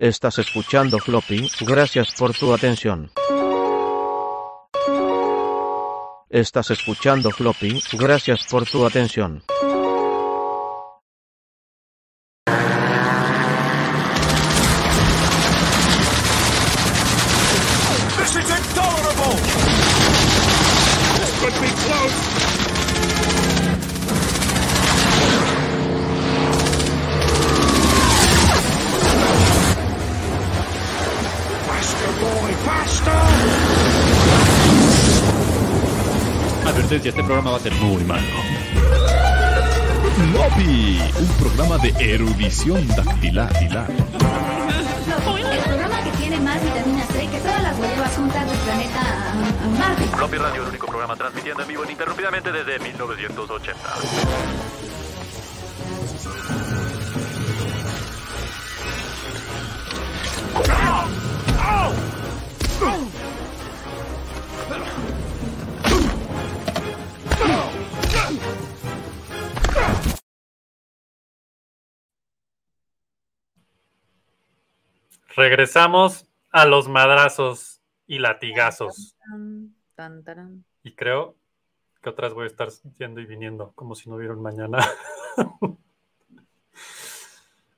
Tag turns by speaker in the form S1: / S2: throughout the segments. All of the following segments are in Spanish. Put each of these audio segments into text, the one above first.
S1: Estás escuchando Floppy, gracias por tu atención. Estás escuchando Floppy, gracias por tu atención.
S2: Erudición dactilar.
S3: Regresamos a los madrazos y latigazos.
S4: Tan, tan, tarán.
S3: Y creo que otras voy a estar yendo y viniendo como si no hubiera un mañana.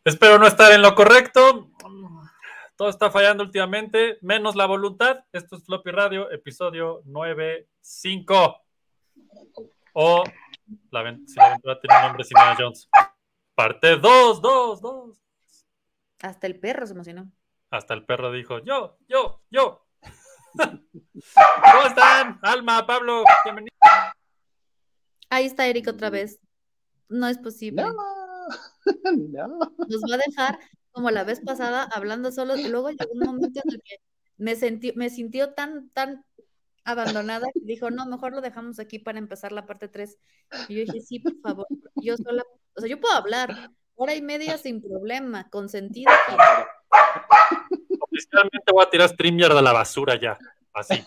S3: Espero no estar en lo correcto. Todo está fallando últimamente, menos la voluntad. Esto es Floppy Radio, episodio 9.5. O la, si la aventura tiene nombre, Indiana Jones. Parte 2, 2, 2.
S4: Hasta el perro se emocionó.
S3: Hasta el perro dijo, yo, yo, yo. ¿Cómo están? Alma, Pablo, bienvenido.
S4: Ahí está Eric otra vez. No es posible.
S5: No, no.
S4: Nos va a dejar como la vez pasada hablando solo. Y luego llegó un momento en el que me sentí, me sintió tan, tan abandonada que dijo, no, mejor lo dejamos aquí para empezar la parte 3. Y yo dije, sí, por favor. Yo sola, o sea, yo puedo hablar hora y media sin problema, con sentido.
S3: Oficialmente voy a tirar StreamYard a la basura ya. Así.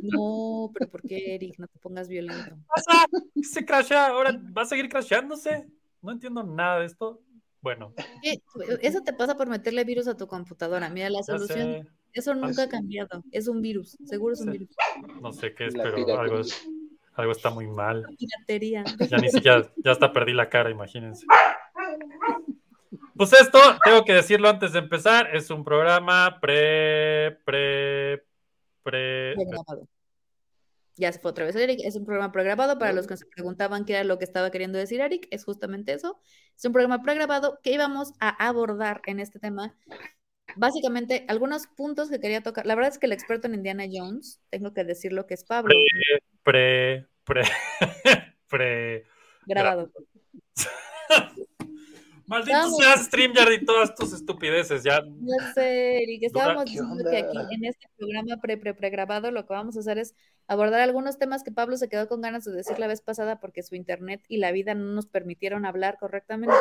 S4: No, pero ¿por qué, Eric? No te pongas violento.
S3: ¿Qué pasa? Se crashea, ahora va a seguir crasheándose. No entiendo nada de esto. Bueno,
S4: ¿Qué? Eso te pasa por meterle virus a tu computadora. Mira, la solución, eso nunca ha cambiado. Es un virus, seguro es un virus.
S3: no sé qué es, pero algo, es- algo está muy mal.
S4: Piratería.
S3: Ya ni siquiera, ya hasta perdí la cara, imagínense. Pues esto, tengo que decirlo antes de empezar, es un programa pre, pre, pre,
S4: Pregrabado. Ya se fue otra vez Eric. Es un programa pregrabado. Para los que se preguntaban qué era lo que estaba queriendo decir Eric, es justamente eso. Es un programa pregrabado que íbamos a abordar en este tema. Básicamente, algunos puntos que quería tocar. La verdad es que el experto en Indiana Jones, tengo que decir lo que es Pablo,
S3: pre, pre, pre.
S4: grabado.
S3: Maldito
S4: Vamos.
S3: seas StreamYard y todas tus estupideces, ya.
S4: Ya sé, Eric, estábamos
S5: ¿Qué
S4: diciendo que aquí en este programa pre pre pregrabado lo que vamos a hacer es abordar algunos temas que Pablo se quedó con ganas de decir la vez pasada porque su internet y la vida no nos permitieron hablar correctamente.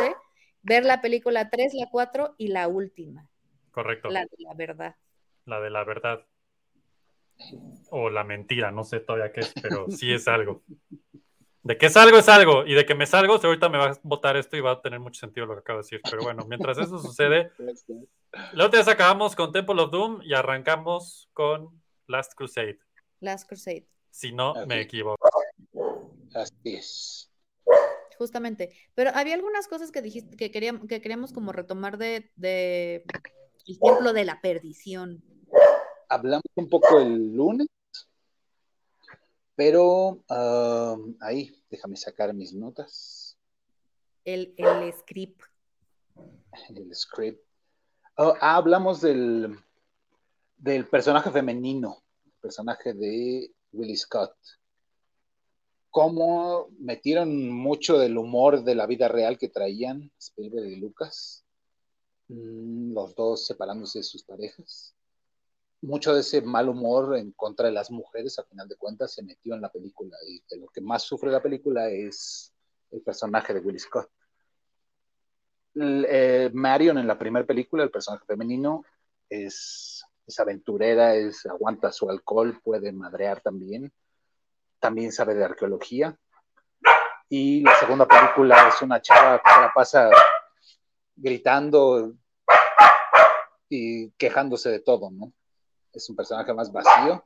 S4: Ver la película 3, la 4 y la última,
S3: Correcto,
S4: la de la verdad.
S3: la de la verdad. O la mentira, no sé todavía qué es, pero sí es algo. De que es algo, es algo. Y de que me salgo, ahorita me va a votar esto y va a tener mucho sentido lo que acabo de decir. Pero bueno, mientras eso sucede, la otra vez acabamos con Temple of Doom y arrancamos con Last Crusade.
S4: Last Crusade,
S3: Si no
S5: Así
S3: me equivoco.
S5: Así es.
S4: justamente. Pero había algunas cosas que dijiste que queríamos, que queríamos como retomar de, de el templo de la perdición.
S5: Hablamos un poco el lunes, pero ah, ahí, déjame sacar mis notas,
S4: El, el script.
S5: el script. Oh, ah, hablamos del, del personaje femenino, el personaje de Willie Scott. Cómo metieron mucho del humor de la vida real que traían Spielberg y Lucas, Mm, los dos separándose de sus parejas. Mucho de ese mal humor en contra de las mujeres, a final de cuentas, se metió en la película. Y de lo que más sufre la película es el personaje de Will Scott. Eh, Marion en la primera película, el personaje femenino, es, es aventurera, es, aguanta su alcohol, puede madrear también. También sabe de arqueología. Y la segunda película es una chava que la pasa gritando y quejándose de todo, ¿no? Es un personaje más vacío.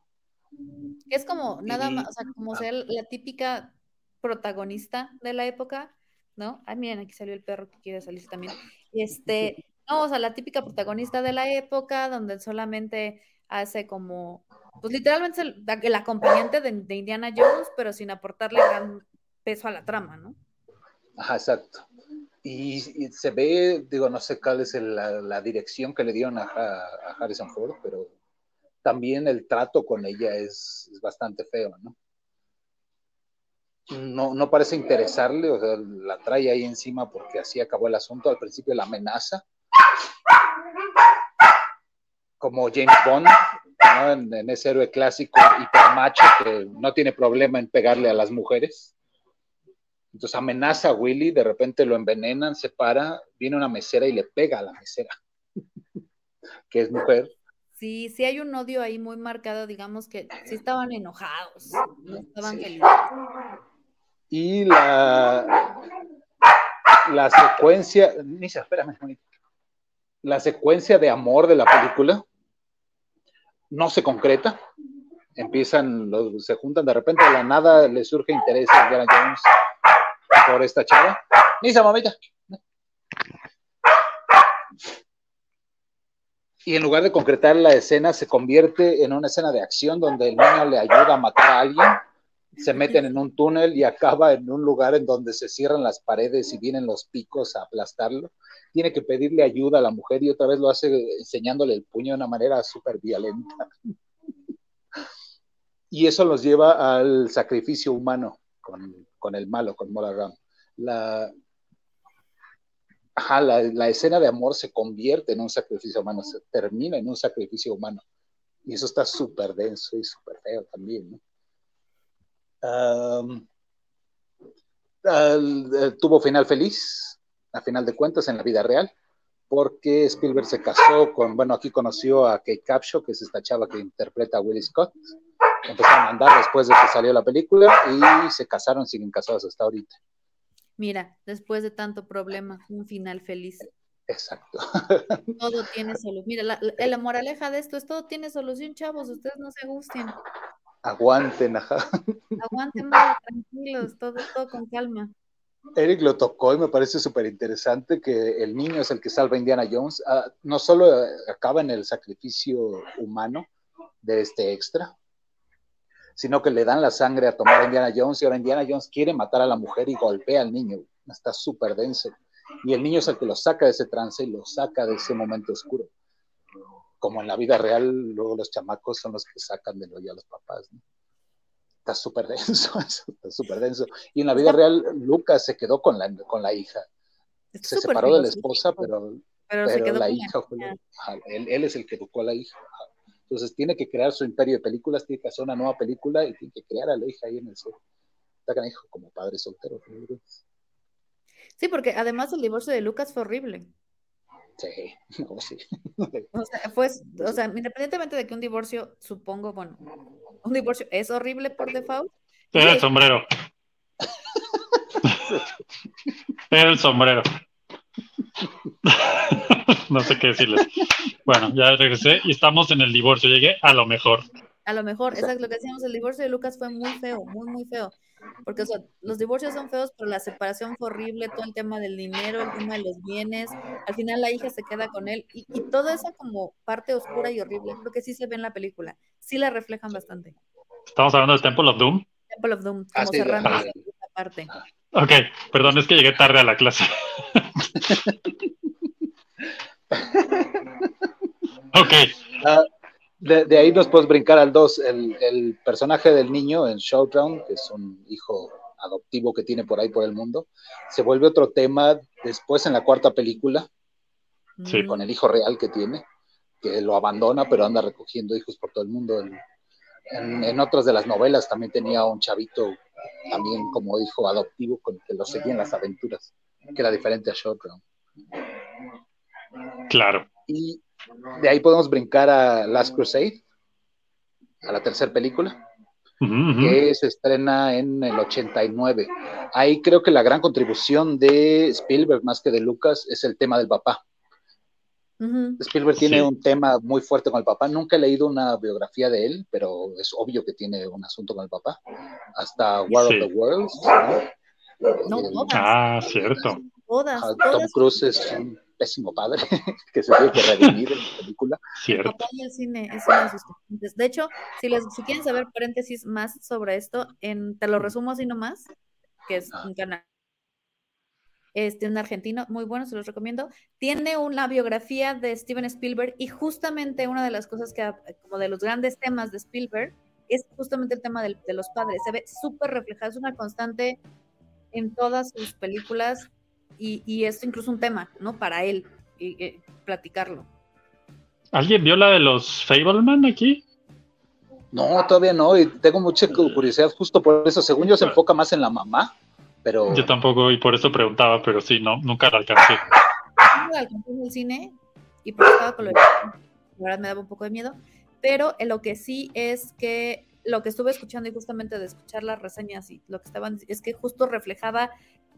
S4: Es como nada
S5: Y-
S4: más, o sea, como
S5: ah.
S4: ser la típica protagonista de la época, ¿no? Ah, miren, aquí salió el perro que quiere salirse también. Este, no, o sea, la típica protagonista de la época, donde solamente hace como, pues literalmente es el, el acompañante de, de Indiana Jones, pero sin aportarle gran peso a la trama, ¿no?
S5: Ajá, exacto. Y, y se ve, digo, no sé cuál es el- la, la dirección que le dieron a, a- a Harrison Ford, pero también el trato con ella es, bastante feo, ¿no? No, no parece interesarle, o sea, la trae ahí encima porque así acabó el asunto. Al principio la amenaza, como James Bond, ¿no? en, en ese héroe clásico hipermacho que no tiene problema en pegarle a las mujeres. Entonces amenaza a Willy, de repente lo envenenan, se para, viene una mesera y le pega a la mesera, que es mujer.
S4: Sí, sí hay un odio ahí muy marcado, digamos que sí estaban enojados, no estaban
S5: Sí.
S4: felices.
S5: Y la, la secuencia, Nisa, espérame, la secuencia de amor de la película no se concreta. Empiezan, los, se juntan, de repente de la nada le surge interés a Jones por esta chava. Nisa, mamita. Y en lugar de concretar la escena, se convierte en una escena de acción donde el niño le ayuda a matar a alguien se meten en un túnel y acaba en un lugar en donde se cierran las paredes y vienen los picos a aplastarlo. Tiene que pedirle ayuda a la mujer y otra vez lo hace enseñándole el puño de una manera súper violenta. Y eso los lleva al sacrificio humano con, con el malo, con Mola Ram. Ajá, la, escena de amor se convierte en un sacrificio humano, se termina en un sacrificio humano. Y eso está súper denso y súper feo también, ¿no? Um, tuvo final feliz, a final de cuentas, en la vida real, porque Spielberg se casó con, bueno, aquí conoció a Kate Capshaw, que es esta chava que interpreta a Willie Scott. Empezaron a andar después de que salió la película y se casaron, siguen casados hasta ahorita.
S4: Mira, después de tanto problema, un final feliz.
S5: Exacto.
S4: Todo tiene solución. Mira, la, la- la moraleja de esto es todo tiene solución, chavos. Ustedes no se gusten.
S5: Aguanten, ajá.
S4: Aguanten, tranquilos, todo, todo con calma.
S5: Eric lo tocó y me parece súper interesante que el niño es el que salva a Indiana Jones. Ah, no solo eh, acaba en el sacrificio humano de este extra, sino que le dan la sangre a tomar a Indiana Jones y ahora Indiana Jones quiere matar a la mujer y golpea al niño. Está súper denso. Y el niño es el que lo saca de ese trance y lo saca de ese momento oscuro. Como en la vida real, luego los chamacos son los que sacan de hoyo a los papás. ¿no? Está súper denso, eso, está súper denso. Y en la vida real, Lucas se quedó con la, con la hija.
S4: Es
S5: Se separó de la esposa, pero,
S4: pero se
S5: pero
S4: quedó
S5: la hija fue él, él es el que educó a la hija. Entonces tiene que crear su imperio de películas, tiene que hacer una nueva película y tiene que crear a la hija ahí en el set. Está canijo como padre soltero. ¿no?
S4: Sí, porque además el divorcio de Lucas fue horrible.
S5: Sí, no, sí.
S4: O sea, fue, o sea, independientemente de que un divorcio, supongo, bueno, un divorcio es horrible por default.
S6: Era el sombrero. Era el sombrero. no sé qué decirles. Bueno, ya regresé y estamos en el divorcio. Llegué a lo mejor.
S4: A lo mejor, exacto, lo que decíamos, el divorcio de Lucas fue muy feo, muy, muy feo. Porque, o sea, los divorcios son feos, pero la separación fue horrible, todo el tema del dinero, el tema de los bienes, al final la hija se queda con él, y, y toda esa como parte oscura y horrible, creo que sí se ve en la película, sí la reflejan bastante.
S6: Estamos hablando del Temple of Doom.
S4: Temple of Doom,
S5: Ah,
S4: como
S5: sí,
S4: cerrando esa parte.
S6: Ok, perdón, es que llegué tarde a la clase. ok,
S5: Ah, de, de ahí nos podemos brincar al 2. El, el personaje del niño en Showdown, que es un hijo adoptivo que tiene por ahí por el mundo, se vuelve otro tema después en la cuarta película,
S6: Sí.
S5: Con el hijo real que tiene, que lo abandona, pero anda recogiendo hijos por todo el mundo. En, en- en otras de las novelas también tenía un chavito, también como hijo adoptivo, con el que lo seguía en las aventuras, que era diferente a Showdown.
S6: claro.
S5: Y de ahí podemos brincar a Last Crusade, a la tercera película. Que se estrena en el 89. Ahí creo que la gran contribución de Spielberg, más que de Lucas, es el tema del papá. Spielberg tiene
S3: Sí.
S5: un tema muy fuerte con el papá. Nunca he leído una biografía de él, pero es obvio que tiene un asunto con el papá. Hasta War
S3: Sí.
S5: of the Worlds.
S4: No,
S5: El-
S4: todas,
S3: Ah, cierto.
S4: todas,
S5: Tom
S4: todas.
S5: Cruise es un pésimo padre que se tiene que redimir en la película.
S3: Cierto.
S4: papá y el cine es una de sus constantes. De hecho, si, les, si quieren saber paréntesis más sobre esto, en, te lo resumo así nomás, que es un canal este, un argentino, muy bueno, se los recomiendo. Tiene una biografía de Steven Spielberg y justamente una de las cosas que, como de los grandes temas de Spielberg, es justamente el tema del- de los padres. Se ve súper reflejado, es una constante en todas sus películas y, y es incluso un tema, ¿no? Para él, y, y platicarlo.
S3: ¿Alguien vio la de los Fableman aquí?
S5: No, todavía no, y tengo mucha curiosidad justo por eso. Según yo, se enfoca más en la mamá, pero
S3: Yo tampoco, y por eso preguntaba, pero sí, no, nunca la alcancé.
S4: no la alcancé en el cine y porque estaba con lo de- la verdad me daba un poco de miedo, pero en lo que sí es que lo que estuve escuchando y justamente de escuchar las reseñas y lo que estaban es que justo reflejaba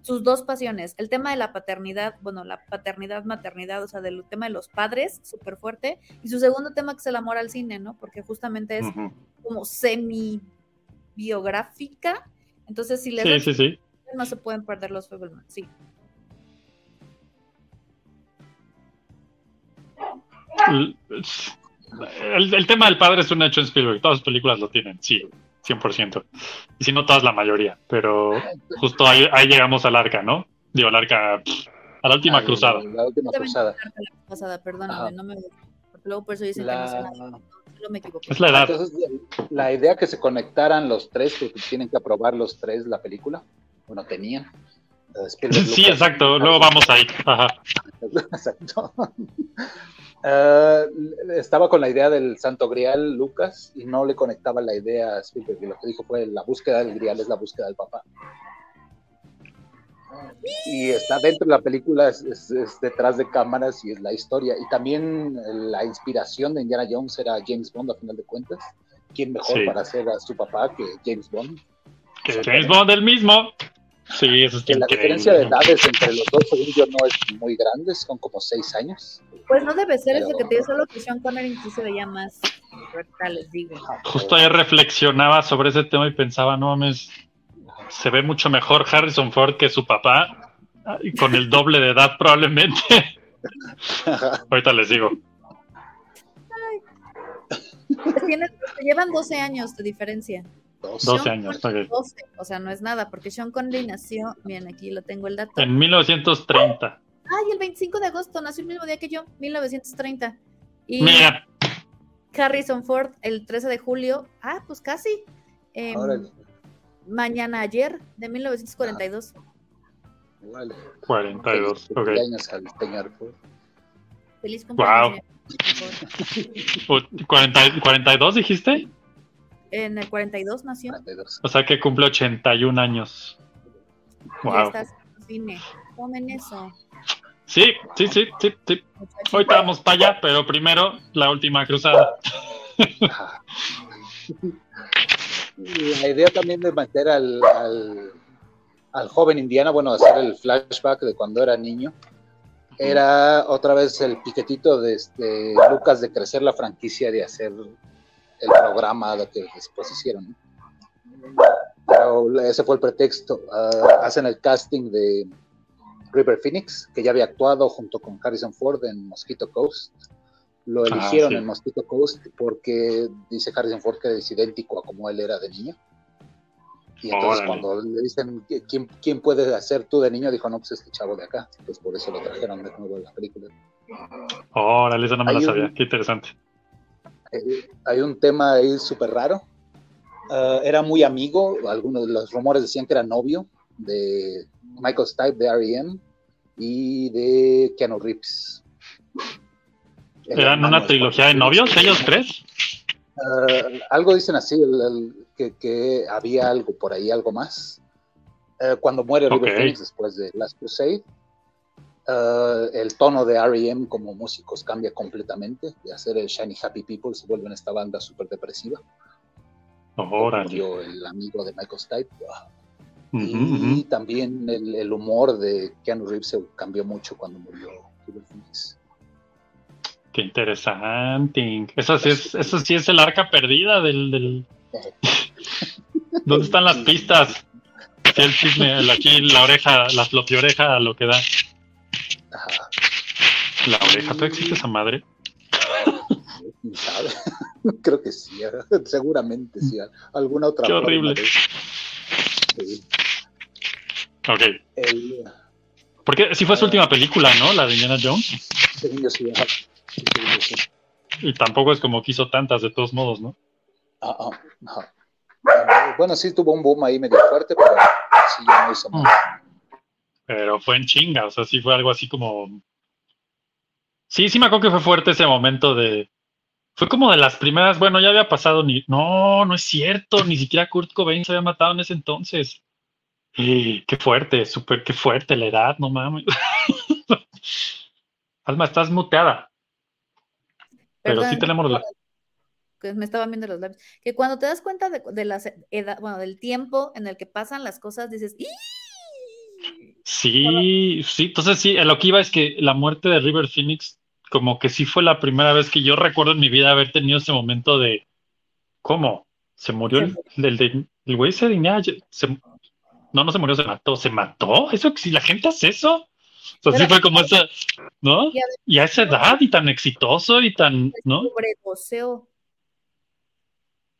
S4: sus dos pasiones, el tema de la paternidad, bueno, la paternidad, maternidad, o sea, del tema de los padres, súper fuerte, y su segundo tema que es el amor al cine, ¿no? Porque justamente es como semi biográfica, entonces si les
S3: Sí, sí, sí.
S4: No se pueden perder los Fableman, sí.
S3: El, el- el tema del padre es un hecho en Spielberg. Todas las películas lo tienen, sí, 100%. Y si no, todas la mayoría. Pero justo ahí, ahí llegamos al arca, ¿no? Digo, al arca, a la última
S5: Ay,
S3: cruzada.
S5: La última cruzada.
S4: pasada, perdóname, no me porque luego por eso dicen
S5: La-
S4: que no me.
S3: Es la edad.
S5: Entonces, la idea que se conectaran los tres, porque tienen que aprobar los tres la película, bueno, Spielberg,
S3: Sí,
S5: Lucas-
S3: exacto. Luego vamos ahí. Ajá.
S5: Exacto. Eh, estaba con la idea del Santo Grial, Lucas, y no le conectaba la idea a Spielberg. Y lo que dijo fue: la búsqueda del Grial es la búsqueda del papá. Y está dentro de la película, es, es- es detrás de cámaras y es la historia. Y también eh, la inspiración de Indiana Jones era James Bond, a final de cuentas. ¿Quién mejor
S3: Sí.
S5: para ser a su papá que James Bond?
S3: Que James Bond el mismo. Sí, eso es
S5: Que la diferencia de edades entre los dos, según yo, no es muy grande, son como seis años.
S4: Pues no debe ser, es
S5: Pero-
S4: lo que te digo, solo que Sean Connery sí se veía más les digo.
S3: Justo ayer reflexionaba sobre ese tema y pensaba, no mames, se ve mucho mejor Harrison Ford que su papá, y con el doble de edad probablemente. Ahorita les digo.
S4: Pues tienen- llevan 12 años de diferencia.
S3: 12
S4: Sean
S3: años.
S4: Connery,
S3: ok.
S4: 12, o sea, no es nada, porque Sean Connery nació, miren, aquí lo tengo el dato.
S3: En 1930.
S4: Ay, el 25 de agosto, nació el mismo día que yo, 1930. Y
S3: Mira,
S4: Harrison Ford, el 13 de julio, ah, pues casi.
S5: Órale,
S4: mañana ayer, de 1942.
S5: órale.
S3: 42.
S5: Feliz
S3: Ok.
S5: cumpleaños al señor Ford.
S4: Feliz cumpleaños.
S3: Wow.
S4: señor Ford.
S3: U- 40 ¿42 dijiste?
S4: En el 42 nació.
S5: 42.
S3: O sea que cumple 81 años.
S4: Y
S3: Wow.
S4: está haciendo cine. Tomen eso.
S3: Sí, sí, sí, sí, sí. Ahorita vamos para allá, pero primero la última cruzada.
S5: La idea también de meter al, al, al joven Indiana, bueno, hacer el flashback de cuando era niño, era otra vez el piquetito de este, Lucas de crecer la franquicia de hacer el programa de que después hicieron. Pero ese fue el pretexto. Ah, hacen el casting de River Phoenix, que ya había actuado junto con Harrison Ford en Mosquito Coast. Lo
S3: Ah,
S5: eligieron
S3: sí.
S5: en Mosquito Coast porque dice Harrison Ford que es idéntico a como él era de niño. Y entonces
S3: Órale.
S5: cuando le dicen "¿Qui- quién, quién puede hacer tú de niño, dijo, no, pues este chavo de acá. Pues por eso lo trajeron de nuevo a la película.
S3: Órale, esa no me la
S5: Hay un-
S3: sabía. Qué interesante.
S5: Eh, hay un tema ahí súper raro. Ah, era muy amigo, algunos de los rumores decían que era novio de Michael Stipe de R.E.M. y de Keanu Reeves. El
S3: ¿Eran una trilogía de novios, ellos tres?
S5: Ah, algo dicen así, el- el- que, que había algo por ahí, algo más. Eh, cuando muere River
S3: Ok.
S5: Phoenix después de Last Crusade, ah, el tono de R.E.M. como músicos cambia completamente. De hacer el Shiny Happy People se vuelven esta banda súper depresiva.
S3: Órale.
S5: Murió el amigo de Michael Stipe. Y también el, el humor de Keanu Reeves se cambió mucho cuando murió.
S3: Qué interesante. Eso sí es, eso sí es el arca perdida del, del... ¿Dónde están las pistas? Sí, el chisme, el- aquí la oreja, la floppy oreja, lo que da.
S5: Ajá.
S3: La oreja, ¿tú existe esa madre?
S5: ¿Quién sabe? Creo que sí, ¿eh? seguramente sí. Alguna otra
S3: Qué horrible.
S5: Sí.
S3: Ok.
S5: El,
S3: Porque sí fue su última película, ¿no? La de Indiana Jones.
S5: según yo sí, ajá. Sí, según yo sí.
S3: Y tampoco es como que hizo tantas de todos modos, ¿no?
S5: Ah, ah, ajá. Bueno, sí tuvo un boom ahí medio fuerte, pero sí ya no hizo más.
S3: Pero fue en chinga, o sea, sí fue algo así como. Sí, sí me acuerdo que fue fuerte ese momento de. Fue como de las primeras, bueno, ya había pasado ni. No, no es cierto, ni siquiera Kurt Cobain se había matado en ese entonces. Y qué fuerte, súper, qué fuerte la edad, no mames. Alma, estás muteada. Pero sí tenemos la.
S4: que me estaban viendo los labios. Que cuando te das cuenta de, de las edad, bueno, del tiempo en el que pasan las cosas, dices, ¡Ih!
S3: Sí, sí, entonces sí, lo que iba es que la muerte de River Phoenix, como que sí fue la primera vez que yo recuerdo en mi vida haber tenido ese momento de, ¿cómo? ¿Se murió el, el, güey Jo- se- no, no se murió, se mató, ¿se mató? ¿Eso, si la gente hace eso? O sea, sí fue como esa, ¿no?
S4: Y a-
S3: esa edad y tan exitoso y tan, ¿no?
S4: Sobredoseo.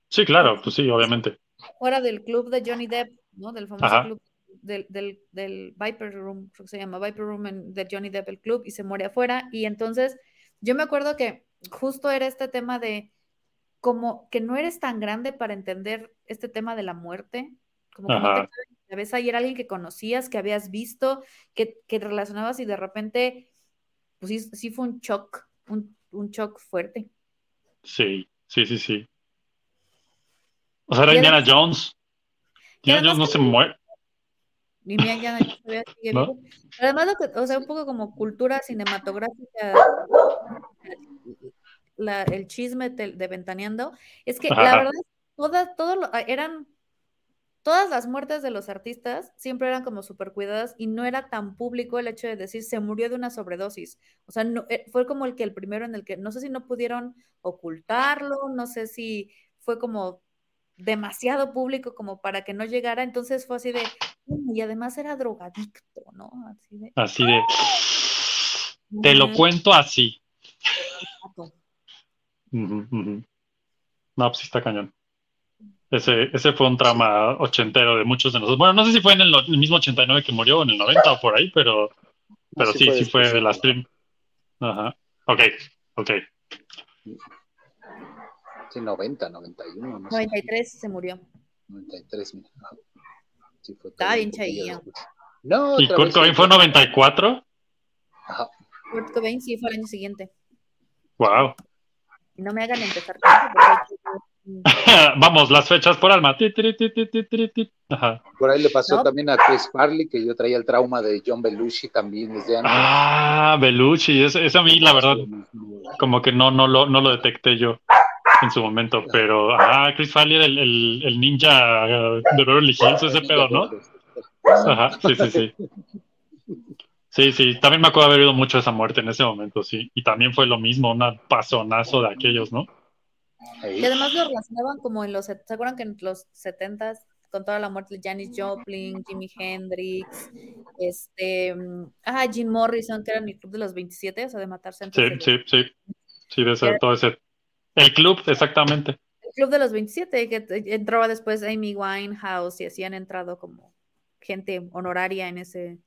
S3: Sí, claro, pues sí, obviamente.
S4: fuera del club de Johnny Depp, ¿no? Del famoso
S3: Ajá.
S4: club del, del, del Viper Room, creo que se llama Viper Room en- de Johnny Depp, el club, y se muere afuera. Y entonces yo me acuerdo que justo era este tema de como que no eres tan grande para entender este tema de la muerte, como que no te cabeza y era alguien que conocías, que habías visto, que, que relacionabas y de repente, pues sí, sí fue un shock, un, un shock fuerte.
S3: Sí, sí, sí, sí. O sea, era Indiana Jones. Indiana Jones no se muere.
S4: Ni Mia ya no- todavía sigue
S3: ¿No?
S4: vivo. Pero además, lo que- o sea, un poco como cultura cinematográfica, la- el chisme de, de Ventaneando, es que la verdad, todas, todo lo- eran, todas las muertes de los artistas siempre eran como súper cuidadas y no era tan público el hecho de decir se murió de una sobredosis. O sea, no, eh, fue como el que el primero en el que, no sé si no pudieron ocultarlo, no sé si fue como demasiado público como para que no llegara, entonces fue así de, "Mm, y además era drogadicto, ¿no? Así de,
S3: Así de. Te lo cuento así. No, pues sí está cañón. Ese, ese fue un trauma ochentero de muchos de nosotros. Bueno, no sé si fue en el, el mismo 89 que murió o en el 90 o por ahí, pero, pero
S5: sí
S3: sí,
S5: fue
S3: sí fue de las prim. Ajá. Ok, ok.
S5: Sí, 90, 91, no sé.
S4: 93 se murió.
S5: 93, mira. Sí, fue
S4: Estaba bien chavillo.
S5: No,
S3: ¿Y Kurt Cobain fue 94?
S5: Ajá.
S4: Kurt Cobain sí fue el año siguiente.
S3: Wow.
S4: No me hagan empezar con eso porque
S3: Vamos, las fechas por alma. Ti, ti, ti. Ajá.
S5: Por ahí le pasó
S4: No.
S5: también a Chris Farley, que yo traía el trauma de John Belushi también desde antes.
S3: Ah, Belushi. Ese, ese a mí, la verdad, como que no, no, lo, no lo detecté yo en su momento, pero ah, Chris Farley era el, el, el ninja de Beverly Hills, ese pedo, ¿no? Ajá, sí, sí, sí. Sí, sí, también me acuerdo haber oído mucho esa muerte en ese momento, sí. Y también fue lo mismo, un pasonazo de aquellos, ¿no?
S4: Y además lo relacionaban como en los, ¿se acuerdan que en los 70s, con toda la muerte de Janis Joplin, Jimi Hendrix, este, ah, Jim Morrison, que era en el club de los 27, o sea, de matarse antes
S3: Sí,
S4: de
S3: sí, sí. Sí, de ese, todo ese. El club, exactamente.
S4: el club de los 27, que entraba después Amy Winehouse y así han entrado como gente honoraria en ese,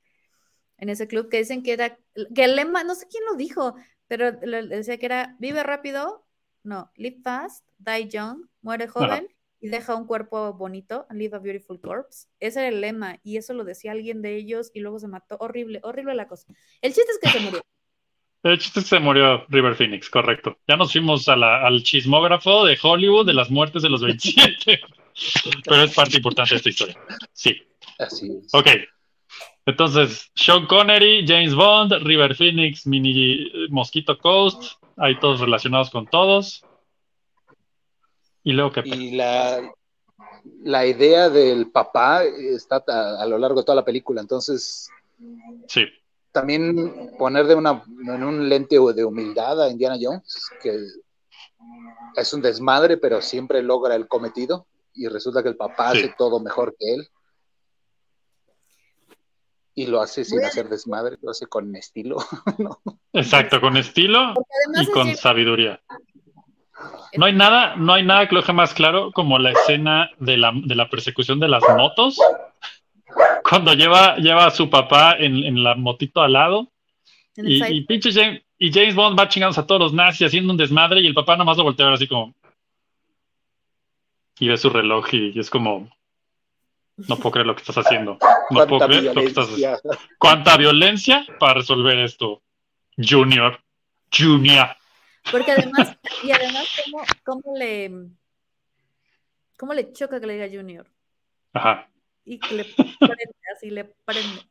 S4: en ese club, que dicen que era, que el lema, no sé quién lo dijo, pero decía que era, vive rápido, no, live fast, die young, muere joven y deja un cuerpo bonito, live a beautiful corpse. Ese era el lema y eso lo decía alguien de ellos y luego se mató. Horrible, horrible la cosa. El chiste es que se murió.
S3: El chiste es que se murió River Phoenix, correcto. Ya nos fuimos a la- al chismógrafo de Hollywood de las muertes de los 27. Pero es parte importante de esta historia. Sí.
S5: Así es.
S3: Ok. Entonces, Sean Connery, James Bond, River Phoenix, Mini Mosquito Coast, ahí todos relacionados con todos. Y luego que
S5: Y la, la idea del papá está a, a lo largo de toda la película, entonces
S3: sí,
S5: También poner de una, en un lente de humildad a Indiana Jones, que es un desmadre, pero siempre logra el cometido, y resulta que el papá
S3: Sí.
S5: hace todo mejor que él. Y lo hace sin hacer desmadre, lo hace con estilo. ¿no?
S3: Exacto, con estilo y
S4: es
S3: con sabiduría. No hay nada, no hay nada que lo deje más claro como la escena de la, de la persecución de las motos. Cuando lleva, lleva a su papá en, en la motito al lado y, y pinche James, y James Bond va chingándose a todos los nazis haciendo un desmadre y el papá nomás lo voltea a ver así como. Y ve su reloj y, y es como. No puedo creer lo que estás haciendo. No puedo
S5: Cuánta
S3: creer lo que estás haciendo.
S5: violencia.
S3: ¿Cuánta violencia para resolver esto? Junior. Junior.
S4: Porque además, y además, ¿cómo, cómo le cómo le choca que le diga Junior?
S3: Ajá.
S4: Y que le prende, así le prende.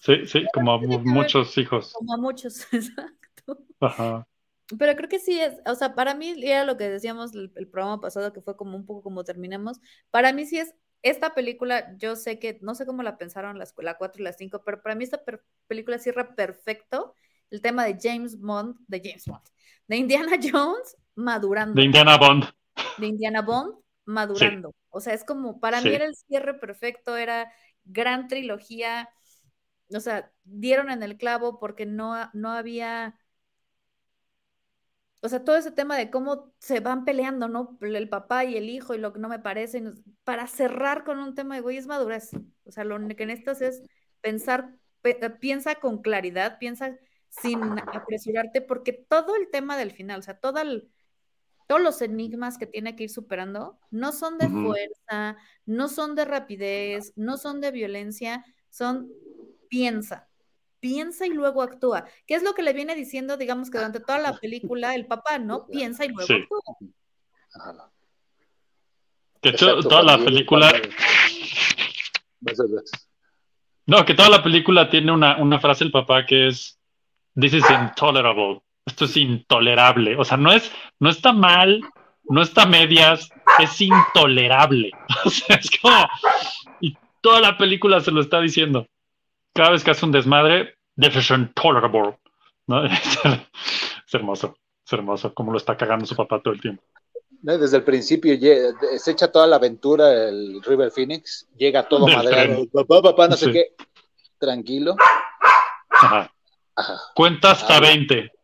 S3: Sí, sí, como a
S4: ver-
S3: muchos hijos.
S4: Como a muchos, exacto.
S3: Ajá.
S4: Pero creo que sí es, o sea, para mí era lo que decíamos el, el programa pasado, que fue como un poco como terminamos. Para mí sí es, esta película, yo sé que, no sé cómo la pensaron las, la 4 y la 5, pero para mí esta per- película cierra perfecto el tema de James Bond, de James Bond, de Indiana Jones madurando,
S3: De Indiana Bond.
S4: de Indiana Bond madurando. O sea, es como, para mí era el cierre perfecto, era gran trilogía, o sea, dieron en el clavo porque no, no había, o sea, todo ese tema de cómo se van peleando, ¿no? El papá y el hijo y lo que no me parece, para cerrar con un tema de, güey, es madurez. O sea, lo que necesitas es pensar, pe- piensa con claridad, piensa sin apresurarte, porque todo el tema del final, o sea, todo el- todos los enigmas que tiene que ir superando no son de fuerza, no son de rapidez, no son de violencia, son piensa, piensa y luego actúa. ¿Qué es lo que le viene diciendo, digamos que durante toda la película el papá, ¿no? Piensa y luego
S3: Sí.
S4: actúa.
S5: Ajá.
S3: Que to-
S5: Exacto,
S3: toda la película, no, que toda la película tiene una, una frase del papá que es This is intolerable. Esto es intolerable. O sea, no es, no está mal, no está medias, es intolerable. O sea, es como, y toda la película se lo está diciendo. Cada vez que hace un desmadre, this is intolerable. ¿no? Es hermoso, es hermoso, como lo está cagando su papá todo el tiempo.
S5: ¿no? Desde el principio se echa toda la aventura el River Phoenix, llega todo madreado, papá, papá, no sé qué, tranquilo.
S3: Ajá.
S5: Ajá,
S3: Cuenta hasta
S5: Ah,
S3: 20
S5: exacto.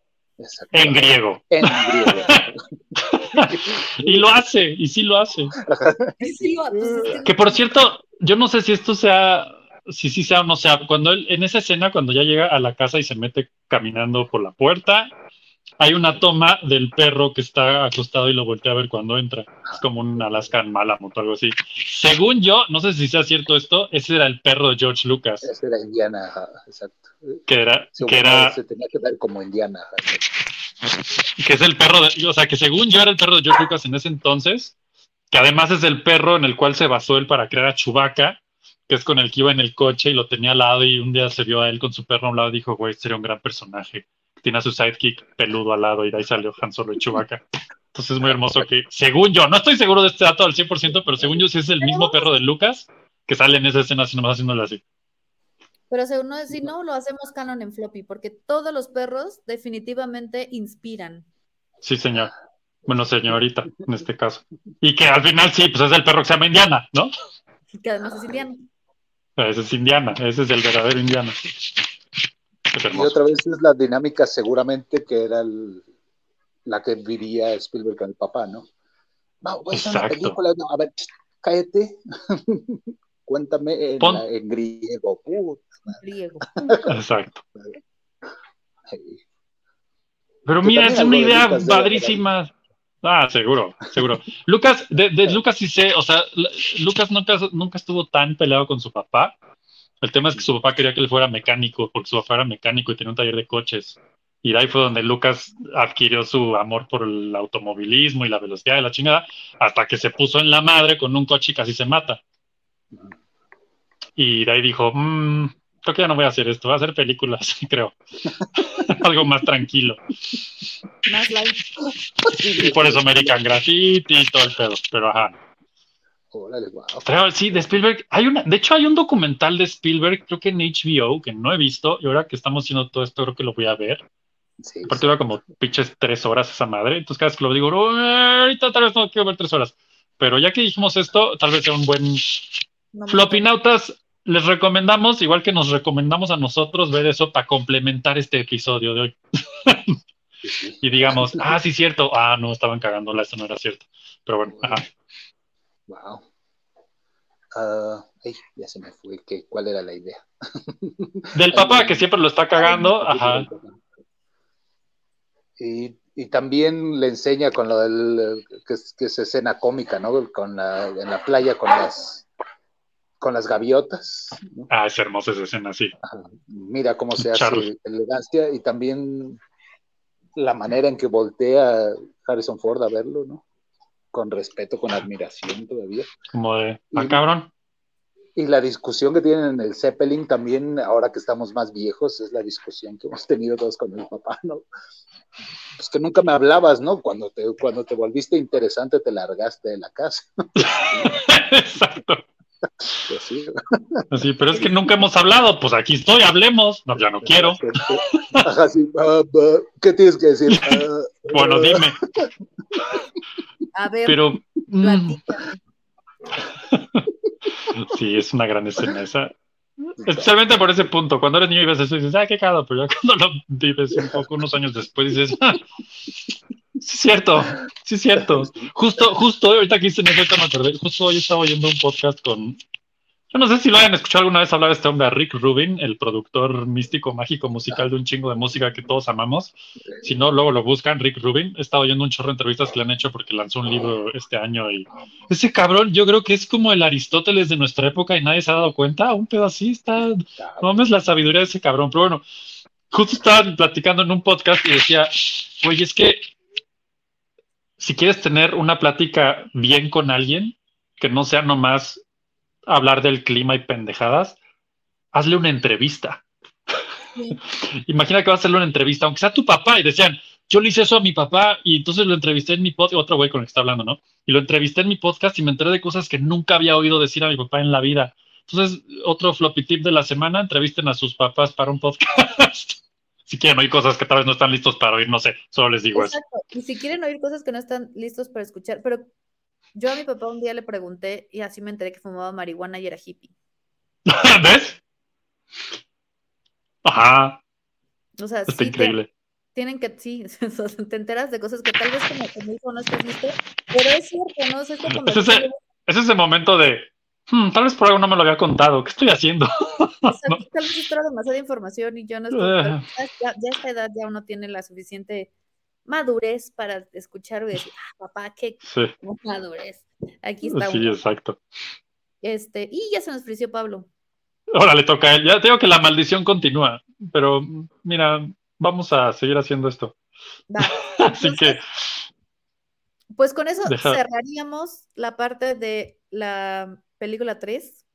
S3: En griego.
S5: En griego.
S3: Y lo hace, y sí lo hace.
S4: Sí, lo- pues, es que-
S3: Que por cierto, yo no sé si esto sea, si sí sea o no sea, cuando él, en esa escena, cuando ya llega a la casa y se mete caminando por la puerta, hay una toma del perro que está acostado y lo voltea a ver cuando entra. Es como un Alaskan Malamut o algo así. Según yo, no sé si sea cierto esto, ese era el perro de George Lucas,
S5: Ese era Indiana, exacto.
S3: que era,
S5: Según
S3: que era,
S5: Se tenía que ver como Indiana.
S3: que es el perro de, o sea, que según yo era el perro de George Lucas en ese entonces, que además es el perro en el cual se basó él para crear a Chewbacca, que es con el que iba en el coche y lo tenía al lado y un día se vio a él con su perro a un lado y dijo, güey, sería un gran personaje. Tiene a su sidekick peludo al lado y de ahí salió Han Solo y Chewbacca. Entonces es muy hermoso que, según yo, no estoy seguro de este dato al 100%, pero según yo sí es el mismo perro de Lucas que sale en esa escena así nomás haciéndole así.
S4: Pero según no, si no, lo hacemos canon en floppy, porque todos los perros definitivamente inspiran.
S3: Sí, señor. Bueno, señorita, en este caso. Y que al final sí, pues es el perro que se llama Indiana, ¿no?
S4: Que además es indiano.
S3: Ese es Indiana, ese es el verdadero Indiana. Es
S5: Y otra vez es la dinámica seguramente que era el- la que vivía Spielberg con el papá, ¿no? No, voy a hacer una
S3: Exacto.
S5: película, no, a ver, ch, cállate. Cuéntame en, la- en griego. Puta,
S4: Griego.
S3: Exacto. Pero mira, es una idea padrísima. Ah, seguro, seguro. Lucas, de, de Lucas sí sé, o sea, Lucas nunca, nunca estuvo tan peleado con su papá. El tema es que su papá quería que él fuera mecánico, porque su papá era mecánico y tenía un taller de coches. Y de ahí fue donde Lucas adquirió su amor por el automovilismo y la velocidad de la chingada, hasta que se puso en la madre con un coche y casi se mata. Y de ahí dijo, "Mm, creo que ya no voy a hacer esto, voy a hacer películas, creo. Algo más tranquilo.
S4: Más light.
S3: Y por eso American Graffiti y todo el pedo. Pero ajá.
S5: Órale, wow.
S3: Pero sí, de Spielberg, hay una, de hecho hay un documental de Spielberg, creo que en HBO, que no he visto, y ahora que estamos haciendo todo esto, creo que lo voy a ver.
S5: Sí,
S3: Aparte dura como pinches tres horas esa madre, entonces cada vez que lo digo, "Oh, ahorita tal vez no quiero ver tres horas. Pero ya que dijimos esto, tal vez sea un buen
S4: No
S3: Flopinautas, les recomendamos, igual que nos recomendamos a nosotros, ver eso para complementar este episodio de hoy.
S5: sí, sí.
S3: Y digamos, ah, sí, cierto. Ah, no, estaban cagándola, eso no era cierto. Pero bueno, ajá.
S5: Wow. Ah, ay, ya se me fue. que ¿Cuál era la idea?
S3: Del papá que siempre lo está cagando, ajá.
S5: Y, y también le enseña con lo del que es, que es escena cómica, ¿no? Con la, en la playa con las con las gaviotas. ¿no?
S3: Ah, es hermosa esa escena, sí.
S5: Ajá. Mira cómo se
S3: Charlie.
S5: hace elegancia y también la manera en que voltea Harrison Ford a verlo, ¿no? Con respeto, con admiración todavía.
S3: Como de, ah, cabrón.
S5: Y la discusión que tienen en el Zeppelin también, ahora que estamos más viejos, es la discusión que hemos tenido todos con el papá, ¿no? Pues que nunca me hablabas, ¿no? Cuando te, cuando te volviste interesante, te largaste de la casa.
S3: Exacto.
S5: Pues sí.
S3: Sí, pero es que nunca hemos hablado. Pues aquí estoy, hablemos. No, ya no quiero.
S5: Ajá, sí. Ah, ah, ¿Qué tienes que decir?
S3: Bueno, dime.
S4: A ver,
S3: Pero.
S4: platícame.
S3: Sí, es una gran escena esa. Especialmente por ese punto. Cuando eres niño y ves eso y dices, ah, qué cagado, pero ya cuando lo vives un poco, unos años después, dices, ah, sí es cierto, sí es cierto. Justo, justo hoy, ahorita que hice en efecto me acordé, justo hoy estaba oyendo un podcast con, yo no sé si lo hayan escuchado alguna vez hablar de este hombre, Rick Rubin, el productor místico, mágico, musical de un chingo de música que todos amamos. Si no, luego lo buscan, Rick Rubin. He estado oyendo un chorro de entrevistas que le han hecho porque lanzó un libro este año y ese cabrón yo creo que es como el Aristóteles de nuestra época y nadie se ha dado cuenta. Un pedo así está... No mames la sabiduría de ese cabrón. Pero bueno, justo estaba platicando en un podcast y decía, oye, es que si quieres tener una plática bien con alguien, que no sea nomás hablar del clima y pendejadas, hazle una entrevista.
S4: Sí.
S3: Imagina que vas a hacerle una entrevista, aunque sea tu papá, y decían, yo le hice eso a mi papá y entonces lo entrevisté en mi podcast, otro güey con el que está hablando, ¿no? Y lo entrevisté en mi podcast y me enteré de cosas que nunca había oído decir a mi papá en la vida. Entonces, otro floppy tip de la semana, entrevisten a sus papás para un podcast. si quieren oír cosas que tal vez no están listos para oír, no sé, solo les digo eso.
S4: Exacto. Y si quieren oír cosas que no están listos para escuchar, pero yo a mi papá un día le pregunté y así me enteré que fumaba marihuana y era hippie.
S3: ¿Ves? Ajá,
S4: O sea,
S3: está
S4: sí te-
S3: increíble.
S4: tienen que, sí, te enteras de cosas que tal vez como, como hijo no estás listo, pero es cierto, ¿no?
S3: Es ese, es ese momento de, "Hmm, tal vez por algo no me lo había contado, ¿qué estoy haciendo?
S4: O sea,
S3: No.
S4: tal vez era demasiada información y yo no estoy, ya, ya- ya a esta edad ya uno tiene la suficiente madurez para escuchar y decir, ah, papá, qué
S3: Sí,
S4: madurez. Aquí está
S3: sí,
S4: uno.
S3: exacto.
S4: Este, y ya se nos ofreció Pablo.
S3: Ahora le toca a él. Ya te digo que la maldición continúa, pero mira, vamos a seguir haciendo esto. Así que,
S4: Pues con eso
S3: Deja-
S4: cerraríamos la parte de la película 3,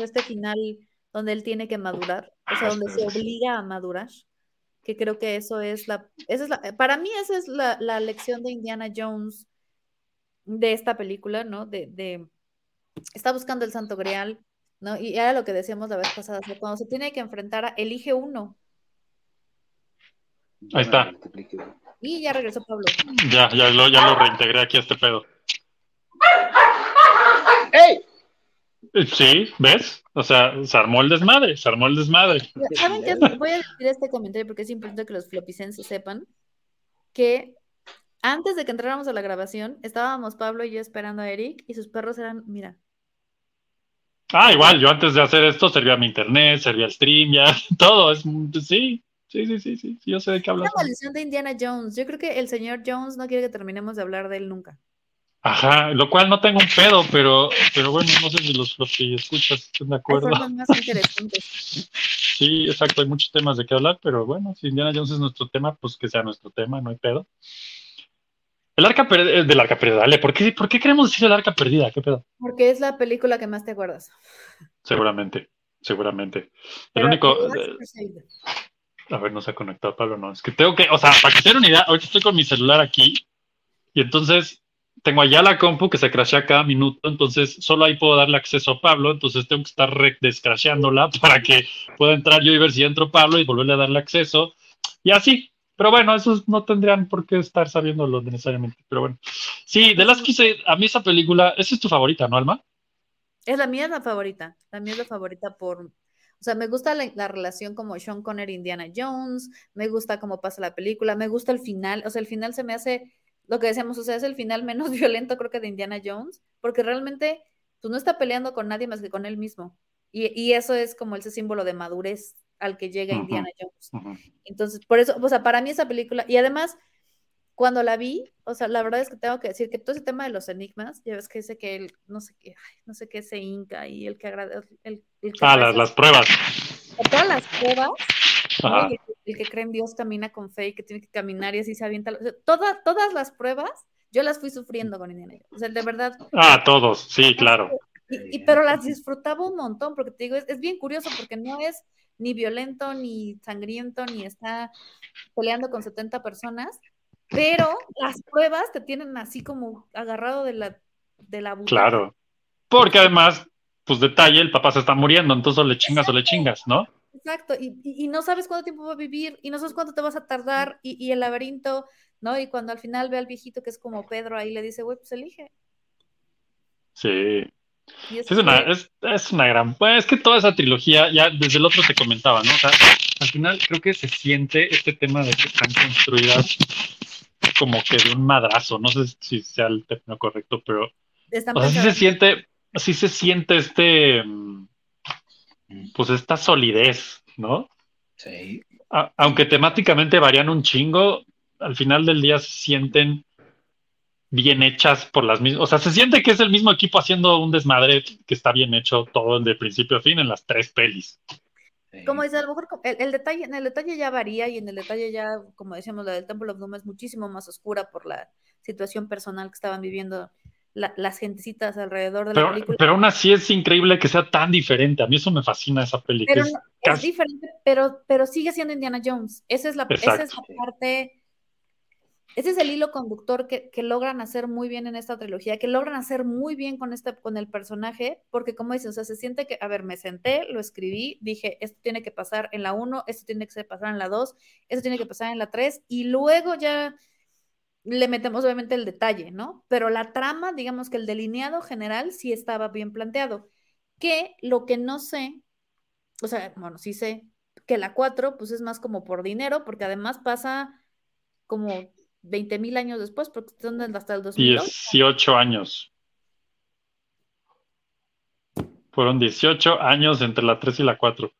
S4: este final donde él tiene que madurar, o sea, donde se obliga a madurar, que creo que eso es la, esa es la, para mí esa es la, la lección de Indiana Jones de esta película, ¿no? De, de está buscando el Santo Grial, ¿no? Y era lo que decíamos la vez pasada, o sea, cuando se tiene que enfrentar a, elige uno,
S3: Ahí está.
S4: y ya regresó Pablo.
S3: ya, ya lo, ya lo reintegré aquí a este pedo.
S5: ¡Ey!
S3: Sí, ¿ves? O sea, se armó el desmadre, se armó el desmadre.
S4: ¿Saben qué? Voy a decir este comentario porque es importante que los flopicenses sepan que antes de que entráramos a la grabación, estábamos Pablo y yo esperando a Eric y sus perros eran, mira,
S3: Ah, igual, yo antes de hacer esto servía mi internet, servía el stream, ya, todo. Es, sí, sí, sí, sí, sí, yo sé de qué hablas.
S4: una maldición de Indiana Jones. Yo creo que el señor Jones no quiere que terminemos de hablar de él nunca.
S3: Ajá, lo cual no tengo un pedo, pero, pero bueno, no sé si los floppy escuchas están de acuerdo.
S4: formas más interesantes.
S3: Sí, exacto, hay muchos temas de qué hablar, pero bueno, si Indiana Jones es nuestro tema, pues que sea nuestro tema, no hay pedo. El arca perdida, del arca perdida, dale, ¿por qué, ¿por qué queremos decir el arca perdida? ¿Qué pedo?
S4: Porque es la película que más te acuerdas.
S3: Seguramente, seguramente. El único, eh, a ver, no se ha conectado Pablo, no, es que tengo que, o sea, para que se una idea, ahorita estoy con mi celular aquí y entonces tengo allá la compu que se crashea cada minuto, entonces solo ahí puedo darle acceso a Pablo, entonces tengo que estar descrasheándola para que pueda entrar yo y ver si entro Pablo y volverle a darle acceso. Y así. Pero bueno, esos no tendrían por qué estar sabiéndolo necesariamente. Pero bueno. Sí, de las que hice, a mí esa película, esa es tu favorita, ¿no, Alma?
S4: Es la mía es la favorita. La mía es la favorita por. O sea, me gusta la, la relación como Sean Connery Indiana Jones. Me gusta cómo pasa la película. Me gusta el final. O sea, el final se me hace. Lo que decíamos, o sea, es el final menos violento, creo que de Indiana Jones. Porque realmente, pues no está peleando con nadie más que con él mismo. Y, y eso es como ese símbolo de madurez al que llega. Indiana Jones.
S3: Ujú.
S4: Entonces, por eso, o sea, para mí esa película, y además, cuando la vi, o sea, la verdad es que tengo que decir que todo ese tema de los enigmas, ya ves que dice que él, no sé qué, ay, no sé qué se inca y el que agradece, el, el que
S3: Ah, las, las pruebas.
S4: todas las pruebas, el, el que cree en Dios camina con fe y que tiene que caminar y así se avienta. o sea, toda- todas las pruebas, yo las fui sufriendo con Indiana Jones. O sea, de verdad,
S3: Ah, todos, sí, claro.
S4: y, y- pero las disfrutaba un montón, porque te digo, es, es bien curioso porque no es ni violento, ni sangriento, ni está peleando con 70 personas, pero las pruebas te tienen así como agarrado de la, de la butaca.
S3: Claro. Porque además, pues detalle, el papá se está muriendo, entonces o le chingas o le chingas, ¿no?
S4: Exacto, y, y- y no sabes cuánto tiempo va a vivir, y no sabes cuánto te vas a tardar, y, y el laberinto, ¿no? Y cuando al final ve al viejito que es como Pedro, ahí le dice, güey, pues elige.
S3: Sí.
S4: Es
S3: Sí, es una, es, es una gran. Es que toda esa trilogía, ya desde el otro te comentaba, ¿no? O sea, al final creo que se siente este tema de que están construidas como que de un madrazo. No sé si sea el término correcto, pero. O sea, sí se siente, sí se siente este. mm, Pues esta solidez, ¿no?
S5: Sí.
S3: A- aunque temáticamente varían un chingo, al final del día se sienten bien hechas por las mismas, o sea, se siente que es el mismo equipo haciendo un desmadre que está bien hecho todo de principio a fin en las tres pelis.
S4: Como dice, a lo mejor el detalle, en el detalle ya varía y en el detalle ya, como decíamos, la del Temple of Doom es muchísimo más oscura por la situación personal que estaban viviendo la- las gentecitas alrededor de la
S3: Pero,
S4: película.
S3: pero aún así es increíble que sea tan diferente. A mí eso me fascina esa peli. que
S4: Pero
S3: es
S4: no- es
S3: casi-
S4: diferente, pero, pero sigue siendo Indiana Jones. Esa es la, esa es la parte, ese es el hilo conductor que, que logran hacer muy bien en esta trilogía, que logran hacer muy bien con, este, con el personaje, porque como dices, o sea, se siente que, a ver, me senté, lo escribí, dije, esto tiene que pasar en la 1, esto tiene que pasar en la 2, esto tiene que pasar en la 3, y luego ya le metemos obviamente el detalle, ¿no? Pero la trama, digamos que el delineado general sí estaba bien planteado. Que lo que no sé, o sea, bueno, sí sé que la 4 pues es más como por dinero, porque además pasa como 20 mil años después, porque son hasta el 2008.
S3: 18 años. Fueron 18 años entre la 3 y la 4.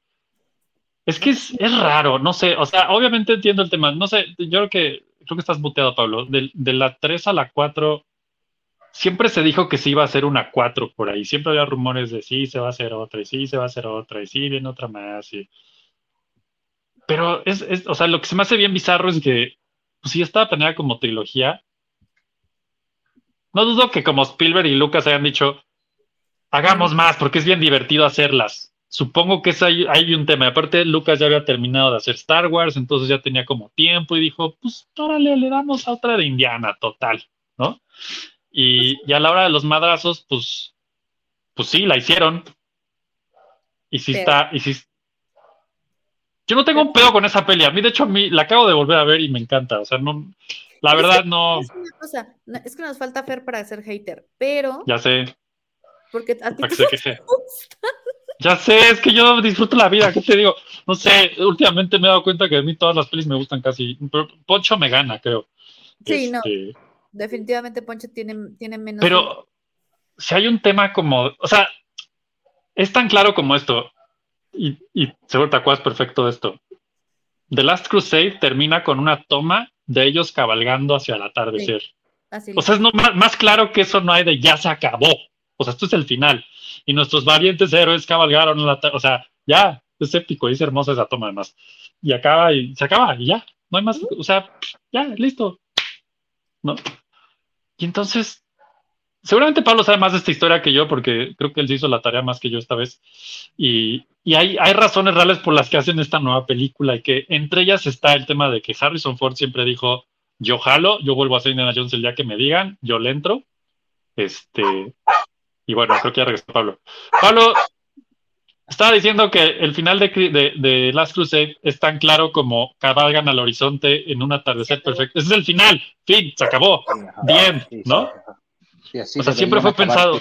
S3: Es que es, es raro, no sé, o sea, obviamente entiendo el tema, no sé, yo creo que, creo que estás muteado, Pablo, de, de la 3 a la 4, siempre se dijo que se iba a hacer una 4 por ahí, siempre había rumores de sí, se va a hacer otra, y sí, se va a hacer otra, y sí, viene otra más, y... Pero es, es, o sea, lo que se me hace bien bizarro es que, pues sí, estaba planeada como trilogía, no dudo que como Spielberg y Lucas hayan dicho, hagamos más porque es bien divertido hacerlas. Supongo que es ahí, hay un tema. Aparte, Lucas ya había terminado de hacer Star Wars, entonces ya tenía como tiempo y dijo, pues órale, le damos a otra de Indiana, total, ¿no? Y, y a la hora de los madrazos, pues, pues sí, la hicieron. Y sí
S4: Pero-
S3: está, y sí. Yo no tengo un pedo con esa peli. A mí, de hecho, a mí la acabo de volver a ver y me encanta. O sea, no, la
S4: Es que-
S3: verdad no,
S4: Es una cosa, es que nos falta Fer para ser hater, pero
S3: ya sé,
S4: porque a ti
S3: que queje. Ya sé, es que yo disfruto la vida, ¿qué te digo? No sé, últimamente me he dado cuenta que a mí todas las pelis me gustan casi. Pero Poncho me gana, creo.
S4: Sí, no.
S3: Este,
S4: definitivamente Poncho tiene, tiene menos.
S3: Pero si hay un tema como, o sea, es tan claro como esto, y, y seguro te acuerdas perfecto de esto. The Last Crusade termina con una toma de ellos cabalgando hacia el atardecer.
S4: así
S3: O sea, es no, más, más claro que eso no hay de ya se acabó. O sea, esto es el final. Y nuestros valientes héroes cabalgaron la O sea, ya, es épico y es hermosa esa toma además. Y acaba y se acaba y ya. No hay más. O sea, ya, listo. ¿No? Y entonces, seguramente Pablo sabe más de esta historia que yo porque creo que él se hizo la tarea más que yo esta vez. Y, y hay, hay razones reales por las que hacen esta nueva película y que entre ellas está el tema de que Harrison Ford siempre dijo, yo jalo, yo vuelvo a ser Indiana Jones el día que me digan, yo le entro. Este, y bueno, creo que ya regresó Pablo. Pablo, estaba diciendo que el final de, de, de Last Crusade es tan claro como cabalgan al horizonte en un atardecer perfecto. Ese es el final, fin, se acabó. Bien, ¿no?
S5: Sí, así
S3: O sea, siempre fue pensado.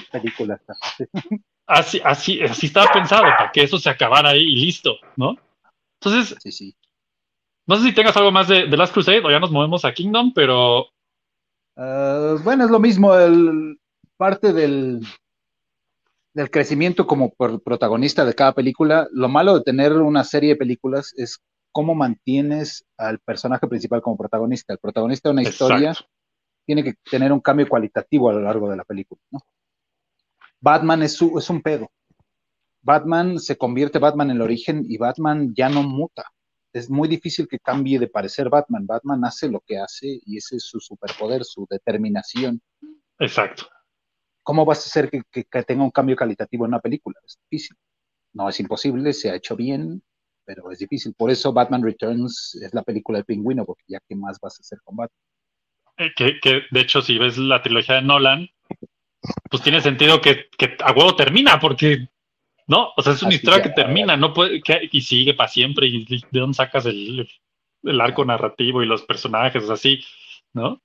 S3: Así, así, así estaba pensado, para que eso se acabara ahí y listo, ¿no? Entonces,
S5: Sí, sí.
S3: no sé si tengas algo más de, de Last Crusade o ya nos movemos a Kingdom, pero
S5: Ah, bueno, es lo mismo, el, parte del, del crecimiento como por protagonista de cada película. Lo malo de tener una serie de películas es cómo mantienes al personaje principal como protagonista. El protagonista de una historia
S3: Exacto.
S5: tiene que tener un cambio cualitativo a lo largo de la película, ¿no? Batman es, su- es un pedo. Batman se convierte Batman en el origen y Batman ya no muta. Es muy difícil que cambie de parecer Batman. Batman hace lo que hace y ese es su superpoder, su determinación.
S3: exacto.
S5: ¿Cómo vas a hacer que, que- que tenga un cambio cualitativo en una película? Es difícil. No es imposible, se ha hecho bien, pero es difícil. Por eso Batman Returns es la película del pingüino, porque ya qué más vas a hacer con Batman.
S3: Eh, que, que, de hecho, si ves la trilogía de Nolan, pues tiene sentido que, que a huevo termina, porque, ¿no? O sea, es una
S5: Así
S3: historia
S5: que,
S3: que termina, no puede, que- y sigue para siempre, y de dónde sacas el, el arco narrativo y los personajes, así, ¿no?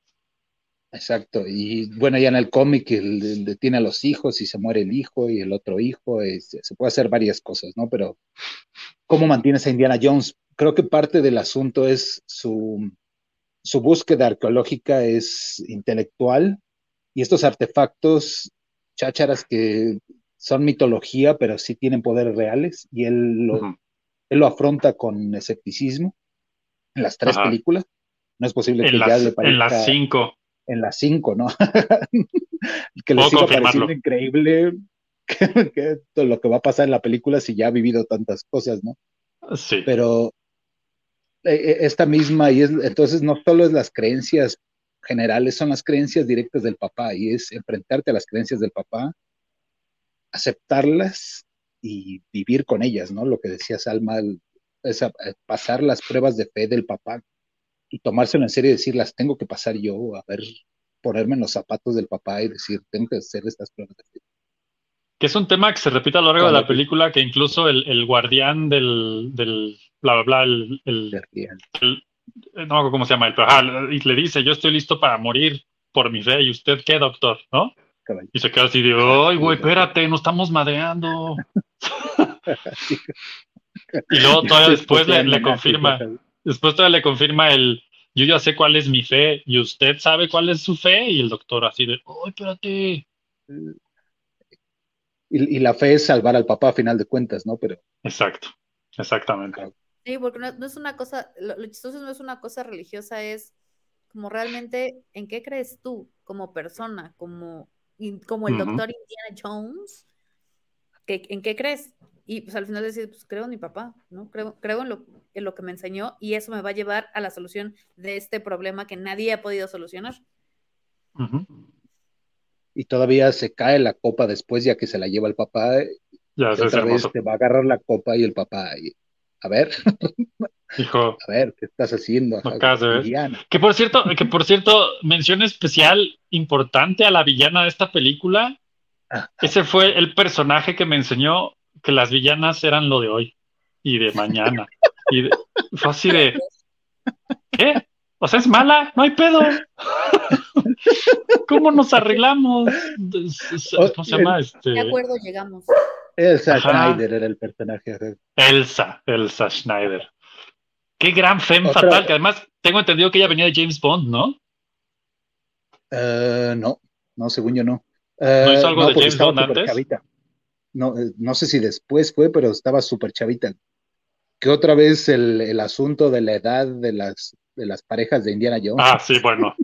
S5: Exacto, y bueno, ya en el cómic el, el tiene a los hijos y se muere el hijo y el otro hijo, es- se puede hacer varias cosas, ¿no? Pero ¿cómo mantienes a Indiana Jones? Creo que parte del asunto es su, su búsqueda arqueológica es intelectual y estos artefactos chácharas que son mitología, pero sí tienen poderes reales y él lo,
S3: Ujú.
S5: él lo afronta con escepticismo en las tres
S3: Ajá.
S5: películas. No es posible que
S3: En
S5: ya
S3: las,
S5: le
S3: en las
S5: parezca
S3: cinco.
S5: En las cinco, ¿no? que le
S3: Puedo
S5: siga pareciendo increíble que, lo que va a pasar en la película si ya ha vivido tantas cosas, ¿no?
S3: Sí.
S5: Pero eh, eh, esta misma, y es, entonces no solo es las creencias generales, son las creencias directas del papá, y es enfrentarte a las creencias del papá, aceptarlas y vivir con ellas, ¿no? Lo que decía Salma, el- es a pasar las pruebas de fe del papá y tomárselo en serio y decir, las tengo que pasar yo, a ver, ponerme en los zapatos del papá y decir, tengo que hacer estas pruebas.
S3: Que es un tema que se repite a lo largo de la película, que incluso el, el guardián del, del bla, bla, bla, el, el- el- no me acuerdo cómo se llama, el, pero y le dice, yo estoy listo para morir por mi fe, ¿y usted qué, doctor? ¿no? Y se queda así de, ay, güey, espérate, nos estamos madreando. Y luego todavía después le, le confirma, después todavía le confirma el, yo ya sé cuál es mi fe, y usted sabe cuál es su fe, y el doctor así de, ay, espérate.
S5: Y, y la fe es salvar al papá a final de cuentas, ¿no? Pero
S3: Exacto, exactamente.
S4: Sí, porque no, no es una cosa, lo, lo chistoso no es una cosa religiosa, es como realmente en qué crees tú como persona, como, in- como el
S3: Ujú.
S4: doctor Indiana Jones, que, ¿en qué crees? Y pues al final decir, pues creo en mi papá, ¿no? Creo, creo en, lo, en lo que me enseñó y eso me va a llevar a la solución de este problema que nadie ha podido solucionar.
S5: Y todavía se cae la copa después ya que se la lleva el papá,
S3: Ya,
S5: y otra vez te va a agarrar la copa y el papá, y, a ver,
S3: Dijo,
S5: a ver, ¿qué estás haciendo?
S3: Que por cierto, que por cierto, mención especial importante a la villana de esta película.
S5: Ah.
S3: Ese fue el personaje que me enseñó que las villanas eran lo de hoy y de mañana. Y de- fue así de ¿qué? O sea, es mala, no hay pedo. ¿Cómo nos arreglamos? ¿Cómo se llama? Este,
S4: ¿Qué acuerdo llegamos?
S5: Elsa
S3: Ajá.
S5: Schneider era el personaje.
S3: Elsa, Elsa Schneider. Qué gran femme
S5: Otra-
S3: fatal, que además tengo entendido que ella venía de James Bond, ¿no?
S5: Eh, no, no, según yo no. Eh,
S3: ¿No hizo algo de James Bond antes?
S5: chavita. No, eh, no sé si después fue, pero estaba súper chavita. Que otra vez el, el asunto de la edad de las, de las parejas de Indiana Jones.
S3: Ah, sí, bueno.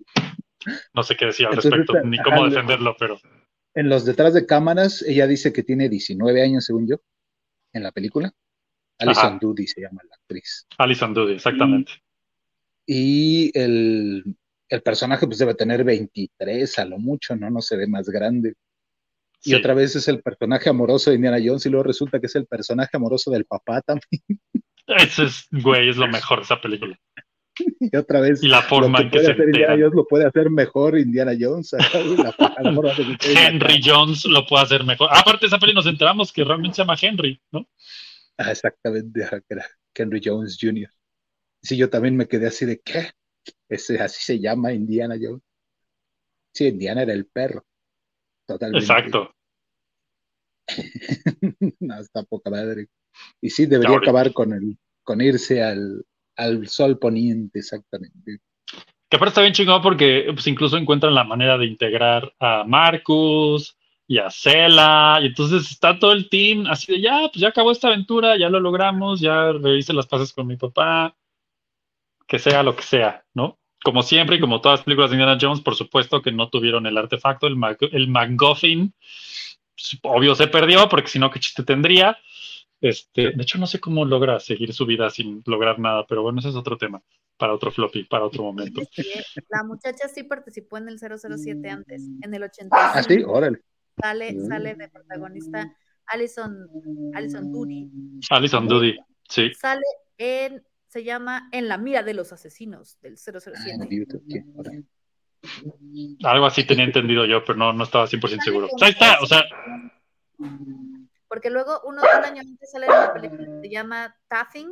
S3: No sé qué decir al
S5: Entonces,
S3: respecto, ni cómo
S5: ajá,
S3: defenderlo, pero
S5: En los detrás de cámaras, ella dice que tiene 19 años, según yo, en la película. Alison. Doody se llama la actriz.
S3: Alison Doody, exactamente.
S5: Y el, el personaje pues debe tener 23 a lo mucho, ¿no? No se ve más grande. Y
S3: Sí.
S5: otra vez es el personaje amoroso de Indiana Jones y luego resulta que es el personaje amoroso del papá también.
S3: Ese es, güey, es lo mejor de esa película.
S5: y otra vez
S3: Y la forma
S5: lo
S3: en
S5: que puede
S3: se
S5: hacer Indiana. Jones lo puede hacer mejor Indiana Jones.
S3: Henry Jones lo puede hacer mejor. Aparte esa peli nos enteramos que realmente se llama Henry, ¿no?
S5: Ah, exactamente, era Henry Jones Jr. Sí, yo también me quedé así de ¿qué? Ese, así se llama Indiana Jones. Sí, Indiana era el perro. Totalmente.
S3: Exacto.
S5: no, está poca madre. Y sí, debería acabar con el, con irse al, al sol poniente, exactamente.
S3: Que aparte está bien chingón porque pues, incluso encuentran la manera de integrar a Marcus y a Cela. Y entonces está todo el team así de ya, pues ya acabó esta aventura, ya lo logramos, ya rehice las paces con mi papá. Que sea lo que sea, ¿no? Como siempre y como todas las películas de Indiana Jones, por supuesto que no tuvieron el artefacto, el, Mac- el MacGuffin. Pues, Obvio se perdió porque si no, ¿qué chiste tendría? Este, de hecho, no sé cómo logra seguir su vida sin lograr nada, pero bueno, ese es otro tema, para otro floppy, para otro momento.
S4: Sí, La muchacha sí participó en el 007 antes, en el 85.
S5: Ah, sí, órale.
S4: Sale,
S5: Mm.
S4: sale de protagonista Alison, Alison Doody.
S3: Alison Doody, sí.
S4: Sale en, se llama En la mira de los asesinos del
S5: Ah, en
S4: 007.
S5: YouTube, sí, órale.
S3: Algo así tenía entendido yo, pero no, no estaba 100% seguro. O sea, ahí está, o sea,
S4: Porque luego uno, un año antes sale una película que se llama Taffing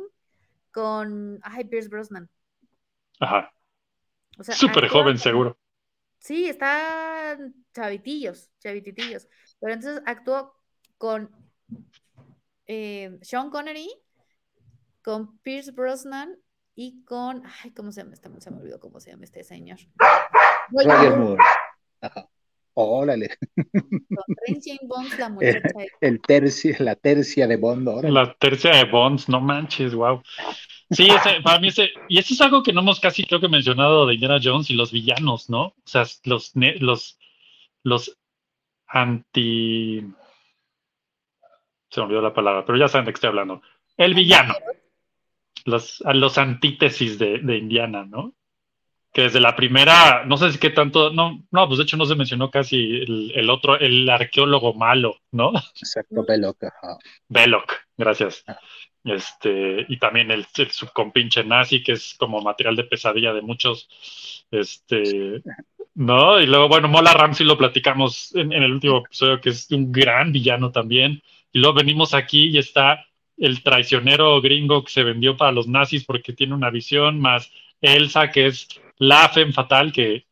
S4: con ay, Pierce Brosnan.
S3: ajá,
S4: O sea,
S3: súper joven seguro.
S4: Sí, están chavitillos, chavititillos. Pero entonces actuó con eh, Sean Connery, con Pierce Brosnan y con. Ay, ¿cómo se llama? este- Se me olvidó cómo se llama este señor. Roger Moore.
S5: Ajá. Órale.
S4: con Bonds, la muchacha.
S5: El tercio, la tercia de Bond, órale.
S3: La tercia de Bonds, no manches, wow. Sí, ese, para mí ese, y eso es algo que no hemos casi creo que mencionado de Indiana Jones y los villanos, ¿no? O sea, los, los, los anti, se me olvidó la palabra, pero ya saben de qué estoy hablando. El villano, los, a los antítesis de, de Indiana, ¿no? Que desde la primera, no sé si qué tanto, no, no, pues de hecho no se mencionó casi el, el otro, el arqueólogo malo, ¿no?
S5: Exacto, Belloc, ajá.
S3: Belloc, gracias.
S5: Ah.
S3: Este, y también el, el subcompinche nazi, que es como material de pesadilla de muchos. Este, ¿no? Y luego, bueno, Mola Ramsey lo platicamos en, en el último episodio, que es un gran villano también. Y luego venimos aquí y está el traicionero gringo que se vendió para los nazis porque tiene una visión, más Elsa, que es la femme fatal, que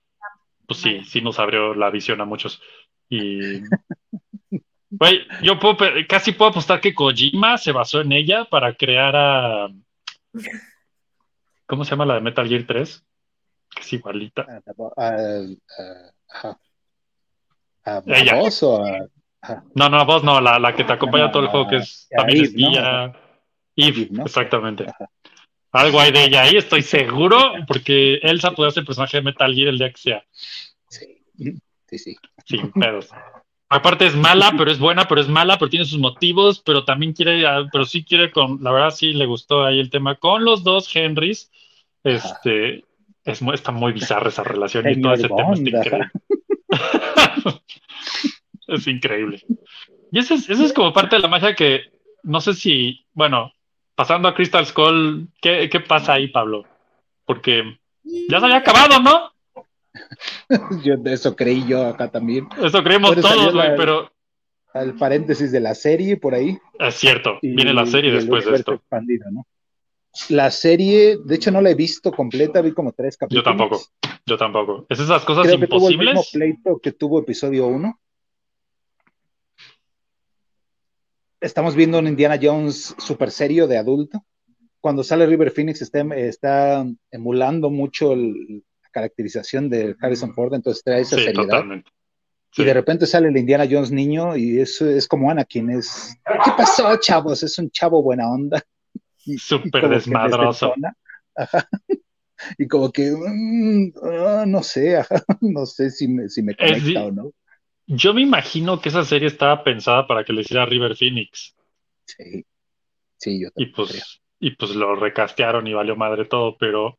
S3: pues sí, sí nos abrió la visión a muchos. Y Güey, yo puedo, casi puedo apostar que Kojima se basó en ella para crear a. ¿Cómo se llama la de Metal Gear 3? Que es igualita.
S5: A, a, a-. ¿A vos o a-
S3: No, no, vos no, la, la que te acompaña todo el juego, que es
S5: A
S3: también es guía. Eve,
S5: Eve, ¿no?
S3: exactamente.
S5: Ajá.
S3: Algo hay de ella ahí, estoy seguro, porque Elsa puede ser personaje de Metal Gear el día que sea,
S5: Sí, sí, sí.
S3: sin pedos. Aparte es mala, pero es buena, pero es mala, pero tiene sus motivos, pero también quiere, ah, pero sí quiere con, la verdad sí le gustó ahí el tema con los dos Henrys. Este, es está muy bizarra esa relación y todo ese tema está increíble. es increíble. Y eso es, eso es como parte de la magia que no sé si, bueno, pasando a Crystal Skull, ¿qué, qué pasa ahí, Pablo? Porque ya se había acabado, ¿no?
S5: Yo de eso creí yo acá también.
S3: Eso creemos
S5: Pero
S3: todos, güey, pero
S5: Al paréntesis de la serie por ahí.
S3: es cierto,
S5: y-
S3: viene la serie después de esto.
S5: expandido, ¿no? La serie, de hecho, no la he visto completa, vi como tres
S3: Yo
S5: capítulos.
S3: tampoco, yo tampoco. Es esas cosas
S5: Creo que tuvo el mismo
S3: imposibles.
S5: pleito que tuvo episodio 1. Estamos viendo un Indiana Jones super serio de adulto. Cuando sale River Phoenix está, está emulando mucho el- la caracterización de Harrison Ford, entonces trae esa
S3: Sí,
S5: seriedad.
S3: totalmente.
S5: Y de repente sale el Indiana Jones niño y eso es como Anakin, es ¿qué pasó, chavos? Es un chavo buena onda.
S3: Súper desmadroso.
S5: Ajá. Y como que mm, ah, no sé, ajá, no sé si me, si me
S3: Es di-
S5: conecta o no.
S3: Yo me imagino que esa serie estaba pensada para que le hiciera River Phoenix.
S5: Sí, sí, yo
S3: Y
S5: también creo.
S3: pues, y pues lo recastearon y valió madre todo, pero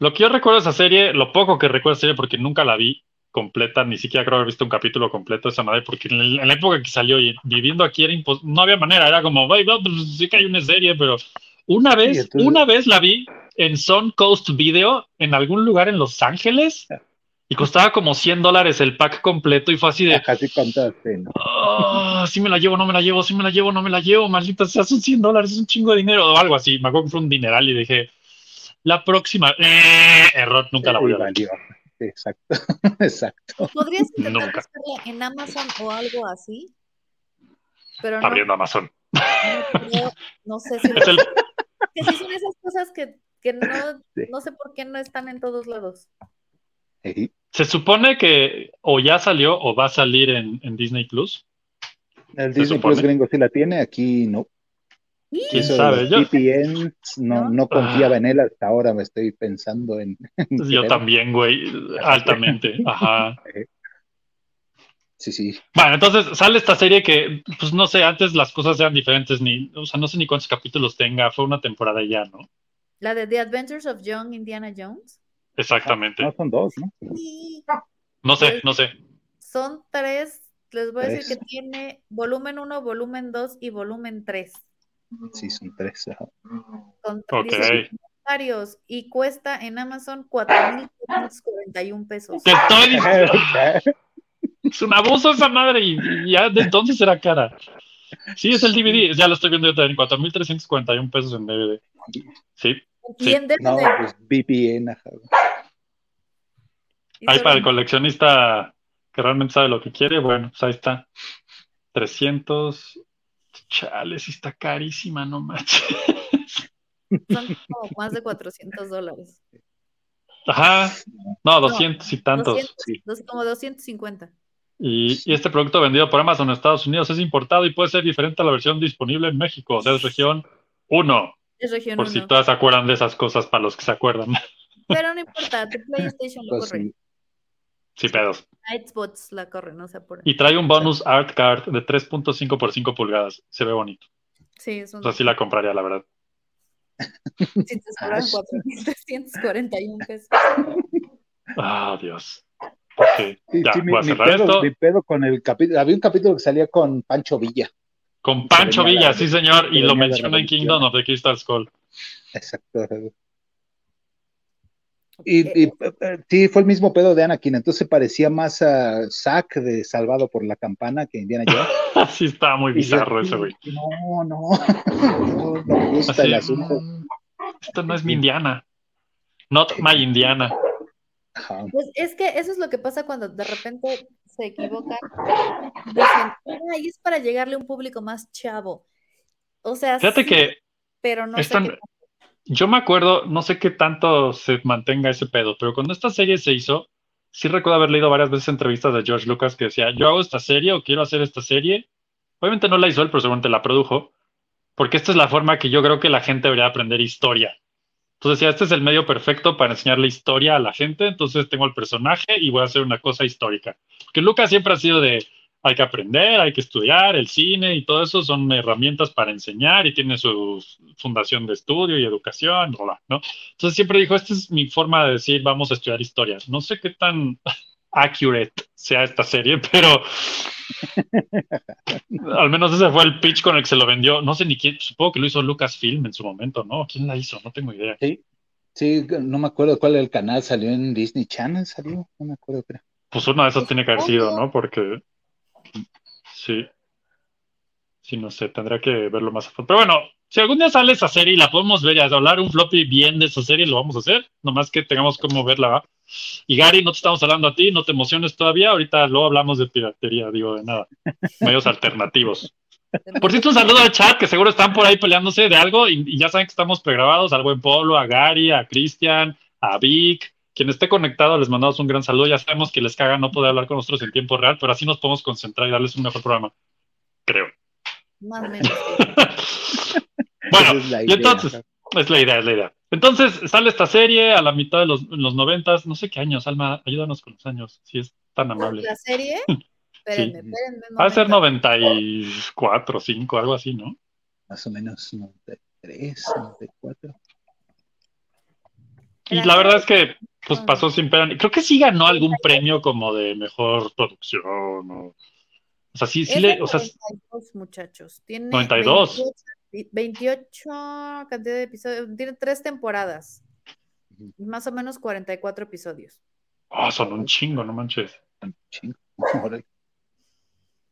S3: lo que yo recuerdo de esa serie, lo poco que recuerdo de esa serie, porque nunca la vi completa, ni siquiera creo haber visto un capítulo completo de esa madre, porque en, la época que salió y viviendo aquí era impos- no había manera, era como, "Güey, no, pues sí que hay una serie, pero una vez,
S5: entonces-
S3: una vez la vi en Sun Coast Video en algún lugar en Los Ángeles y costaba como 100 dólares el pack completo y fue así de,
S5: Casi contaste, ¿no?
S3: "Ah, sí me la llevo, no me la llevo, sí me la llevo, no me la llevo, maldita sea, son 100 dólares, es un chingo de dinero o algo así. Me acuerdo que fue un dineral y dije, la próxima, eh, error, nunca la voy a ver.
S5: Exacto, exacto.
S4: ¿Podrías intentar
S3: Nunca.
S4: buscarla en Amazon o algo así? Pero no,
S3: Abriendo Amazon.
S4: no, creo- no sé si
S3: Es el,
S4: que sí son esas cosas que, que no,
S5: Sí.
S4: no sé por qué no están en todos lados.
S3: Se supone que o ya salió o va a salir en, en Disney Plus.
S5: El Disney
S3: supone.
S5: Plus gringo sí la tiene, aquí no.
S3: ¿Quién
S5: Eso
S3: sabe? Yo,
S5: no,
S4: ¿No?
S5: confiaba en él hasta ahora, me estoy pensando en. en
S3: yo
S5: querer.
S3: también, güey, altamente. Ajá.
S5: Sí, sí.
S3: Bueno, entonces sale esta serie que, pues no sé, antes las cosas eran diferentes, ni, o sea, no sé ni cuántos capítulos tenga, fue una temporada ya, ¿no?
S4: La de The Adventures of Young Indiana Jones.
S3: Exactamente.
S5: No, son dos, ¿no?
S4: Y
S3: No sé, no sé.
S4: son tres, les voy a decir
S5: Tres.
S4: que tiene volumen 1, volumen 2 y volumen 3.
S5: Sí, son tres. ajá.
S4: Con
S3: Ok.
S4: 16 comentarios y cuesta en Amazon 4.441 pesos.
S3: Te estoy diciendo, es un abuso esa madre y, y ya de entonces era cara. Sí, es el DVD, ya lo estoy viendo yo también, 4.341 pesos en DVD. Sí,
S4: Bien debe
S5: No,
S4: de-
S5: pues VPN, ajá.
S3: ahí para el coleccionista que realmente sabe lo que quiere, bueno, pues ahí está. 300. Chale, sí está carísima, no manches.
S4: son como más de 400 dólares.
S3: Ajá, no, 200 y tantos.
S4: 200,
S3: sí.
S4: dos- como 250.
S3: Y, y este producto vendido por Amazon en Estados Unidos es importado y puede ser diferente a la versión disponible en México, o sea, es región 1,
S4: Es región
S3: por si
S4: 1.
S3: todas se acuerdan de esas cosas para los que se acuerdan.
S4: Pero no importa, tu PlayStation lo
S5: Pues
S4: corre.
S5: sí.
S3: Sí, pedos.
S4: Nightbots la corre, no se apuren.
S3: Y trae un bonus art card de 3.5 por 5 pulgadas. Se ve bonito.
S4: Sí, es un...
S3: O sea, sí la compraría, la verdad.
S4: Si te sobran 4.341 pesos.
S3: Ah, Dios. Ok,
S5: Sí,
S3: ya,
S5: sí, mi,
S3: voy a
S5: mi
S3: cerrar
S5: pedo,
S3: esto.
S5: mi pedo con el capítulo. Había un capítulo que salía con Pancho Villa.
S3: Con Pancho Villa,
S5: la-
S3: sí, señor. Y lo menciona en. Kingdom of the Crystal Skull.
S5: Exacto. Y, y, sí, fue el mismo pedo de Anakin, entonces parecía más a Zack de Salvado por la Campana que Indiana Jones.
S3: Sí, está muy
S5: Y yo,
S3: bizarro ese, güey.
S5: No, no, no me gusta
S3: Así,
S5: el asunto.
S3: mm, esto no es mi Indiana. Not my Indiana.
S4: Pues es que eso es lo que pasa cuando de repente se equivocan. Dicen, ay, es para llegarle a un público más chavo. O sea,
S3: Fíjate
S4: sí,
S3: que
S4: pero no sé qué-
S3: yo me acuerdo, no sé qué tanto se mantenga ese pedo, pero cuando esta serie se hizo, sí recuerdo haber leído varias veces entrevistas de George Lucas que decía, yo hago esta serie o quiero hacer esta serie. Obviamente no la hizo él, pero seguramente la produjo, porque esta es la forma que yo creo que la gente debería aprender historia. Entonces decía, este es el medio perfecto para enseñarle historia a la gente, entonces tengo el personaje y voy a hacer una cosa histórica. Porque Lucas siempre ha sido de, hay que aprender, hay que estudiar, el cine y todo eso son herramientas para enseñar y tiene su fundación de estudio y educación, ¿no? Entonces siempre dijo, esta es mi forma de decir, vamos a estudiar historia. No sé qué tan accurate sea esta serie, pero al menos ese fue el pitch con el que se lo vendió. No sé ni quién, supongo que lo hizo Lucasfilm en su momento, ¿no? ¿Quién la hizo? No tengo idea.
S5: Sí, no me acuerdo cuál era el canal, salió en Disney Channel, salió, no me acuerdo, creo.
S3: Pues una de esas tiene que haber sido, ¿no? Porque sí. Sí, no sé, tendría que verlo más a fondo. Pero bueno, si algún día sale esa serie y la podemos ver y hablar un floppy bien de esa serie, lo vamos a hacer. Nomás que tengamos cómo verla, ¿va? Y Gary, no te estamos hablando a ti, no te emociones todavía. Ahorita luego hablamos de piratería, digo, de nada. Medios alternativos. Por cierto, un saludo al chat, que seguro están por ahí peleándose de algo y, y ya saben que estamos pregrabados. Al buen Pablo, a Gary, a Cristian, a Vic. Quien esté conectado, les mandamos un gran saludo. Ya sabemos que les caga no poder hablar con nosotros en tiempo real, pero así nos podemos concentrar y darles un mejor programa. Creo.
S4: Más o menos.
S3: Bueno,
S5: es
S3: y entonces, es la idea, es la idea. Entonces, sale esta serie a la mitad de los, los noventas, no sé qué años, Alma, ayúdanos con los años, si es tan amable.
S4: La serie, espérenme, espérenme. un
S3: Va a ser
S4: momento.
S3: 94, 5, algo así, ¿no?
S5: Más o menos 93, 94.
S3: Y
S4: La
S3: la verdad es que pues pasó sin pena. Creo que sí ganó algún premio como de mejor producción o, o sea, sí, sí
S4: Es
S3: le, o sea,
S4: 92, muchachos. Tiene
S3: 92.
S4: 28, Y 28 cantidad de episodios, tiene tres temporadas, y más o menos 44 episodios.
S3: Oh, son un chingo, no manches.
S5: Chingo. Órale.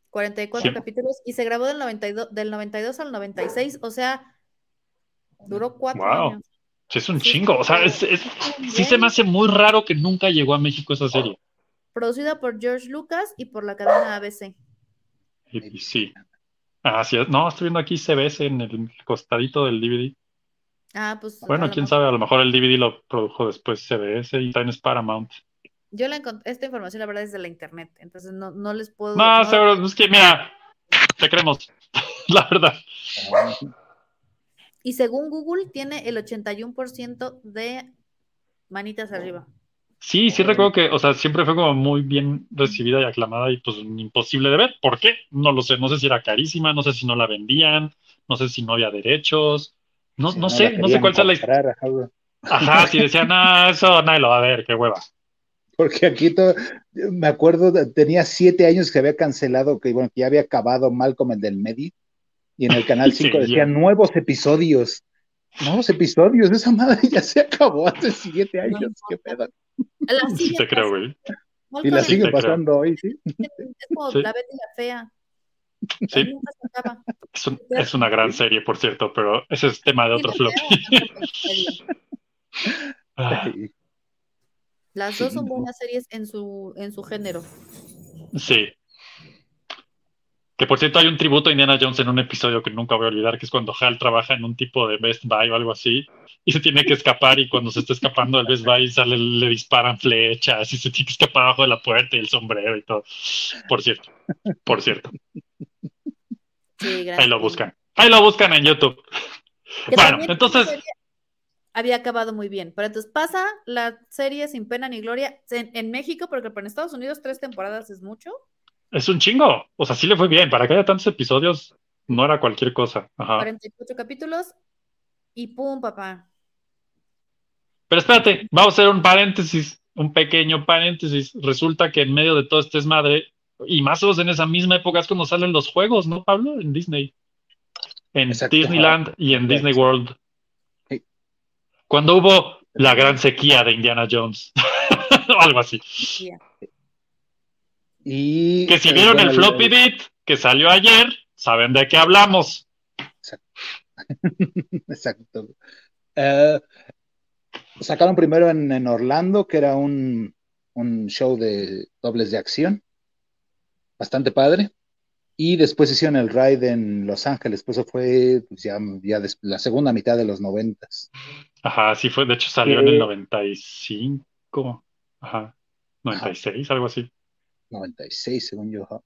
S4: 44
S3: Sí.
S4: capítulos y se grabó del 92, del 92 al 96, o sea, duró cuatro
S3: Wow.
S4: años.
S3: Sí, es un
S4: Sí,
S3: chingo. O sea, es, es- sí se me hace muy raro que nunca llegó a México esa serie.
S4: Producida por George Lucas y por la cadena ABC.
S3: Sí. Así es. No, estoy viendo aquí CBS en el costadito del DVD.
S4: Ah, pues.
S3: Bueno, quién sabe, a lo mejor el DVD lo produjo después CBS y también es Paramount.
S4: Yo la encont- esta información, la verdad, es de la internet, entonces no, no les puedo.
S3: No,
S4: no-
S3: seguro, es que mira, te creemos, la verdad.
S4: Y según Google, tiene el 81% de manitas arriba.
S3: Sí, sí recuerdo que, o sea, siempre fue como muy bien recibida y aclamada y pues imposible de ver. ¿Por qué? No lo sé, no sé si era carísima, no sé si no la vendían, no sé si no había derechos, no,
S5: Sí,
S3: no sé, no sé cuál sea la historia.
S5: ajá,
S3: si decían, ah, eso nadie lo va a ver, qué hueva.
S5: Porque aquí todo, me acuerdo, tenía siete años que había cancelado, que bueno, que ya había acabado Malcolm el del Medio, y en el canal
S3: Sí,
S5: 5
S3: ya.
S5: decía nuevos episodios. Nuevos episodios, esa madre ya se acabó hace siete años, qué pedo.
S4: La
S3: Sí te creo, güey.
S5: Y la sigue
S3: creo.
S5: pasando hoy, sí.
S4: Es como
S3: Sí.
S4: la Betty la fea.
S3: Sí,
S4: Nunca se acaba.
S3: es, un- es una gran serie, por cierto, pero ese es tema de otro
S4: medio.
S3: Ah,
S4: Las dos son
S5: no.
S4: buenas series en su, en su género.
S3: Sí. Que por cierto hay un tributo a Indiana Jones en un episodio que nunca voy a olvidar, que es cuando Hal trabaja en un tipo de Best Buy o algo así, y se tiene que escapar y cuando se está escapando del Best Buy sale, le disparan flechas y se tiene que escapar abajo de la puerta y el sombrero y todo. Por cierto, por cierto.
S4: Sí,
S3: Ahí lo buscan. Ahí lo buscan en YouTube.
S4: Que
S3: Bueno, entonces-
S4: había acabado muy bien. Pero entonces pasa la serie sin pena ni gloria en, en México, porque en Estados Unidos tres temporadas es mucho.
S3: Es un chingo. O sea, sí le fue bien. Para que haya tantos episodios, no era cualquier cosa. Ajá.
S4: 48 capítulos y pum, papá.
S3: Pero espérate, vamos a hacer un paréntesis, un pequeño paréntesis. Resulta que en medio de todo este desmadre, y más o menos en esa misma época es cuando salen los juegos, ¿no, Pablo? En Disney. En
S5: Exacto.
S3: Disneyland y en. Disney World.
S5: Sí.
S3: Cuando hubo la gran sequía de Indiana Jones. o algo así.
S4: Ya.
S5: Y
S3: Que si
S5: eh,
S3: vieron
S5: bueno,
S3: el floppy beat que salió ayer, saben de qué hablamos.
S5: Exacto. Eh, sacaron primero en, en Orlando, que era un, un show de dobles de acción, bastante padre. Y después hicieron el ride en Los Ángeles, pues eso fue pues, ya, ya des- la segunda mitad de los noventas.
S3: Ajá, sí fue. De hecho, salió en el 95. Ajá. 96, algo así.
S5: 96, según yo.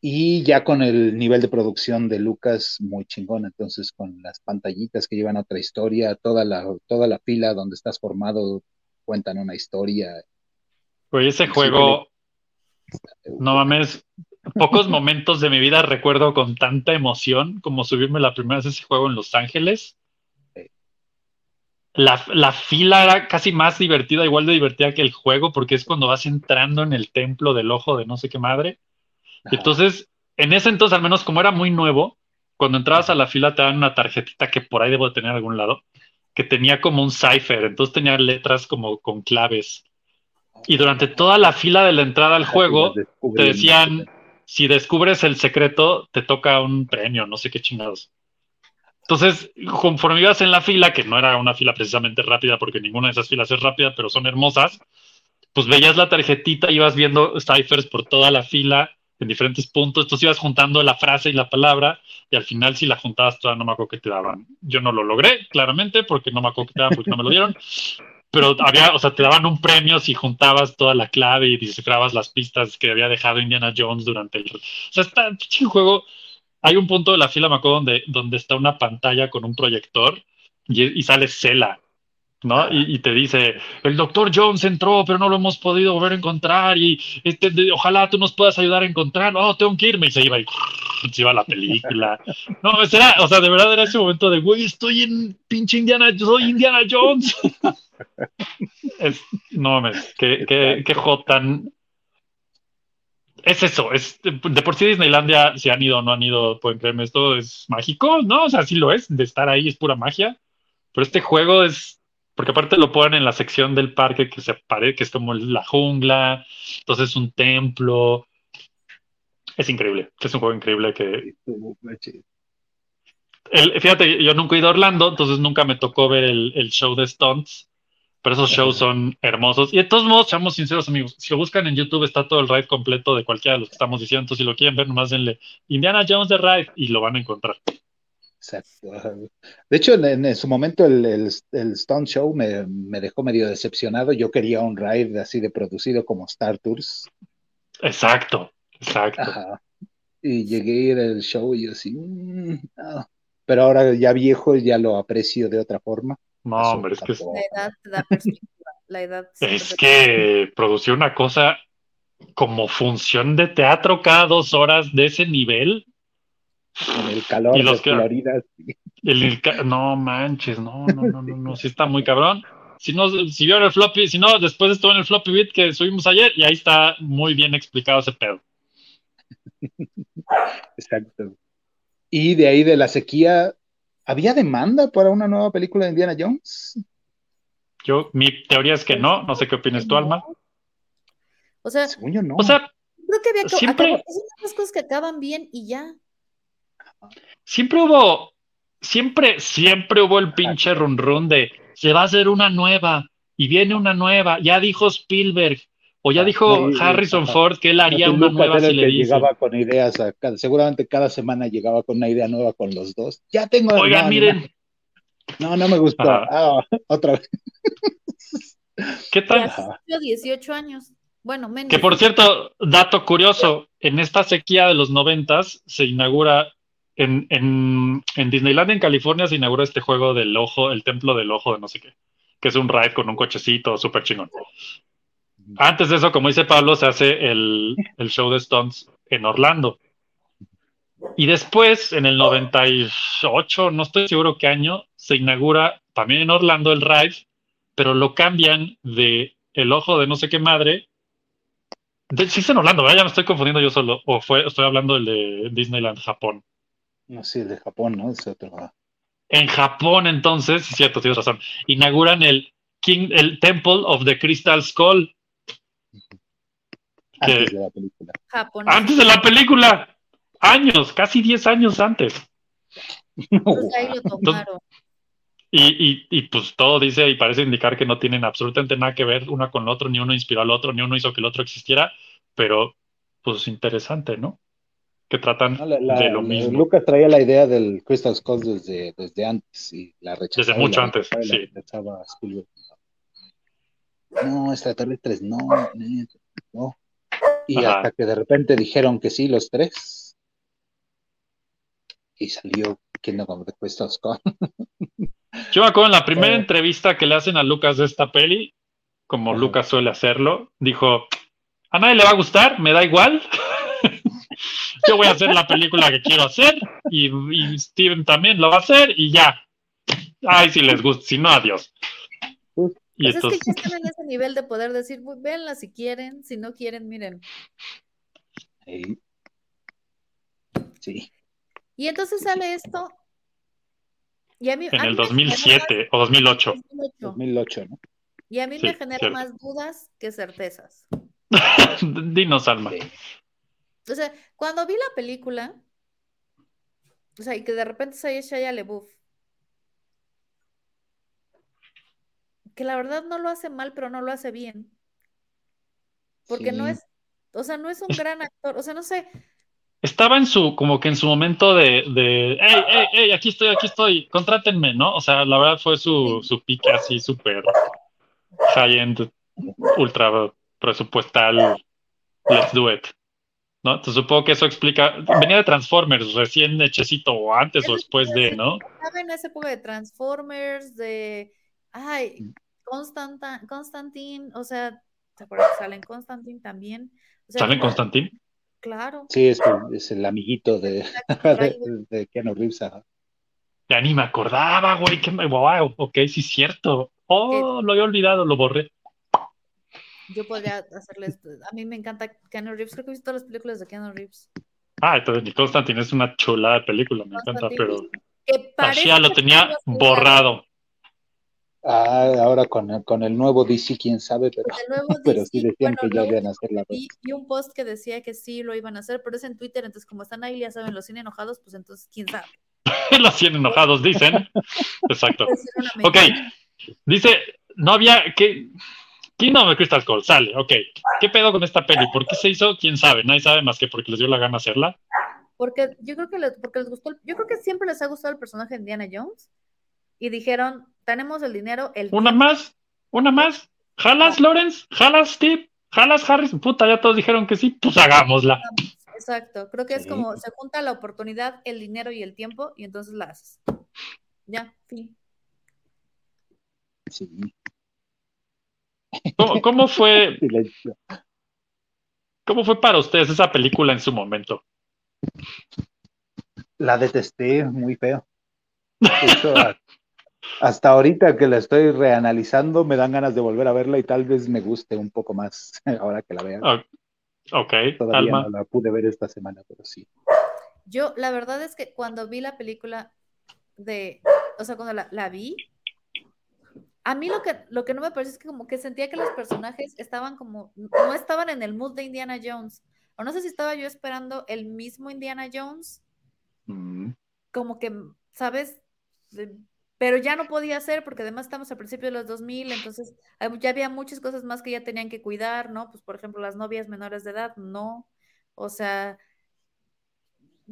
S5: Y ya con el nivel de producción de Lucas muy chingón, entonces con las pantallitas que llevan otra historia, toda la, toda la fila donde estás formado cuentan una historia.
S3: Oye, ese juego, no mames, pocos momentos de mi vida recuerdo con tanta emoción como subirme la primera vez ese juego en Los Ángeles. La, la fila era casi más divertida, igual de divertida que el juego, porque es cuando vas entrando en el templo del ojo de no sé qué madre.
S5: Ajá.
S3: Entonces, en ese entonces, al menos como era muy nuevo, cuando entrabas a la fila te dan una tarjetita que por ahí debo de tener en algún lado, que tenía como un cipher, entonces tenía letras como con claves. Y durante toda la fila de la entrada al juego, te decían, si descubres el secreto, te toca un premio, no sé qué chingados. Entonces, conforme ibas en la fila, que no era una fila precisamente rápida, porque ninguna de esas filas es rápida, pero son hermosas, pues veías la tarjetita, ibas viendo ciphers por toda la fila en diferentes puntos, entonces ibas juntando la frase y la palabra, y al final si la juntabas toda, no me acuerdo qué te daban. Yo no lo logré, claramente, porque no me acuerdo qué te daban, porque no me lo dieron, pero había, o sea, te daban un premio si juntabas toda la clave y descifrabas las pistas que había dejado Indiana Jones durante el... O sea, está pinche juego. Hay un punto de la fila, me acuerdo, donde, donde está una pantalla con un proyector y, y sale Cela, ¿no? Y, y te dice, el doctor Jones entró, pero no lo hemos podido volver a encontrar y este, de- ojalá tú nos puedas ayudar a encontrar. Oh, tengo que irme. Y se iba y se iba la película. No, era, o sea, de verdad era ese momento de, güey, estoy en pinche Indiana, soy Indiana Jones. Es, no mames, qué, qué, qué juego tan. Es eso, es de por sí Disneylandia, si han ido o no han ido, pueden creerme, esto es mágico, ¿no? O sea, sí lo es, de estar ahí es pura magia, pero este juego es, porque aparte lo ponen en la sección del parque que se parece, que es como la jungla, entonces es un templo, es increíble, es un juego increíble que, el- fíjate, yo nunca he ido a Orlando, entonces nunca me tocó ver el, el show de stunts, pero esos shows son hermosos. Y de todos modos, seamos sinceros, amigos, si lo buscan en YouTube está todo el ride completo de cualquiera de los que estamos diciendo, entonces si lo quieren ver, nomás denle Indiana Jones de ride y lo van a encontrar.
S5: Exacto. De hecho, en, en su momento el, el, el Stunt Show me, me dejó medio decepcionado. Yo quería un ride así de producido como Star Tours.
S3: Exacto, exacto.
S5: Ajá. Y llegué a ir al show y yo así, "Mm, no". Pero ahora ya viejo ya lo aprecio de otra forma.
S3: No,
S5: Eso
S3: hombre, es que,
S4: La edad te da perspectiva. La edad siempre
S3: es que producir una cosa como función de teatro cada dos horas de ese nivel,
S5: En el calor
S3: Y
S5: de
S3: los que-
S5: Florida. sí.
S3: El, el ca- no manches, no, no, no, no, no, sí está muy cabrón. Si no, si vieron el floppy, si no, después estuvo en el floppy bit que subimos ayer y ahí está muy bien explicado ese pedo.
S5: Exacto. Y de ahí de la sequía, ¿había demanda para una nueva película de Indiana Jones?
S3: Yo, mi teoría es que no, no sé qué opinas tú, Alma.
S4: O sea,
S5: Según yo no.
S3: O sea,
S4: creo que había que
S3: Siempre-
S4: acabar- es una de las cosas que acaban bien y ya.
S3: siempre hubo, siempre, siempre hubo el pinche run run de se va a hacer una nueva y viene una nueva. Ya dijo Spielberg o ya
S5: Ah,
S3: dijo
S5: sí,
S3: Harrison. Ford que él haría una nueva si
S5: el
S3: le
S5: que
S3: dicen.
S5: llegaba con ideas, a cada- seguramente cada semana llegaba con una idea nueva con los dos. Ya tengo.
S3: Oigan,
S5: no,
S3: miren,
S5: No, no, me gustó. Ah, otra vez.
S3: ¿qué tal?
S4: así cumplió 18 años. Bueno, menos.
S3: Que por cierto, dato curioso, en esta sequía de los noventas se inaugura en, en, en Disneyland en California se inaugura este juego del ojo, el templo del ojo de no sé qué, que es un ride con un cochecito súper chingón. Antes de eso, como dice Pablo, se hace el, el show de Stones en Orlando. Y después, en el 98, no estoy seguro qué año, se inaugura también en Orlando el ride, pero lo cambian de el ojo de no sé qué madre de, sí es en Orlando, ¿verdad? Ya me estoy confundiendo yo solo. O fue, estoy hablando del de Disneyland Japón.
S5: No sé, el de Japón, ¿no? Es otro. ah.
S3: En Japón, entonces, sí, cierto, tienes razón. Inauguran el King, el Temple of the Crystal Skull.
S5: Antes de la película.
S4: Japón.
S3: Antes de la película. Años, casi 10 años antes.
S4: Entonces ahí lo tomaron.
S3: Y, y, y pues todo dice y parece indicar que no tienen absolutamente nada que ver una con el otro, ni uno inspiró al otro, ni uno hizo que el otro existiera, pero pues interesante, ¿no? Que tratan
S5: No, la- la-
S3: de lo
S5: la-
S3: mismo.
S5: Lucas traía la idea del Crystal Skull desde, desde antes y la rechazaba.
S3: Desde mucho
S5: la
S3: antes,
S5: la
S3: sí.
S5: No, extraterrestres, no, no. Y
S3: Ajá.
S5: hasta que de repente dijeron que sí, los tres. Y salió Kingdom of the Crystal Skull.
S3: Yo me acuerdo en la primera
S5: Eh.
S3: entrevista que le hacen a Lucas de esta peli, como
S5: Ajá.
S3: Lucas suele hacerlo, dijo, a nadie le va a gustar, me da igual. Yo voy a hacer la película que quiero hacer y, y Steven también lo va a hacer y ya. Ay, si les gusta, si no, adiós. Y
S4: Pues es que
S3: entonces,
S4: ya están en ese nivel de poder decir, "Pues, véanla si quieren, si no quieren, miren.
S5: Sí.
S4: Y entonces sale esto. Y a mí,
S3: en
S4: a
S3: el
S4: mí genera
S3: 2007 o 2008.
S4: más- 2008.
S5: 2008, ¿no?
S4: Y a mí
S3: Sí,
S4: me genera
S3: cierto.
S4: más dudas que certezas.
S3: Dinos, Alma.
S5: Sí.
S4: O sea, cuando vi la película, o sea, y que de repente sale Shia LaBeouf, que la verdad no lo hace mal, pero no lo hace bien. Porque no es, o sea, no es un gran actor, o sea, no sé,
S3: Estaba en su, como que en su momento de, de hey, hey, hey, aquí estoy, aquí estoy, contrátenme, ¿no? O sea, la verdad fue su, su pique así súper high-end, ultra presupuestal, let's do it. ¿No? Entonces supongo que eso explica, venía de Transformers, recién hechecito, o antes o después de, ¿no?
S4: estaba en esa época de Transformers, de, ay, Constanta, Constantine, o sea, ¿te acuerdas que sale en Constantine también? O sea,
S3: ¿Sale en Constantín?
S4: Claro.
S5: Sí, es el, es el amiguito de, de, de Keanu Reeves. ajá.
S3: Ya ni me acordaba, güey, que me, wow, ok, sí es cierto. Oh, lo había olvidado, lo borré.
S4: yo podría hacerles. A mí me encanta Keanu Reeves. Creo que he visto todas las películas de Keanu Reeves.
S3: Ah, entonces ni Constantine es una chulada de película, me encanta, pero
S4: Que parece
S3: Ashia lo tenía borrado.
S5: Ah, ahora con el, con el nuevo DC, quién sabe, pero, pero sí decían
S4: bueno,
S5: que ya iban a hacer la
S4: vi, vi un post que decía que sí lo iban a hacer, pero es en Twitter, entonces como están ahí, ya saben, los cine enojados, pues entonces quién sabe.
S3: Los 100 enojados dicen. Exacto. Ok, dice, no había que... Kingdom of Crystal Skull sale, ok. ¿Qué pedo con esta peli? ¿Por qué se hizo? ¿Quién sabe? Nadie sabe más que porque les dio la gana hacerla.
S4: Porque yo creo que les, porque les gustó, el- yo creo que siempre les ha gustado el personaje de Indiana Jones y dijeron, tenemos el dinero, el
S3: Una
S4: tiempo,
S3: más, una más. ¿Jalas, Lawrence? ¿Jalas, Steve? ¿Jalas, Harris? Puta, ya todos dijeron que sí, pues hagámosla.
S4: Exacto, creo que es
S5: Sí.
S4: como se junta la oportunidad, el dinero y el tiempo y entonces la haces. Ya, fin.
S5: Sí,
S3: ¿Cómo, cómo fue,
S5: silencio.
S3: ¿Cómo fue para ustedes esa película en su momento?
S5: La detesté muy feo. De hecho, a- hasta ahorita que la estoy reanalizando, me dan ganas de volver a verla y tal vez me guste un poco más ahora que la vea.
S3: Ok,
S5: Todavía
S3: Alma.
S5: no la pude ver esta semana, pero sí.
S4: Yo, la verdad es que cuando vi la película de, o sea, cuando la, la vi, a mí lo que, lo que no me parece es que como que sentía que los personajes estaban como, no estaban en el mood de Indiana Jones. O no sé si estaba yo esperando el mismo Indiana Jones,
S3: Mm,
S4: como que, ¿sabes? Pero ya no podía ser porque además estamos al principio de los 2000, entonces ya había muchas cosas más que ya tenían que cuidar, ¿no? Pues por ejemplo, las novias menores de edad, no. O sea,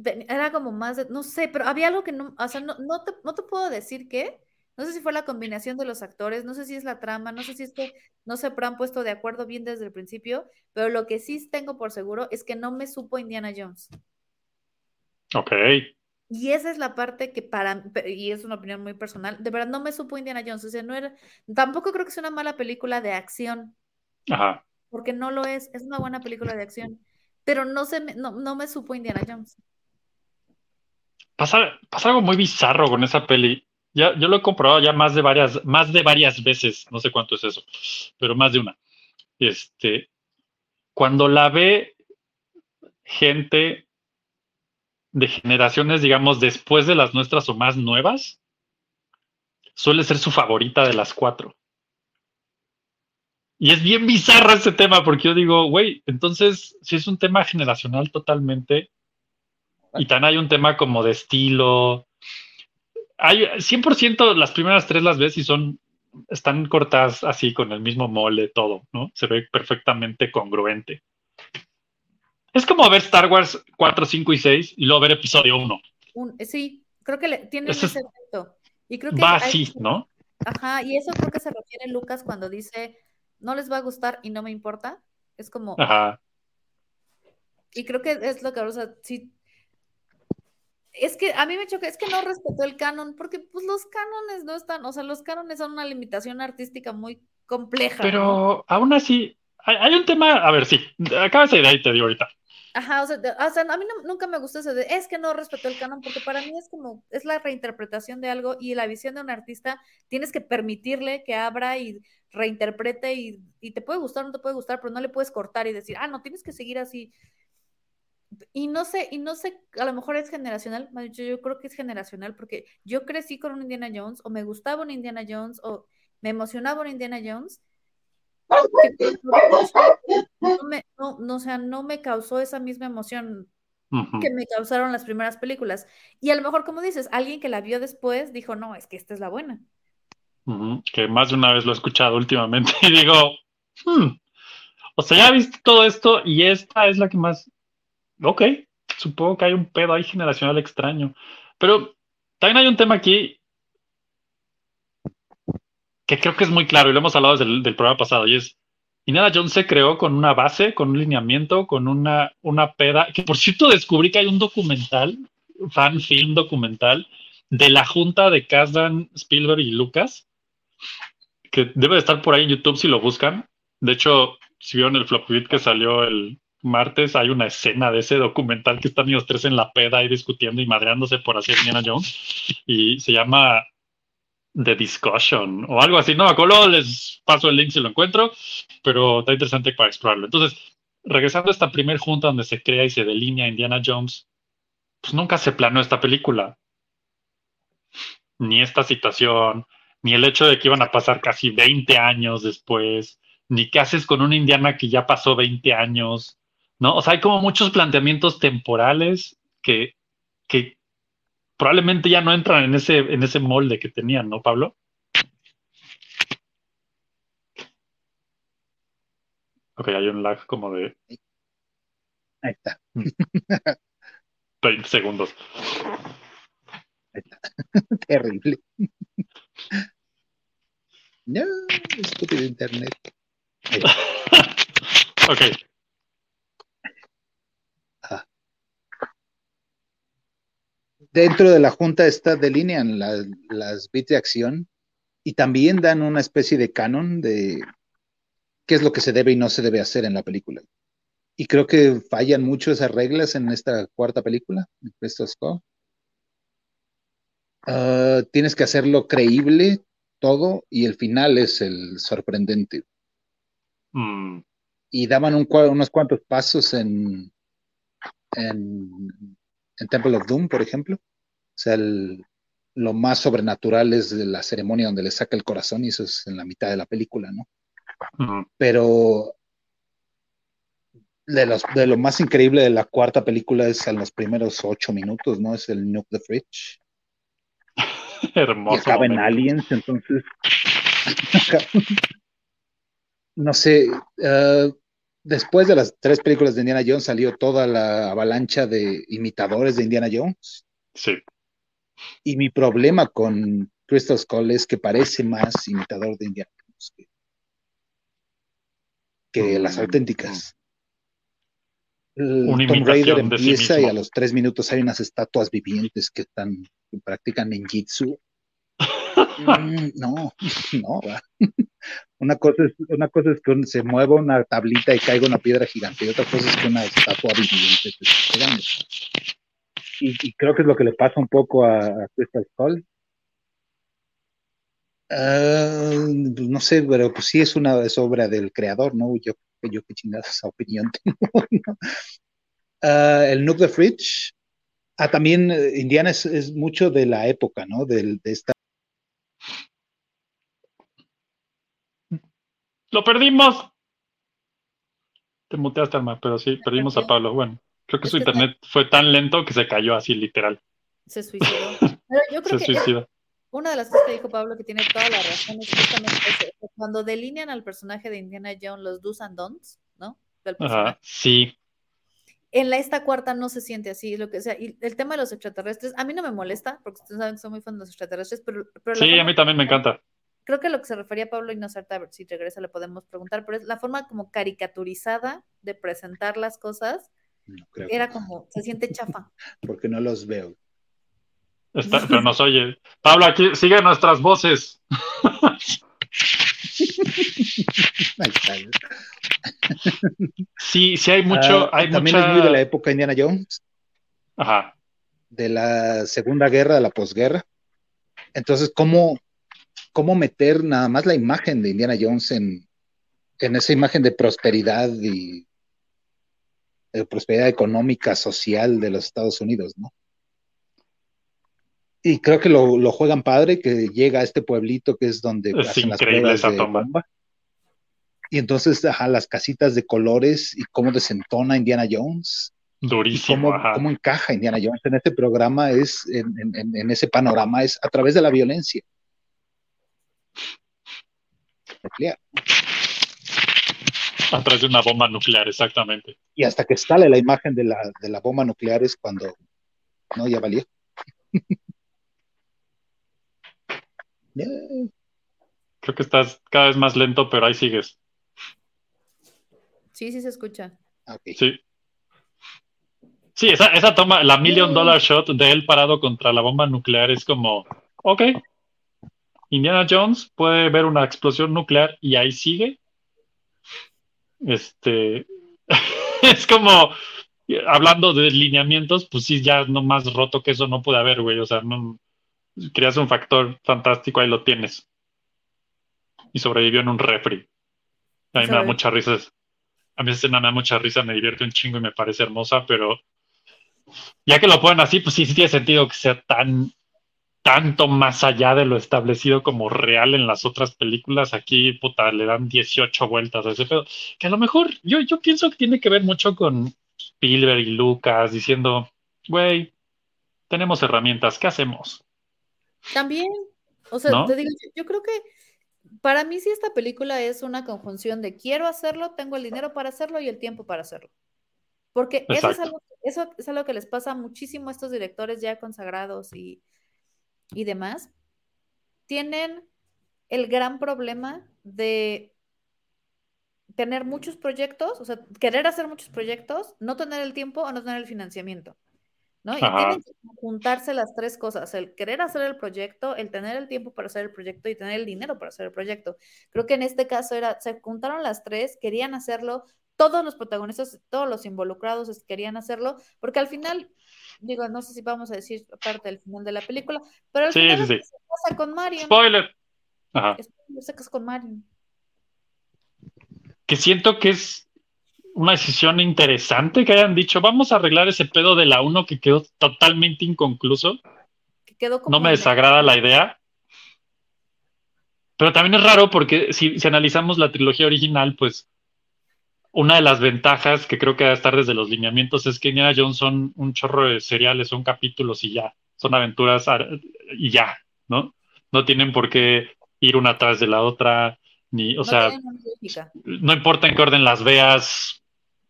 S4: era como más de, no sé, pero había algo que no, o sea, no, no te, no te puedo decir qué. No sé si fue la combinación de los actores, no sé si es la trama, no sé si es que no se han puesto de acuerdo bien desde el principio, pero lo que sí tengo por seguro es que no me supo Indiana Jones.
S3: ok,
S4: Y esa es la parte que para, y es una opinión muy personal, de verdad no me supo Indiana Jones, o sea, no era, tampoco creo que sea una mala película de acción,
S3: ajá.
S4: porque no lo es, es una buena película de acción, pero no se me, no, no me supo Indiana Jones.
S3: Pasa, pasa algo muy bizarro con esa peli. Ya, yo lo he comprobado ya más de varias, más de varias veces, no sé cuánto es eso, pero más de una. Este, cuando la ve gente de generaciones, digamos, después de las nuestras o más nuevas, suele ser su favorita de las cuatro. Y es bien bizarro ese tema, porque yo digo, güey, entonces, si es un tema generacional totalmente, y también hay un tema como de estilo. Hay 100% las primeras tres las ves y son, están cortadas así con el mismo mole, todo, ¿no? Se ve perfectamente congruente. Es como ver Star Wars 4, 5 y 6 y luego ver episodio 1.
S4: Un- eh, sí, creo que le, tiene ese
S3: es-
S4: efecto. Y creo que
S3: Va
S4: hay-
S3: así, ¿no?
S4: Ajá, y eso creo que se refiere Lucas cuando dice, no les va a gustar y no me importa. Es como,
S3: Ajá.
S4: y creo que es lo que, o sea, sí. Es que a mí me choca, es que no respetó el canon, porque pues los cánones no están, o sea, los cánones son una limitación artística muy compleja, ¿no?
S3: Pero aún así, hay, hay un tema, a ver, sí, acaba esa idea y te digo ahorita.
S4: Ajá, o sea, o sea, a mí no- nunca me gustó ese de, es que no respetó el canon, porque para mí es como, es la reinterpretación de algo y la visión de un artista, tienes que permitirle que abra y reinterprete y, y te puede gustar o no te puede gustar, pero no le puedes cortar y decir, ah, no, tienes que seguir así. Y no sé, y no sé, a lo mejor es generacional, yo, yo creo que es generacional, porque yo crecí con un Indiana Jones, o me gustaba un Indiana Jones, o me emocionaba un Indiana Jones, que no me, no, no, o sea, no me causó esa misma emoción que me causaron las primeras películas. Y a lo mejor, como dices, alguien que la vio después dijo, no, es que esta es la buena.
S3: Que más de una vez lo he escuchado últimamente y digo, hmm, o sea, ya viste todo esto y esta es la que más, ok, supongo que hay un pedo ahí generacional extraño, pero también hay un tema aquí que creo que es muy claro y lo hemos hablado desde el programa pasado y es, Indiana Jones se creó con una base, con un lineamiento, con una, una peda, que por cierto descubrí que hay un documental, fan film documental, de la junta de Kazdan, Spielberg y Lucas, que debe de estar por ahí en YouTube si lo buscan. De hecho, si vieron el flop que salió el martes, hay una escena de ese documental que están ellos tres en la peda ahí discutiendo y madreándose por hacer Indiana Jones. Y se llama The Discussion o algo así. No me acuerdo, les paso el link si lo encuentro, pero está interesante para explorarlo. Entonces, regresando a esta primer junta donde se crea y se delinea Indiana Jones, pues nunca se planeó esta película. Ni esta situación, ni el hecho de que iban a pasar casi 20 años después, ni qué haces con una Indiana que ya pasó 20 años, ¿no? O sea, hay como muchos planteamientos temporales que, que probablemente ya no entran en ese, en ese molde que tenían, ¿no, Pablo? Ok, hay un lag como de
S5: Ahí está.
S3: 20 segundos.
S5: Terrible. No, estúpido internet. Ahí está.
S3: Ok,
S5: Dentro de la junta esta delinean la- las bits de acción y también dan una especie de canon de qué es lo que se debe y no se debe hacer en la película. Y creo que fallan mucho esas reglas en esta cuarta película. Ah, tienes que hacerlo creíble todo y el final es el sorprendente.
S3: Mm,
S5: y daban un unos cuantos pasos en, en, en Temple of Doom, por ejemplo. O sea, el- lo más sobrenatural es de la ceremonia donde le saca el corazón y eso es en la mitad de la película, ¿no? Pero de, los, de lo más increíble de la cuarta película es en los primeros ocho minutos, ¿no? Es el Nuke the Fridge. Y
S3: hermoso.
S5: acaba en. Aliens, entonces. no sé. eh, después de las tres películas de Indiana Jones salió toda la avalancha de imitadores de Indiana Jones.
S3: Sí.
S5: Y mi problema con Crystal Skull es que parece más imitador de Indiana Jones que, que las
S3: Mm,
S5: auténticas.
S3: Una
S5: Tomb Raider
S3: sí
S5: empieza y a los tres minutos hay unas estatuas vivientes que están que practican ninjitsu. Mm, no, no. Una cosa es, una cosa es que se mueva una tablita y caiga una piedra gigante, y otra cosa es que una estatua viviente te pegando. Y, y creo que es lo que le pasa un poco a, a Crystal Skull. Ah, pues no sé, pero pues sí es una obra del creador, ¿no? Yo, yo qué chingada esa opinión tengo. Ah, el Nuke the Fridge. Ah, también eh, Indiana es, mucho de la época, ¿no? De esta
S3: ¡Lo perdimos! Te muteaste, Alma, pero sí, perdimos a Pablo. Bueno, creo que su internet fue tan lento que se cayó así, literal.
S4: Se suicidó. Pero yo creo
S3: Se
S4: que
S3: suicida.
S4: una de las cosas que dijo Pablo que tiene toda la razón es justamente eso. Cuando delinean al personaje de Indiana Jones los do's and don'ts, ¿no? Del personaje.
S3: Ajá, sí.
S4: En la esta cuarta no se siente así, lo que sea. Y el tema de los extraterrestres, a mí no me molesta, porque ustedes saben que soy muy fan de los extraterrestres, pero,
S3: Sí, a mí también me encanta.
S4: Creo que lo que se refería Pablo y no sé, ahorita a ver si regresa le podemos preguntar, pero es la forma como caricaturizada de presentar las cosas,
S5: no creo,
S4: era como, se siente chafa.
S5: porque no los veo.
S3: Está- pero nos oye. Pablo, aquí sigue nuestras voces.
S5: Ahí está.
S3: Sí, sí hay mucho,
S5: Ah,
S3: hay
S5: también
S3: mucha.
S5: es muy de la época Indiana Jones,
S3: Ajá.
S5: de la Segunda Guerra, de la posguerra. Entonces, ¿cómo, cómo meter nada más la imagen de Indiana Jones en, en esa imagen de prosperidad y de prosperidad económica, social de los Estados Unidos, ¿no? Y creo que lo, lo juegan padre, que llega a este pueblito que es donde
S3: Es
S5: hacen las
S3: increíble
S5: pruebas
S3: esa
S5: de
S3: toma.
S5: bomba. Y entonces, ajá, las casitas de colores y cómo desentona Indiana Jones
S3: Durísimo,
S5: cómo, cómo encaja Indiana Jones en este programa es, en, en- en- en ese panorama, es a través de la violencia. Nuclear.
S3: A través de una bomba nuclear, exactamente.
S5: Y hasta que sale la imagen de la, de la bomba nuclear es cuando, no, ya valió.
S3: Creo que estás cada vez más lento, pero ahí sigues.
S4: Sí, sí se escucha.
S5: ok.
S3: Sí. Sí, esa, esa toma, la million dollar shot de él parado contra la bomba nuclear es como, ok, Indiana Jones puede ver una explosión nuclear y ahí sigue. Este, es como, hablando de lineamientos, pues sí, ya no más roto que eso no puede haber, güey. O sea, no, creas un factor fantástico, ahí lo tienes. y sobrevivió en un refri. A mí me da
S4: Sobrevivió.
S3: mucha risa. A mí esa escena me da mucha risa, me divierte un chingo y me parece hermosa, pero ya que lo ponen así, pues sí, sí tiene sentido que sea tan tanto más allá de lo establecido como real en las otras películas. Aquí, puta, le dan 18 vueltas a ese pedo. Que a lo mejor yo, yo pienso que tiene que ver mucho con Spielberg y Lucas diciendo, güey, tenemos herramientas, ¿qué hacemos?
S4: También, o sea,
S3: ¿No?
S4: te digo, yo, creo que para mí sí esta película es una conjunción de quiero hacerlo, tengo el dinero para hacerlo y el tiempo para hacerlo. Porque eso es, algo, eso es algo que les pasa muchísimo a estos directores ya consagrados y, y demás. Tienen el gran problema de tener muchos proyectos, o sea, querer hacer muchos proyectos, no tener el tiempo o no tener el financiamiento. ¿no? Y tienen que juntarse las tres cosas, el querer hacer el proyecto, el tener el tiempo para hacer el proyecto y tener el dinero para hacer el proyecto. Creo que en este caso era, se juntaron las tres, querían hacerlo, todos los protagonistas, todos los involucrados querían hacerlo, porque al final, digo, no sé si vamos a decir parte del final de la película, pero al
S3: Sí,
S4: final
S3: sí,
S4: es
S3: sí.
S4: que se casa con Marion,
S3: Spoiler. Ajá.
S4: se casa con Marion.
S3: Que siento que es una decisión interesante que hayan dicho, vamos a arreglar ese pedo de la 1 que quedó totalmente inconcluso.
S4: que quedó como
S3: No me desagrada la idea. Pero también es raro porque si, si analizamos la trilogía original, pues una de las ventajas que creo que debe estar desde los lineamientos es que Indiana Jones son un chorro de seriales, son capítulos y ya, son aventuras y ya, ¿no? No tienen por qué ir una tras de la otra, ni, o
S4: no
S3: sea, no importa en qué orden las veas,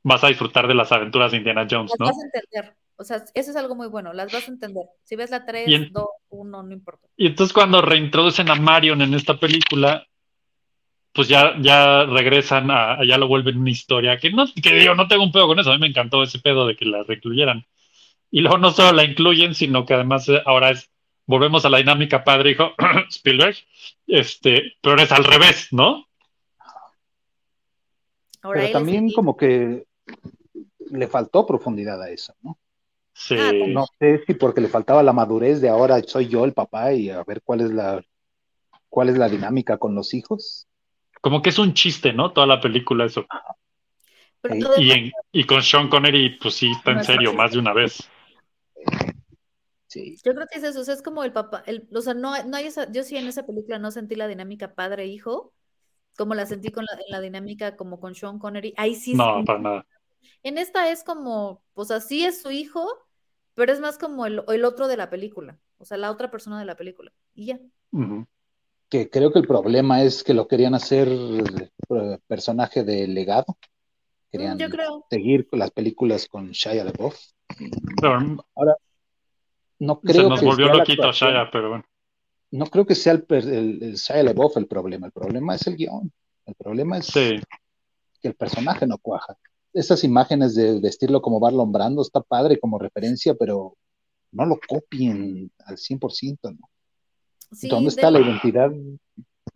S3: vas a disfrutar de las aventuras de Indiana Jones,
S4: Las
S3: ¿no?
S4: vas a entender. O sea, eso es algo muy bueno, las vas a entender. Si ves la 3,
S3: Y en-
S4: 2, 1, no importa.
S3: Y entonces cuando reintroducen a Marion en esta película, pues ya, ya regresan a, a- ya lo vuelven una historia, que no, que digo, no tengo un pedo con eso, a mí me encantó ese pedo de que la reincluyeran. Y luego no solo la incluyen, sino que además eh, ahora es, volvemos a la dinámica padre-hijo, Spielberg, este, pero es al revés, ¿no?
S4: Ahora
S5: Pero también como que le faltó profundidad a eso, ¿no?
S3: Sí.
S4: Ah, también.
S5: No sé si porque le faltaba la madurez de ahora soy yo el papá y a ver cuál es la cuál es la dinámica con los hijos.
S3: Como que es un chiste, ¿no? Toda la película eso.
S4: pero
S5: y-
S4: todo
S3: Y,
S4: el-
S3: en- y con Sean Connery, pues sí, está en serio, más de una vez.
S5: Sí.
S4: Yo creo que es eso, o sea, es como el papá, el, o sea, no, no hay esa, yo sí en esa película no sentí la dinámica padre-hijo, como la sentí con la, en la dinámica como con Sean Connery. Ahí sí,
S3: No,
S4: sí,
S3: para nada.
S4: en esta es como, o sea, sí es su hijo, pero es más como el, el otro de la película, o sea, la otra persona de la película. Y ya.
S3: Ujú.
S5: Que creo que el problema es que lo querían hacer eh, personaje de legado. Querían
S4: Mm, yo creo.
S5: seguir con las películas con Shia LaBeouf.
S3: Pero
S5: No
S3: se
S5: creo
S3: nos
S5: que
S3: volvió loquito. Shia, pero bueno.
S5: No creo que sea el, el, el Shia LaBeouf el problema. El problema es el guion. El problema es
S3: Sí.
S5: que el personaje no cuaja. Esas imágenes de vestirlo como Marlon Brando está padre como referencia, pero no lo copien al 100%, ¿no?
S4: Sí,
S5: ¿Dónde
S4: de-
S5: está la identidad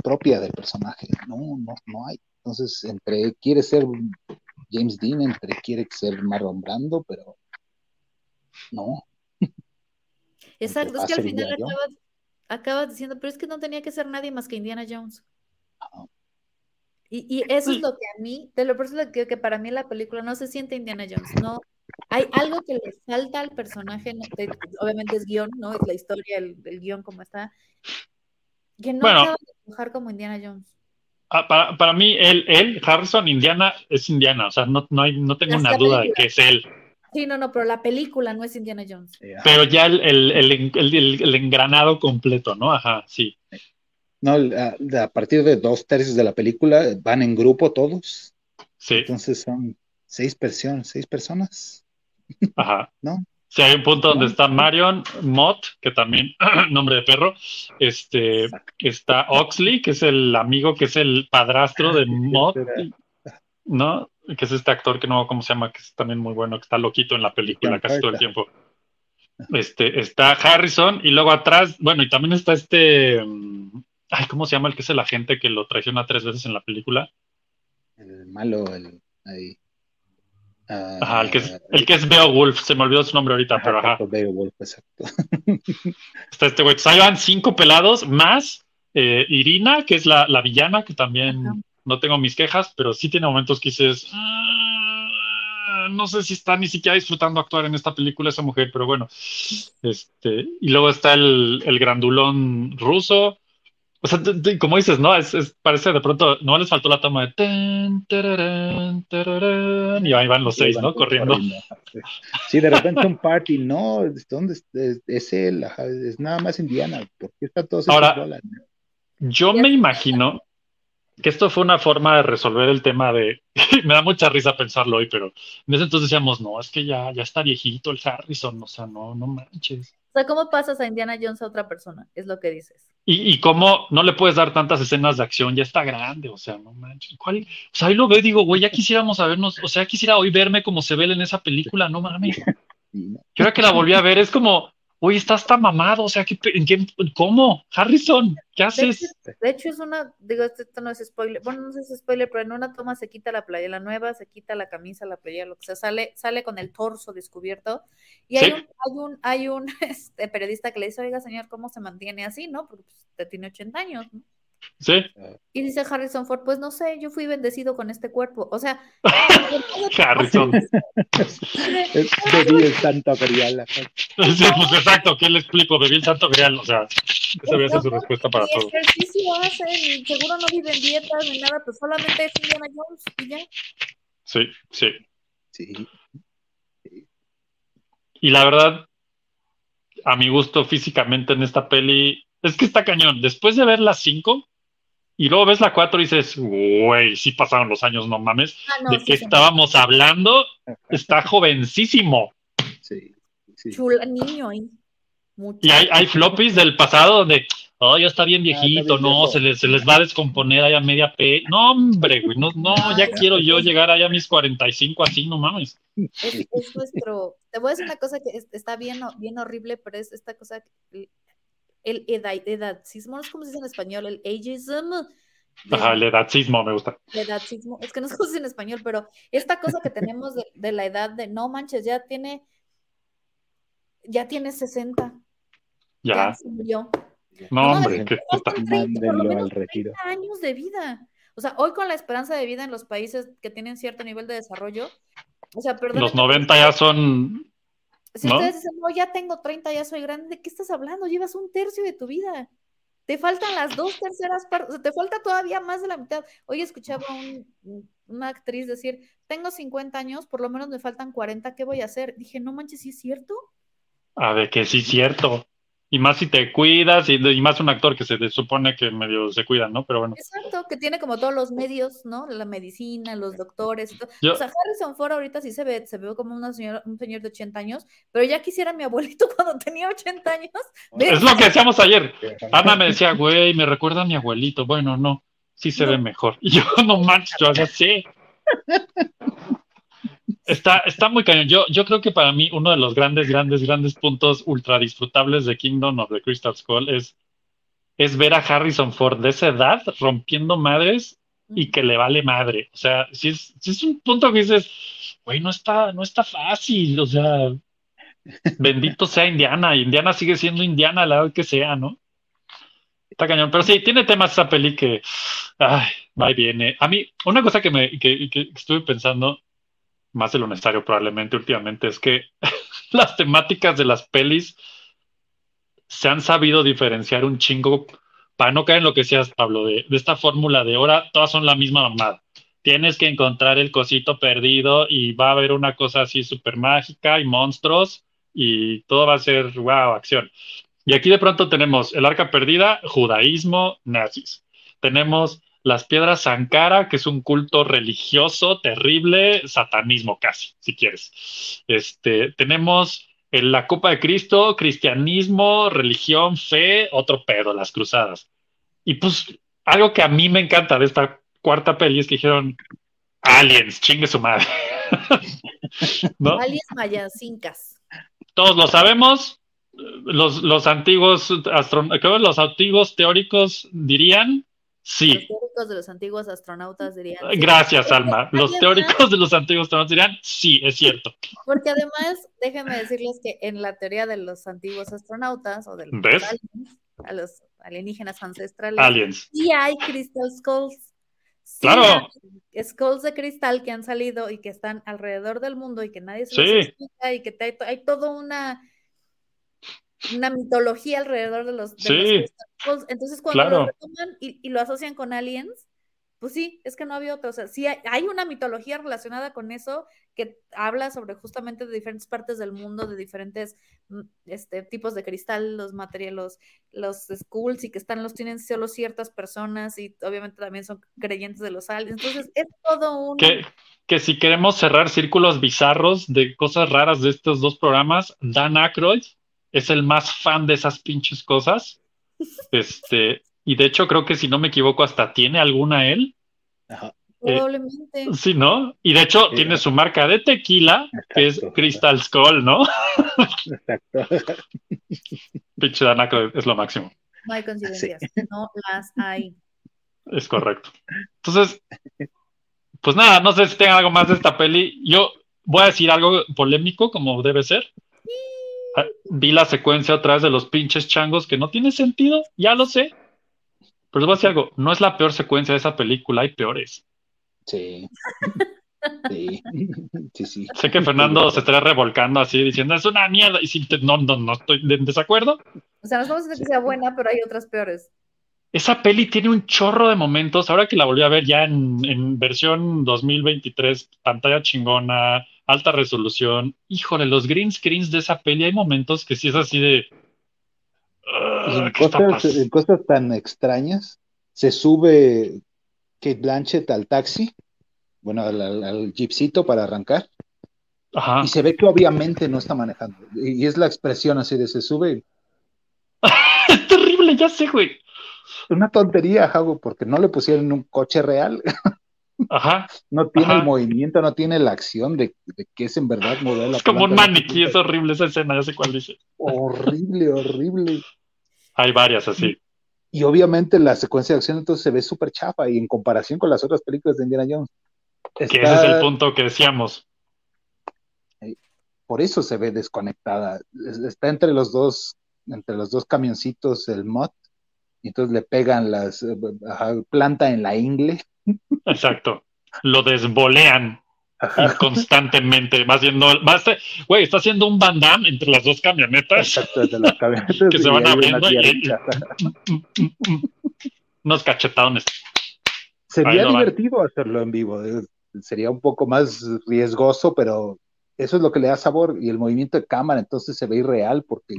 S5: propia del personaje? No, no, no hay. Entonces, entre quiere ser James Dean, entre quiere ser Marlon Brando, pero no.
S4: Exacto, es que al final acabas, acabas diciendo, pero es que no tenía que ser nadie más que Indiana Jones. Y, y eso es lo que a mí, de lo por eso es lo que, que para mí la película no se siente Indiana Jones, no, hay algo que le falta al personaje, no, de- obviamente es guion, ¿no? Es la historia, el, el guion como está, que no
S3: Bueno.
S4: acaba de dibujar como Indiana Jones.
S3: Ah, para, para mí, él, él, Harrison, Indiana, es Indiana. O sea, no, no, hay, no tengo
S4: La-
S3: una duda de que es él.
S4: Sí, no, no, pero la película no es Indiana Jones.
S3: Pero ya el, el, el, el- el- el engranado completo, ¿no? Ajá, sí.
S5: No, a, a partir de dos tercios de la película van en grupo todos.
S3: Sí,
S5: Entonces son seis personas, seis personas.
S3: ajá.
S5: ¿No?
S3: Sí, hay un punto donde está Marion, Mott, que también, nombre de perro, este, está Oxley, que es el amigo, que es el padrastro de Mott, ¿no? Que es este actor que no, ¿cómo se llama? Que es también muy bueno, que está loquito en la película casi todo el tiempo. Este, está Harrison y luego atrás, bueno, y también está este, mm, ay, ¿cómo se llama el que es el agente que lo traiciona tres veces en la película?
S5: El malo, el ahí. Ah,
S3: Ajá, el que es, el que es Beowulf, se me olvidó su nombre ahorita, pero ajá.
S5: exacto, Beowulf, exacto.
S3: Está este güey. Ahí van cinco pelados más eh, Irina, que es la, la villana, que también
S4: Ajá.
S3: no tengo mis quejas, pero sí tiene momentos que dices, "Ah, no sé si está ni siquiera disfrutando actuar en esta película esa mujer, pero bueno. Este, y luego está el, el grandulón ruso. O sea, t- t- como dices, ¿no? Es, es- parece de pronto, no les faltó la toma de tan, tararán, tararán, y ahí van los seis, ¿no? Corriendo.
S5: Sí, de repente un party, no, ¿dónde es, es- es él? Es nada más Indiana. ¿Por qué están todos
S3: Ahora-? Yo me imagino que esto fue una forma de resolver el tema de. me da mucha risa pensarlo hoy, pero en ese entonces decíamos, no, es que ya, ya está viejito el Harrison, o sea, no, no manches.
S4: O sea, ¿cómo pasas a Indiana Jones a otra persona? Es lo que dices.
S3: Y, y cómo no le puedes dar tantas escenas de acción, ya está grande, o sea, no manches. ¿Cuál? O sea, ahí lo veo y digo, güey, ya quisiéramos sabernos, o sea, quisiera hoy verme como se ve él en esa película, no mames. Yo ahora que la volví a ver, es como, güey, está hasta mamado, o sea, ¿qué, en qué- ¿cómo? Harrison, ¿qué
S4: De hecho,
S3: haces?
S4: de hecho, es una, digo, esto, no es spoiler, bueno, no es spoiler, pero en una toma se quita la playa, la nueva, se quita la camisa, la playa, lo que sea, sale, sale con el torso descubierto. Y hay un, hay un, hay un este, periodista que le dice, oiga, señor, ¿cómo se mantiene así, no? Porque pues, usted tiene 80 años, ¿no?
S3: Sí,
S4: Y dice Harrison Ford, pues no sé, yo fui bendecido con este cuerpo. O sea,
S3: Harrison.
S5: Bebí el santo grial.
S3: Sí, pues exacto, ¿qué le explico? Bebí el santo grial, o sea, esa había sido su respuesta para todo.
S4: ejercicio hacen, seguro no viven dietas ni nada, pues solamente es Indiana Jones y ya.
S3: Sí, sí.
S5: Sí.
S3: Y la verdad, a mi gusto físicamente en esta peli, es que está cañón. Después de ver las 5 y luego ves la 4 y dices, güey, sí pasaron los años, no mames.
S4: Ah, no,
S3: ¿De
S4: sí,
S3: qué
S4: sí,
S3: estábamos hablando? Está jovencísimo.
S5: Sí. sí.
S4: Chula, niño. Mucho.
S3: Y hay, hay floppies del pasado donde, oh, ya está bien
S5: Ah, está
S3: viejito,
S5: bien
S3: no, se les, se les va a descomponer ahí a media P. No, hombre, güey, no, no, ya quiero yo llegar allá a mis 45 así, no mames.
S4: Es, es nuestro. Te voy a decir una cosa que es- está bien, bien horrible, pero es esta cosa. El, el eda- edadcismo, no sé cómo se dice en español, el ageism.
S3: Ajá, el edadcismo me gusta.
S4: el edadcismo, es que no sé cómo se dice en español, pero esta cosa que tenemos de, de la edad de no manches, ya tiene, ya tiene 60, ya
S3: Ya,
S4: se murió.
S3: no,
S4: No,
S3: hombre,
S4: es
S3: que puta.
S4: Faltan 30, por lo
S5: Mándenlo
S4: menos
S5: al retiro.
S4: 30 años de vida. O sea, hoy con la esperanza de vida en los países que tienen cierto nivel de desarrollo, o sea, perdón.
S3: Los 90 ya son.
S4: Si
S3: ¿no?
S4: ustedes dicen, no, ya tengo 30, ya soy grande, ¿de qué estás hablando? Llevas un tercio de tu vida. Te faltan las dos terceras partes, o sea, te falta todavía más de la mitad. Hoy escuchaba un- una actriz decir, tengo 50 años, por lo menos me faltan 40, ¿qué voy a hacer? Dije, no manches, ¿sí es cierto?
S3: A ver, que sí, cierto. Y más si te cuidas, y, y más un actor que se supone que medio se cuida, ¿no? Pero bueno.
S4: Exacto, que tiene como todos los medios, ¿no? La medicina, los doctores. y todo.
S3: Yo-
S4: O sea, Harrison Ford ahorita sí se ve, se ve como una señora, un señor de 80 años, pero ya quisiera mi abuelito cuando tenía 80 años.
S3: Es lo que decíamos ayer. Ana me decía, güey, me recuerda a mi abuelito. Bueno, no, sí se ve mejor. Y yo, no manches, yo así. Está, está muy cañón. Yo, yo creo que para mí uno de los grandes, grandes, grandes puntos ultra disfrutables de Kingdom of the Crystal Skull es, es ver a Harrison Ford de esa edad rompiendo madres y que le vale madre. O sea, si es, si es un punto que dices, güey, no está, no está fácil. O sea, bendito sea Indiana. Indiana sigue siendo Indiana a la edad que sea, ¿no? Está cañón. Pero sí, tiene temas esa peli que, ay, va y viene. A mí, una cosa que me que, que estuve pensando, más de lo necesario probablemente últimamente, es que las temáticas de las pelis se han sabido diferenciar un chingo para no caer en lo que decías, Pablo, de, de esta fórmula de ahora todas son la misma mamada. Tienes que encontrar el cosito perdido y va a haber una cosa así súper mágica y monstruos y todo va a ser, wow, acción. Y aquí de pronto tenemos el arca perdida, judaísmo, nazis. Tenemos las piedras Sankara, que es un culto religioso terrible, satanismo casi, si quieres. Este, tenemos en la Copa de Cristo, cristianismo, religión, fe, otro pedo, las cruzadas. Y pues algo que a mí me encanta de esta cuarta peli es que dijeron aliens, chingue su madre. ¿No?
S4: Aliens mayas, incas.
S3: Todos lo sabemos. Los, los antiguos astron los antiguos teóricos dirían
S4: Los
S3: sí.
S4: teóricos de los antiguos astronautas dirían. sí.
S3: Gracias, Alma. Los teóricos de los antiguos astronautas dirían sí, es cierto.
S4: Porque además, déjenme decirles que en la teoría de los antiguos astronautas o de los
S3: ¿Ves?
S4: aliens, a los alienígenas ancestrales.
S3: Aliens.
S4: Y hay Crystal Skulls. Sí
S3: Claro.
S4: hay Skulls de cristal que han salido y que están alrededor del mundo y que nadie se
S3: Sí.
S4: los explica y que hay, hay toda una, una mitología alrededor de los, de
S3: Sí.
S4: los. Entonces, cuando lo retoman y, y lo asocian con aliens, pues sí, es que no había otra. O sea, sí hay, hay una mitología relacionada con eso que habla sobre justamente de diferentes partes del mundo, de diferentes mm, este, tipos de cristal, los materiales, los, los skulls y que están, los tienen solo ciertas personas y obviamente también son creyentes de los aliens. Entonces, es todo un...
S3: Que, que si queremos cerrar círculos bizarros de cosas raras de estos dos programas, Dan Aykroyd es el más fan de esas pinches cosas. Este, y de hecho creo que si no me equivoco hasta tiene alguna él.
S5: Ajá.
S4: Probablemente.
S3: Sí, ¿no? Y de hecho
S5: Sí.
S3: tiene su marca de tequila, que es. Crystal Skull, ¿no?
S5: Exacto.
S3: Pinche Dan Aykroyd es lo máximo.
S4: No hay coincidencias. No las hay.
S3: Es correcto. Entonces, pues nada, no sé si tengan algo más de esta peli. Yo voy a decir algo polémico, como debe ser. Ah, Vi la secuencia otra vez de los pinches changos que no tiene sentido, ya lo sé. Pero les voy a decir algo, no es la peor secuencia de esa película, hay peores.
S5: Sí. Sí. Sí, sí.
S3: Sé que Fernando se estará revolcando así diciendo es una mierda. Y si te- no, no, no estoy en desacuerdo.
S4: O sea, no estamos diciendo que sea buena, pero hay otras peores.
S3: Esa peli tiene un chorro de momentos. Ahora que la volví a ver ya en, en versión 2023, pantalla chingona, alta resolución. Híjole, los green screens de esa peli hay momentos que sí es así de. "Ah,
S5: en
S3: ¿qué está
S5: cosas,
S3: pas-?"
S5: en cosas tan extrañas, se sube Kate Blanchett al taxi, bueno, al, al, al jeepcito para arrancar,
S3: Ajá.
S5: y se ve que obviamente no está manejando. Y, y es la expresión así de se sube.
S3: Es terrible, ya sé, güey.
S5: Una tontería, Jago, porque no le pusieron un coche real,
S3: Ajá.
S5: no tiene
S3: Ajá.
S5: el movimiento, no tiene la acción de, de que es en verdad mover la
S3: Es como un maniquí, es horrible esa escena, ya sé cuál dice.
S5: Horrible, horrible.
S3: Hay varias así.
S5: Y obviamente la secuencia de acción entonces se ve súper chafa y en comparación con las otras películas de Indiana Jones.
S3: Que ese es el punto que decíamos.
S5: por eso se ve desconectada. Es- Está entre los dos, entre los dos camioncitos el mod, y entonces le pegan las eh, ajá, planta en la ingle.
S3: Exacto. Lo desbolean
S5: Ajá,
S3: constantemente. Va haciendo, va a hacer- güey, está haciendo un Van Damme entre las dos camionetas.
S5: exacto, de las camionetas
S3: Que se van abriendo y-. Unos cachetadones.
S5: Sería
S3: van.
S5: divertido hacerlo en vivo. eh, Sería un poco más riesgoso, pero eso es lo que le da sabor. Y el movimiento de cámara entonces se ve irreal porque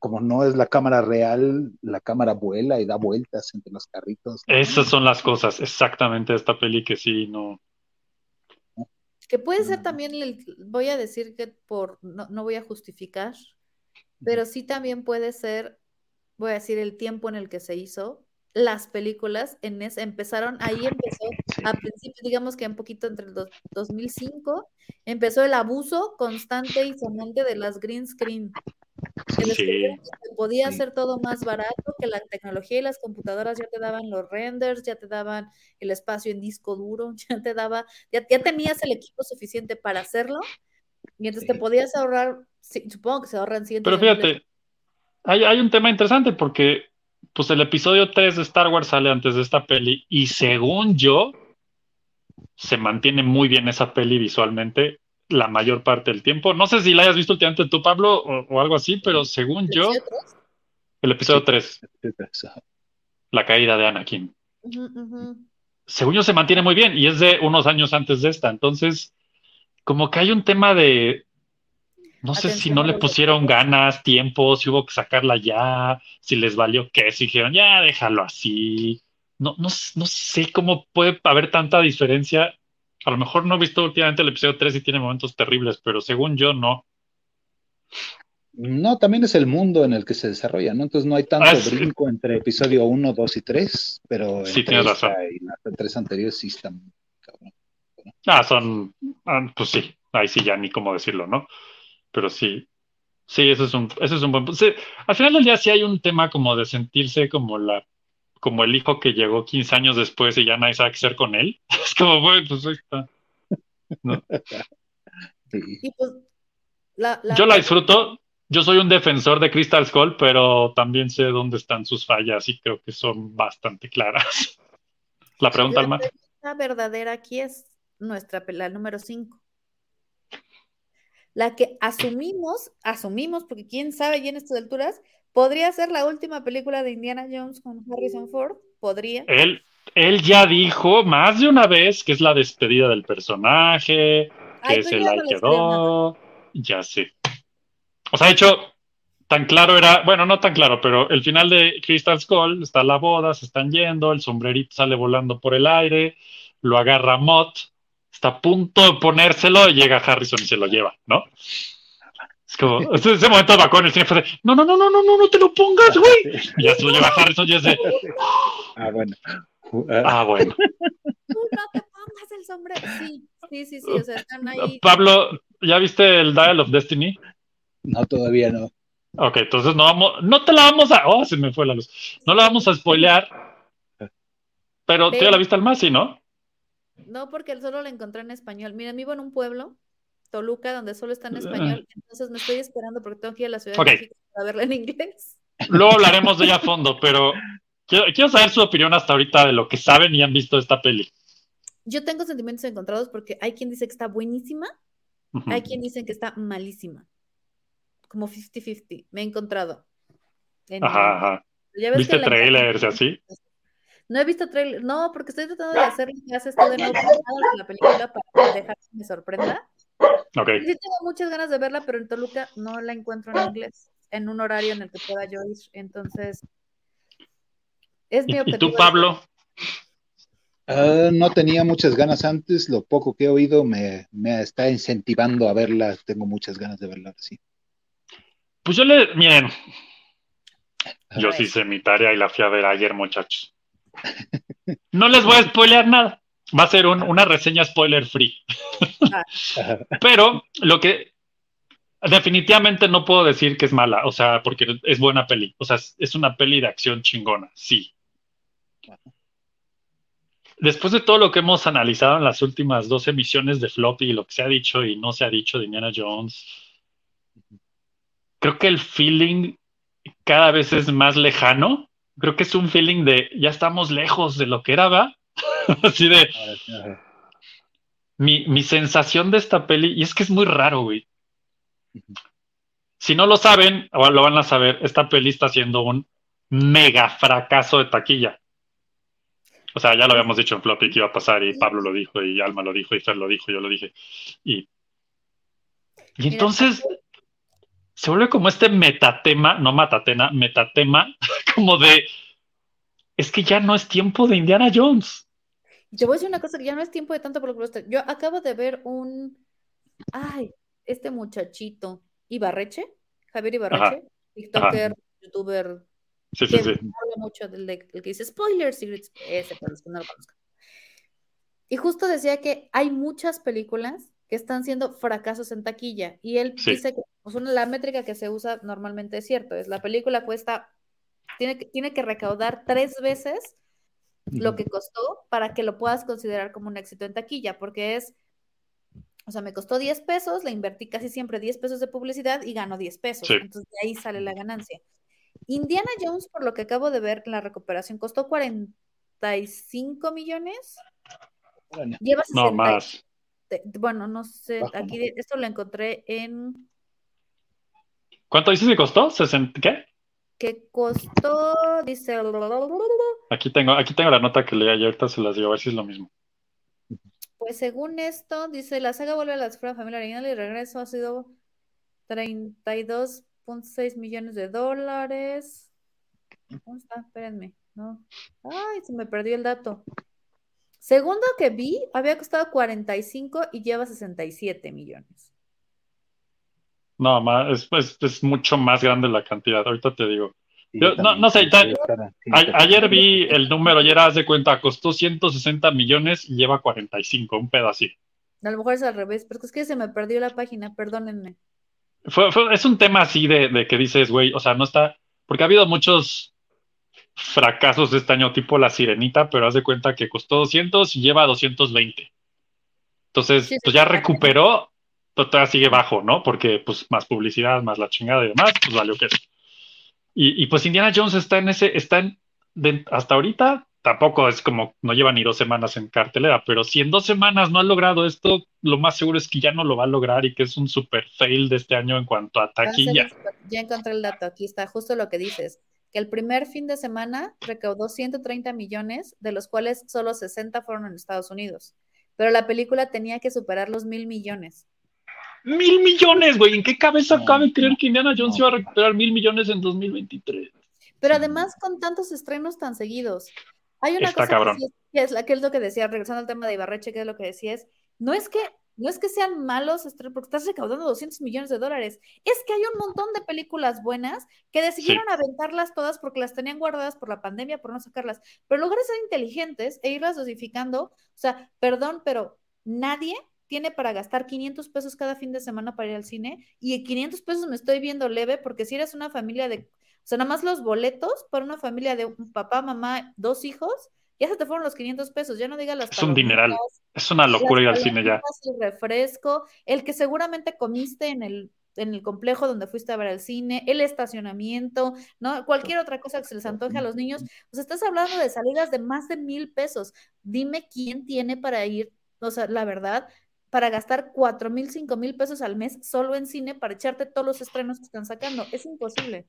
S5: como no es la cámara real, la cámara vuela y da vueltas entre los carritos.
S3: Esas son las cosas exactamente esta peli que sí, no.
S4: Que puede ser
S5: Mm.
S4: también, el- voy a decir que por, no, no voy a justificar, pero sí también puede ser, voy a decir, el tiempo en el que se hizo. Las películas en ese, empezaron, ahí empezó, a principios, digamos que un poquito entre el dos- 2005, empezó el abuso constante y sonante de las green screen. Que
S3: Sí.
S4: que podía hacer todo más barato, que la tecnología y las computadoras ya te daban los renders, ya te daban el espacio en disco duro, ya te daba, ya, ya tenías el equipo suficiente para hacerlo, entonces te podías ahorrar, sí, supongo que se ahorran cientos
S3: Pero
S4: de miles
S3: fíjate, hay, hay un tema interesante porque pues el episodio 3 de Star Wars sale antes de esta peli y según yo se mantiene muy bien esa peli visualmente la mayor parte del tiempo. No sé si la hayas visto últimamente tú, Pablo, o, o algo así, pero según yo, el episodio
S5: Sí.
S3: 3, la caída de Anakin, según yo se mantiene muy bien y es de unos años antes de esta. Entonces, como que hay un tema de, no sé si no le pusieron ganas, tiempo, si hubo que sacarla ya, si les valió que si dijeron, ya déjalo así. No, no, no sé cómo puede haber tanta diferencia. A lo mejor no he visto últimamente el episodio 3 y tiene momentos terribles, pero según yo no.
S5: No, también es el mundo en el que se desarrolla, ¿no? Entonces no hay tanto
S3: Ah, sí.
S5: brinco entre episodio 1, 2 y 3, pero
S3: Sí, tienes razón.
S5: y las tres anteriores sí están cabrón.
S3: Ah, son, ah, pues sí, ahí sí ya ni cómo decirlo, ¿no? Pero sí, sí, eso es un, eso es un buen punto. Sí, al final del día sí hay un tema como de sentirse como la, como el hijo que llegó 15 años después y ya nadie sabe qué hacer con él. Es como, bueno, pues ahí está. No.
S5: Sí.
S4: Y pues, la, la-
S3: Yo la disfruto, yo soy un defensor de Crystal Skull, pero también sé dónde están sus fallas y creo que son bastante claras. La pregunta,
S4: La pregunta verdadera aquí es nuestra pelea número 5. La que asumimos, asumimos, porque quién sabe ya en estas alturas, podría ser la última película de Indiana Jones con Harrison Ford. Podría.
S3: Él, él ya dijo más de una vez que es la despedida del personaje, que
S4: Ay,
S3: se la
S4: no
S3: quedó. Ya sé. O sea, de hecho, tan claro era, bueno, no tan claro, pero el final de Crystal Skull está la boda, se están yendo, el sombrerito sale volando por el aire, lo agarra Mott, está a punto de ponérselo y llega Harrison y se lo lleva, ¿no? Es como, ese, ese momento de Bacón, el cine fue de, no, no, no, no, no, no, no te lo pongas, güey. Y ya se lo lleva Harrison y es de,
S5: Ah, bueno. Uh, ah,
S3: ah, bueno.
S4: Tú no te pongas el sombrero. Sí, sí, sí, sí. O sea, están ahí.
S3: Pablo, ¿ya viste el Dial of Destiny?
S5: no, todavía no.
S3: Ok, entonces no vamos, no te la vamos a, oh, se me fue la luz. No la vamos a spoilear. Pero tú ya la viste al más, ¿sí, no?
S4: No, porque solo la encontré en español. Mira, vivo en un pueblo, Toluca, donde solo está en español. Entonces me estoy esperando porque tengo que ir a la Ciudad de México para verla en inglés.
S3: Luego hablaremos de ella a fondo, pero quiero, quiero saber su opinión hasta ahorita de lo que saben y han visto de esta peli.
S4: Yo tengo sentimientos encontrados porque hay quien dice que está buenísima, hay quien dice que está malísima. Como 50-50. Me he encontrado. En-
S3: Ajá, ajá.
S4: Ya
S3: ¿Viste trailers y así?
S4: No he visto trailer, no, porque estoy tratando de hacer lo que haces tú de no ver nada de la película para dejar que me sorprenda. Sí tengo muchas ganas de verla, pero en Toluca no la encuentro en inglés, en un horario en el que pueda yo ir. Entonces, es mi
S3: ¿Y, y
S4: objetivo.
S3: tú, Pablo?
S5: Ah, no tenía muchas ganas antes, lo poco que he oído me, me está incentivando a verla, tengo muchas ganas de verla, sí.
S3: Pues yo le, miren, yo sí hice mi tarea y la fui a ver ayer, muchachos. No les voy a spoilear nada. Va a ser un- una reseña spoiler free. Pero lo que definitivamente no puedo decir que es mala, o sea, porque es buena peli. O sea, es- es una peli de acción chingona, sí. Después de todo lo que hemos analizado en las últimas dos emisiones de Floppy y lo que se ha dicho y no se ha dicho de Indiana Jones, creo que el feeling cada vez es más lejano. Creo que es un feeling de ya estamos lejos de lo que era, ¿va? Así de mi, mi sensación de esta peli, y es que es muy raro, güey. Si no lo saben, lo van a saber, esta peli está siendo un mega fracaso de taquilla. O sea, ya lo habíamos dicho en Floppy que iba a pasar, y Pablo lo dijo, y Alma lo dijo, y Fer lo dijo, y yo lo dije. Y, y entonces se vuelve como este metatema, no matatena, metatema, como de, es que ya no es tiempo de Indiana Jones.
S4: Te voy a decir una cosa que ya no es tiempo de tanto blockbuster. Yo acabo de ver un, ay, este muchachito, Ibarreche, Javier Ibarreche, TikToker, youtuber,
S3: Sí, sí,
S4: que
S3: sí.
S4: habla mucho del de- el que dice spoilers, secrets, ese para los que no lo conozcan. Y justo decía que hay muchas películas que están siendo fracasos en taquilla. Y él
S3: Sí.
S4: dice que pues, una- la métrica que se usa normalmente es cierto, es la película cuesta, tiene que, tiene que recaudar tres veces lo que costó para que lo puedas considerar como un éxito en taquilla, porque es, o sea, me costó 10 pesos, le invertí casi siempre 10 pesos de publicidad y gano 10 pesos.
S3: Sí.
S4: Entonces de ahí sale la ganancia. Indiana Jones, por lo que acabo de ver, la recuperación costó 45 millones.
S5: Órale.
S4: Lleva
S3: No
S4: 60
S3: más.
S4: Bueno, no sé, aquí esto lo encontré en
S3: ¿Cuánto dices que costó? ¿60 qué?
S4: Que costó, dice,
S3: Aquí tengo, aquí tengo la nota que leí ayer, ahorita se las digo, a ver si es lo mismo.
S4: Pues según esto, dice, la saga vuelve a la esfera familiar original y regreso ha sido 32.6 millones de dólares. ¿Dónde está? Espérenme, no. Ay, se me perdió el dato. Segundo que vi, había costado 45 y lleva 67 millones.
S3: No, más, es, es, es mucho más grande la cantidad, ahorita te digo.
S5: Sí,
S3: Yo- no- no sé,
S5: sí, sí,
S3: A- ayer vi el número, ayer haz de cuenta, costó 160 millones y lleva 45, un pedo así.
S4: A lo mejor es al revés, pero es que se me perdió la página, perdónenme.
S3: Fue, fue- es un tema así de, de que dices, güey, o sea, no está, porque ha habido muchos fracasos este año, tipo La Sirenita, pero haz de cuenta que costó 200 y lleva 220. Entonces,
S4: Sí, sí,
S3: pues ya recuperó todavía sigue bajo, ¿no? Porque pues más publicidad, más la chingada y demás, pues valió que y, y pues Indiana Jones está en ese, está en, de- hasta ahorita tampoco es como, no lleva ni dos semanas en cartelera, pero si en dos semanas no ha logrado esto, lo más seguro es que ya no lo va a lograr y que es un super fail de este año en cuanto a taquilla.
S4: Ya encontré el dato, aquí está justo lo que dices, que el primer fin de semana recaudó 130 millones, de los cuales solo 60 fueron en Estados Unidos, pero la película tenía que superar los mil millones.
S3: Mil millones, güey. ¿En qué cabeza
S5: No,
S3: cabe creer que Indiana Jones
S5: no.
S3: iba a recuperar mil millones en 2023?
S4: Pero además con tantos estrenos tan seguidos, hay una
S3: Está
S4: cosa que
S3: cabrón.
S4: que es la que es lo que decía, regresando al tema de Ibarreche, que es lo que decía, es, no es que no es que sean malos estrenos, porque estás recaudando 200 millones de dólares, es que hay un montón de películas buenas que decidieron aventarlas todas porque las tenían guardadas por la pandemia, por no sacarlas, pero en lugar de ser inteligentes e irlas dosificando, o sea, perdón, pero nadie tiene para gastar 500 pesos cada fin de semana para ir al cine y 500 pesos me estoy viendo leve porque si eres una familia de, o sea, nada más los boletos para una familia de un papá, mamá, dos hijos, ya se te fueron los 500 pesos, ya no digas las
S3: Es un dineral. Es una locura ir al cine ya.
S4: el refresco, el que seguramente comiste en el, en el complejo donde fuiste a ver el cine, el estacionamiento, ¿no? Cualquier otra cosa que se les antoje a los niños. O sea, estás hablando de salidas de más de mil pesos. Dime quién tiene para ir, o sea, la verdad, para gastar cuatro mil, cinco mil pesos al mes solo en cine para echarte todos los estrenos que están sacando. Es imposible.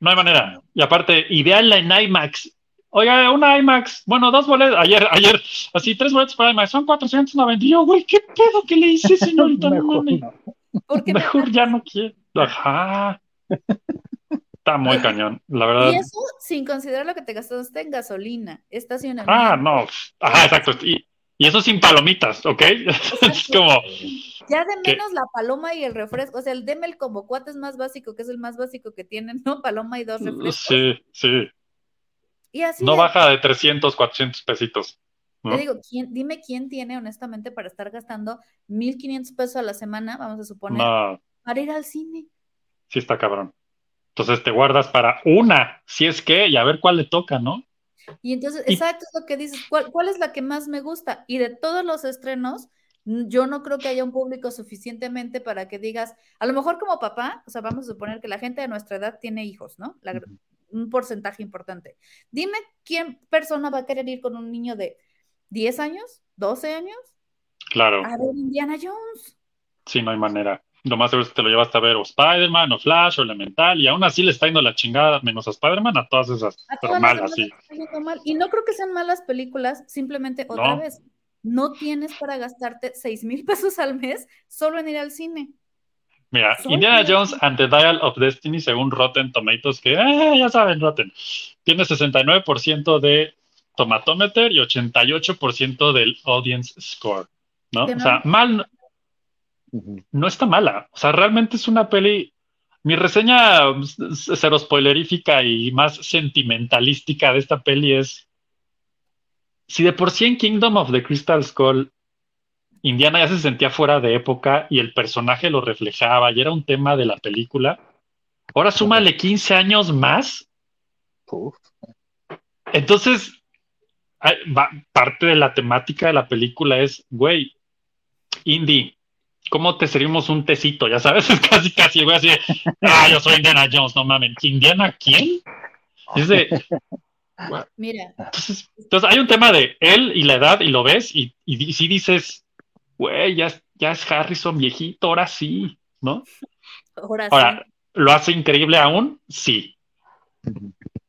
S3: No hay manera. Y aparte, véanla en IMAX. Oiga, una IMAX. Bueno, dos boletos. Ayer, ayer, así, tres boletos para IMAX. Son 490. Y yo, güey, ¿qué pedo que le hice, señorita?
S5: Mejor no.
S3: Mejor ya no quiero. Ajá. Está muy cañón, la verdad.
S4: Y eso sin considerar lo que te gastaste en gasolina, estacionamiento.
S3: Ah, no. Ajá, exacto. Y, y eso sin palomitas, ¿ok? Es como,
S4: Ya de
S3: ¿Qué?
S4: menos la paloma y el refresco, o sea, el deme el como cuate es más básico, que es el más básico que tienen, ¿no? Paloma y dos refrescos.
S3: sí, sí.
S4: Y así
S3: No
S4: de-
S3: baja de 300, 400 pesitos. ¿no?
S4: Te digo, ¿quién, dime quién tiene honestamente para estar gastando 1.500 pesos a la semana, vamos a suponer,
S3: No,
S4: para ir al cine.
S3: sí está cabrón. Entonces te guardas para una, si es que, y a ver cuál le toca, ¿no?
S4: Y entonces,
S3: Y-
S4: exacto, es lo que dices, ¿cuál, cuál es la que más me gusta? Y de todos los estrenos, yo no creo que haya un público suficientemente para que digas, a lo mejor como papá, o sea, vamos a suponer que la gente de nuestra edad tiene hijos, ¿no? La un porcentaje importante. Dime quién persona va a querer ir con un niño de 10 años, 12 años,
S3: Claro,
S4: a ver Indiana Jones.
S3: sí, no hay manera. Lo más seguro es que te lo llevas a ver o Spider-Man o Flash o Elemental, y aún así le está yendo la chingada, menos a Spider-Man, a todas esas,
S4: A
S3: pero
S4: todas las
S3: mal
S4: demás
S3: así.
S4: les está yendo mal. Y no creo que sean malas películas, simplemente otra
S3: No.
S4: vez, no tienes para gastarte 6 mil pesos al mes solo en ir al cine.
S3: Mira, Indiana
S4: bien.
S3: Jones and the Dial of Destiny, según Rotten Tomatoes, que eh, ya saben, Rotten, tiene 69% de tomatometer y 88% del audience score, ¿no? O sea, mal. No está mala. O sea, realmente es una peli. Mi reseña mm, s- cero spoilerífica y más sentimentalística de esta peli es. Si de por sí en Kingdom of the Crystal Skull Indiana ya se sentía fuera de época y el personaje lo reflejaba y era un tema de la película, ahora súmale 15 años más.
S5: Uf.
S3: Entonces, parte de la temática de la película es, güey, Indy, ¿cómo te servimos un tecito? Ya sabes, es casi, casi, güey, así, de, ah, yo soy Indiana Jones, no mames, ¿Indiana quién? Es de,
S4: Mira,
S3: entonces, entonces hay un tema de él y la edad y lo ves y, y, sí dices, güey, ya, es- ya es Harrison viejito, ahora sí, ¿no?
S4: ahora sí.
S3: Ahora, ¿lo hace increíble aún? Sí.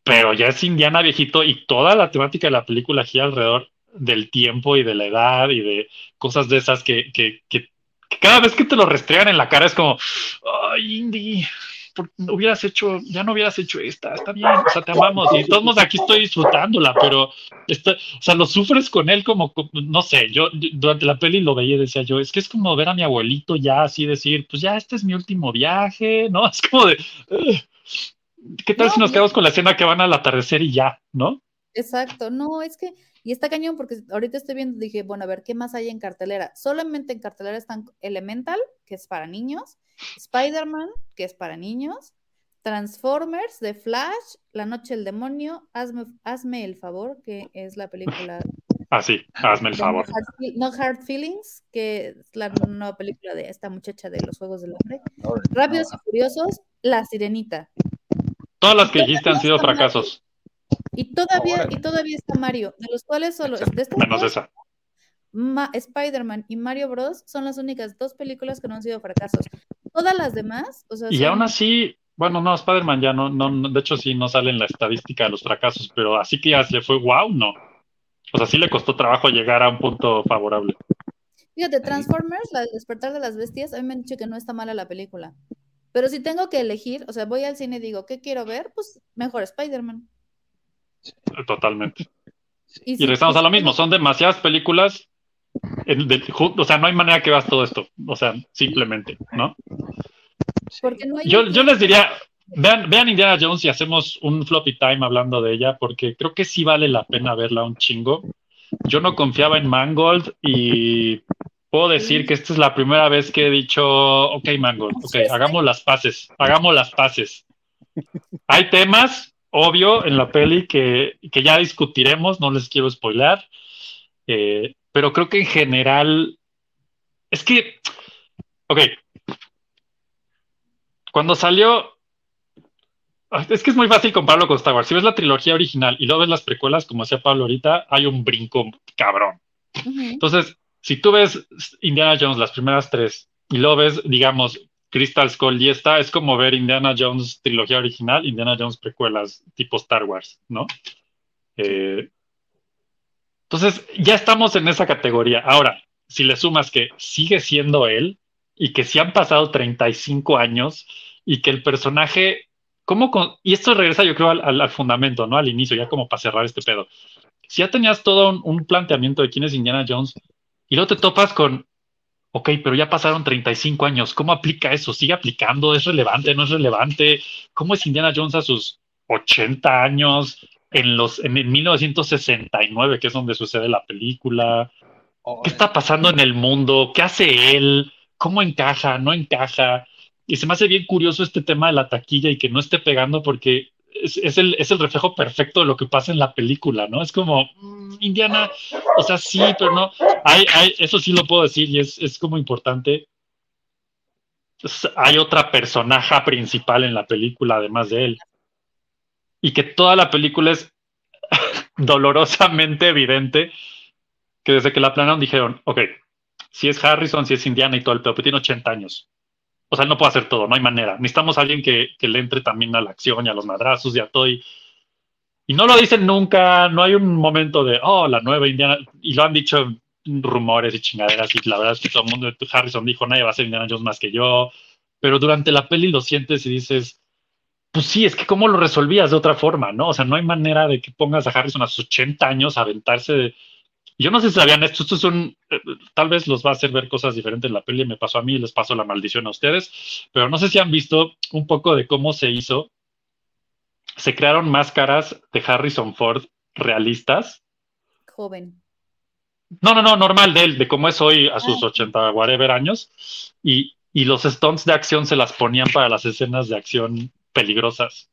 S3: Pero ya es Indiana viejito y toda la temática de la película gira alrededor del tiempo y de la edad y de cosas de esas que, que- que cada vez que te lo restregan en la cara es como, ay, Indy, hubieras hecho, ya no hubieras hecho esta, está bien, o sea, te amamos y todos aquí estoy disfrutándola, pero, está, o sea, lo sufres con él como, no sé, yo durante la peli lo veía y decía yo, es que es como ver a mi abuelito ya así decir, pues ya este es mi último viaje, ¿no? Es como de, "Ugh, ¿qué tal
S4: No,
S3: si nos quedamos con la escena que van al atardecer y ya, ¿no?
S4: Exacto, no, es que, y está cañón porque ahorita estoy viendo, dije, bueno, a ver, ¿qué más hay en cartelera? Solamente en cartelera están Elemental, que es para niños, Spider-Man, que es para niños, Transformers, The Flash, La Noche del Demonio, Hazme, Hazme el Favor, que es la película
S3: Ah, sí, hazme el favor.
S4: No Hard, No Hard Feelings, que es la nueva película de esta muchacha de los Juegos del Hambre.
S5: No,
S4: Rápidos
S5: no,
S4: y Furiosos, La Sirenita.
S3: Todas las que dijiste han sido fracasos,
S4: Y todavía,
S5: Órale.
S4: y todavía está Mario, de los cuales solo de estas
S3: menos
S4: dos,
S3: esa.
S4: Ma- Spider-Man y Mario Bros. son las únicas dos películas que no han sido fracasos. Todas las demás, o sea,
S3: Y
S4: son-
S3: aún así, bueno, no, Spider-Man ya no, no, de hecho sí no sale en la estadística de los fracasos, pero así que ya se fue wow, no. O sea, sí le costó trabajo llegar a un punto favorable.
S4: Fíjate, Transformers, la despertar de las bestias, a mí me han dicho que no está mala la película. Pero si tengo que elegir, o sea, voy al cine y digo, ¿qué quiero ver? Pues mejor Spider-Man.
S3: Totalmente.
S4: Y
S3: Y
S4: si-
S3: regresamos a lo mismo, son demasiadas películas. en- de- ju- o sea, no hay manera que veas todo esto. O sea, simplemente, ¿no?
S4: Porque no hay
S3: Yo, yo les diría, vean, vean Indiana Jones y hacemos un floppy time hablando de ella, porque creo que sí vale la pena verla un chingo. Yo no confiaba en Mangold y puedo decir que esta es la primera vez que he dicho, ok, Mangold, ok, hagamos las paces, hagamos las paces. Hay temas, obvio, en la peli que, que ya discutiremos, no les quiero spoiler, eh, pero creo que en general, es que, ok, cuando salió, ah, es que es muy fácil compararlo con Star Wars. Si ves la trilogía original y luego ves las precuelas, como decía Pablo ahorita, hay un brinco cabrón. Entonces, si tú ves Indiana Jones, las primeras tres, y luego ves, digamos, Crystal Skull y esta, es como ver Indiana Jones trilogía original, Indiana Jones precuelas tipo Star Wars, ¿no? Eh, entonces, ya estamos en esa categoría. Ahora, si le sumas que sigue siendo él y que si han pasado 35 años y que el personaje, ¿cómo con- y esto regresa yo creo al, al- al fundamento, ¿no? Al inicio, ya como para cerrar este pedo. Si ya tenías todo un, un planteamiento de quién es Indiana Jones y luego te topas con, ok, pero ya pasaron 35 años, ¿cómo aplica eso? ¿Sigue aplicando? ¿Es relevante? ¿No es relevante? ¿Cómo es Indiana Jones a sus 80 años? En, los, en el 1969, que es donde sucede la película. ¿Qué está pasando en el mundo? ¿Qué hace él? ¿Cómo encaja? ¿No encaja? Y se me hace bien curioso este tema de la taquilla y que no esté pegando porque es, es el, es el reflejo perfecto de lo que pasa en la película, ¿no? Es como, mm, Indiana, o sea, sí, pero no. Hay, hay, eso sí lo puedo decir y es, es como importante. Hay otra personaje principal en la película además de él. Y que toda la película es dolorosamente evidente que desde que la planearon dijeron, ok, si es Harrison, si es Indiana y todo el pedo, pero tiene 80 años. O sea, no puede hacer todo, no hay manera. Necesitamos a alguien que, que le entre también a la acción y a los madrazos y a todo. Y, no lo dicen nunca, no hay un momento de, oh, la nueva Indiana. Y lo han dicho rumores y chingaderas. Y la verdad es que todo el mundo, Harrison dijo, nadie va a ser Indiana Jones más que yo. Pero durante la peli lo sientes y dices, pues sí, es que cómo lo resolvías de otra forma, ¿no? O sea, no hay manera de que pongas a Harrison a sus 80 años a aventarse de... Yo no sé si sabían esto, esto es un... eh, tal vez los va a hacer ver cosas diferentes en la peli, me pasó a mí y les paso la maldición a ustedes, pero no sé si han visto un poco de cómo se hizo. Se crearon máscaras de Harrison Ford realistas.
S4: Joven.
S3: No, no, no, normal de él, de cómo es hoy a sus
S4: Ah.
S3: 80, whatever años. Y, y los stunts de acción se las ponían para las escenas de acción peligrosas.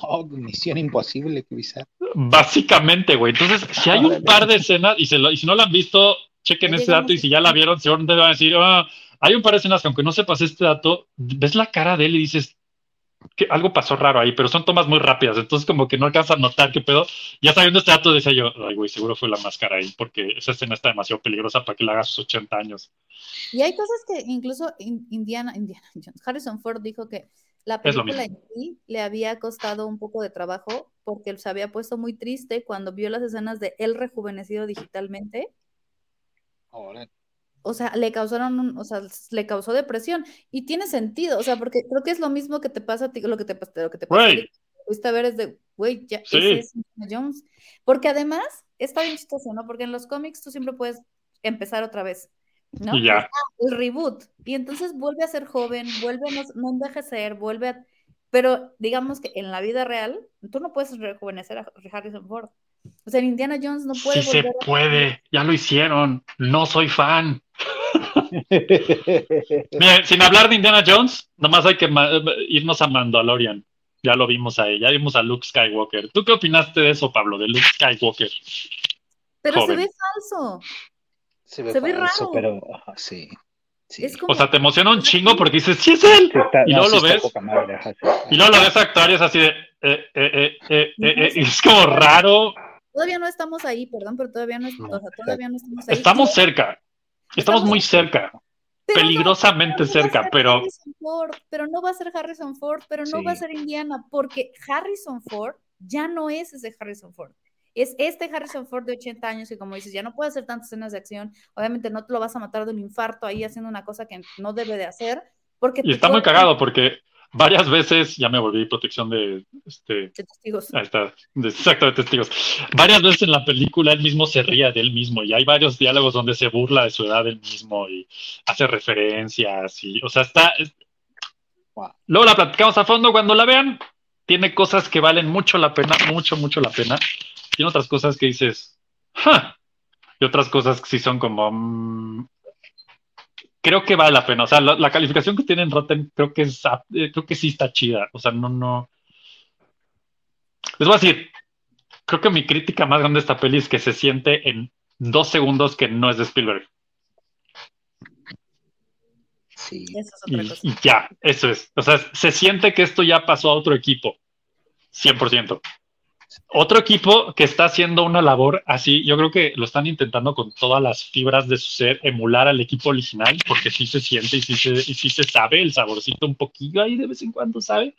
S5: Oh, misión imposible, qué bizarro.
S3: Básicamente, güey. Entonces, si hay un par de escenas, y, se lo- y si no la han visto, chequen
S4: Ya
S3: este dato, y si ya la vieron, seguramente van a decir, "Ah, hay un par de escenas que aunque no sepas este dato, ves la cara de él y dices que algo pasó raro ahí, pero son tomas muy rápidas, entonces como que no alcanzas a notar qué pedo. Ya sabiendo este dato, decía yo, ay, güey, seguro fue la máscara ahí, porque esa escena está demasiado peligrosa para que la haga a sus 80 años.
S4: Y hay cosas que incluso In- Indiana, Indiana Jones, Harrison Ford dijo que la película en sí le había costado un poco de trabajo porque él se había puesto muy triste cuando vio las escenas de él rejuvenecido digitalmente.
S5: Ahora,
S4: O sea, le causaron, un- o sea, le causó depresión. Y tiene sentido, o sea, porque creo que es lo mismo que te pasa a ti, lo que te, lo que te pasa a ti. Fuiste a ver es de, güey, ya,
S3: Sí.
S4: ese es Jones. Porque además, está bien chistoso, ¿no? Porque en los cómics tú siempre puedes empezar otra vez, ¿no?
S3: Y ya.
S4: el reboot. Y entonces vuelve a ser joven, vuelve a no, envejecer, vuelve a... Pero digamos que en la vida real, tú no puedes rejuvenecer a Harrison Ford. O sea, en Indiana Jones no puede
S3: Sí se
S4: a-
S3: puede, ya lo hicieron, no soy fan. Miren, sin hablar de Indiana Jones, nomás hay que ma- irnos a Mandalorian. Ya lo vimos ahí, ya vimos a Luke Skywalker. ¿Tú qué opinaste de eso, Pablo, de Luke Skywalker?
S4: Pero
S3: joven.
S4: se ve falso.
S5: Se ve,
S4: Se ve
S5: falso,
S4: raro.
S5: pero ajá, sí. sí.
S4: Es como.
S3: O sea, te emociona un chingo porque dices, sí es él.
S5: Está-
S3: y
S5: no,
S3: luego lo ves.
S5: poca madre, ajá, sí.
S3: Y luego lo ves actuar y es así de. eh, eh, eh, eh, eh, eh, y es como raro.
S4: Todavía no estamos ahí, perdón, pero todavía no, es- o sea, todavía no estamos ahí.
S3: Estamos cerca. Estamos muy cerca.
S4: pero no,
S3: Peligrosamente
S4: no
S3: cerca, pero.
S4: Harrison Ford, pero no va a ser Harrison Ford, pero no
S5: Sí.
S4: va a ser Indiana, porque Harrison Ford ya no es ese Harrison Ford. Es este Harrison Ford de 80 años que, como dices, ya no puede hacer tantas escenas de acción. Obviamente no te lo vas a matar de un infarto ahí haciendo una cosa que no debe de hacer. Porque
S3: Y está muy cagado porque varias veces, ya me volví protección de, este,
S4: de testigos.
S3: ahí está, de, exacto, de testigos. Varias veces en la película él mismo se ría de él mismo y hay varios diálogos donde se burla de su edad él mismo y hace referencias y, o sea, está... es-
S5: Wow.
S3: Luego la platicamos a fondo cuando la vean. Tiene cosas que valen mucho la pena, mucho, mucho la pena. Tiene otras cosas que dices, "Ja", y otras cosas que sí son como, mm, creo que vale la pena. O sea, la, la calificación que tiene en Rotten creo que es, eh, creo que sí está chida. O sea, no, no. Les voy a decir, creo que mi crítica más grande de esta peli es que se siente en dos segundos que no es de Spielberg.
S5: Sí.
S4: Eso es otra
S3: Y,
S4: cosa.
S3: y ya, eso es. O sea, se siente que esto ya pasó a otro equipo. 100%. Otro equipo que está haciendo una labor así, yo creo que lo están intentando con todas las fibras de su ser emular al equipo original, porque sí se siente y sí se, y sí se sabe el saborcito un poquillo ahí de vez en cuando, ¿sabe?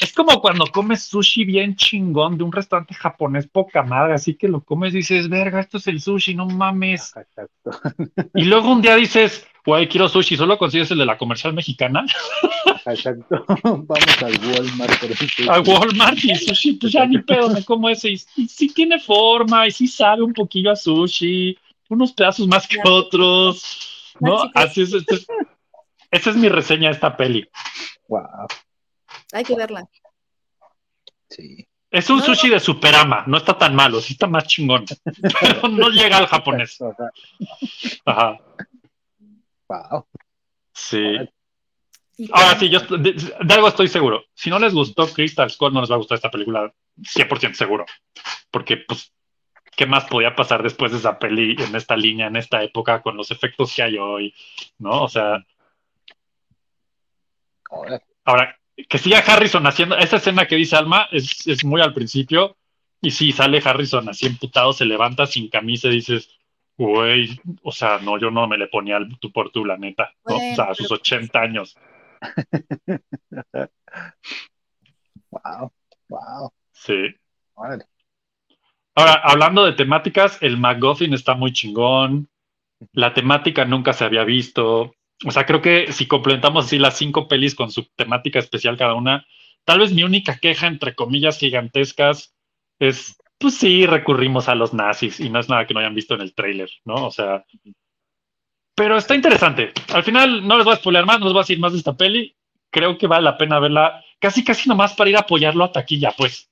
S3: Es como cuando comes sushi bien chingón de un restaurante japonés poca madre, así que lo comes y dices, verga, esto es el sushi, no mames.
S5: Exacto.
S3: Y luego un día dices, güey, quiero sushi, solo consigues el de la comercial mexicana.
S5: Exacto. Vamos al Walmart por ejemplo.
S3: a Walmart y sushi, pues ya ni pedo, me como ese. Y, y sí tiene forma, y sí sabe un poquillo a sushi, unos pedazos más que otros, ¿no? Así es, este es- esa es mi reseña de esta peli.
S5: Wow.
S4: Hay que verla.
S5: Sí.
S3: Es un
S4: No,
S3: sushi de Superama, no está tan malo, sí está más chingón, pero no llega al japonés.
S5: Ajá. Wow.
S3: sí. Ahora sí, yo de, de algo estoy seguro. Si no les gustó Crystal Skull, no les va a gustar esta película 100% seguro. Porque, pues, ¿qué más podía pasar después de esa peli en esta línea, en esta época, con los efectos que hay hoy? ¿No? O sea,
S5: Ahora,
S3: ahora, que siga Harrison haciendo. Esa escena que dice Alma es, es muy al principio. Y sí, sale Harrison así emputado, se levanta sin camisa y dices, güey, o sea, no, yo no me le ponía al tú por tú, la neta. ¿no? o sea, a sus
S4: Bueno,
S3: 80 años.
S5: wow. Wow.
S3: Sí. Ahora, hablando de temáticas, el MacGuffin está muy chingón. La temática nunca se había visto. O sea, creo que si complementamos así las cinco pelis con su temática especial cada una, tal vez mi única queja, entre comillas gigantescas, es, pues sí, recurrimos a los nazis y no es nada que no hayan visto en el tráiler, ¿no? O sea, pero está interesante. Al final no les voy a spoiler más, no les voy a decir más de esta peli. Creo que vale la pena verla casi, casi nomás para ir a apoyarlo a taquilla, pues.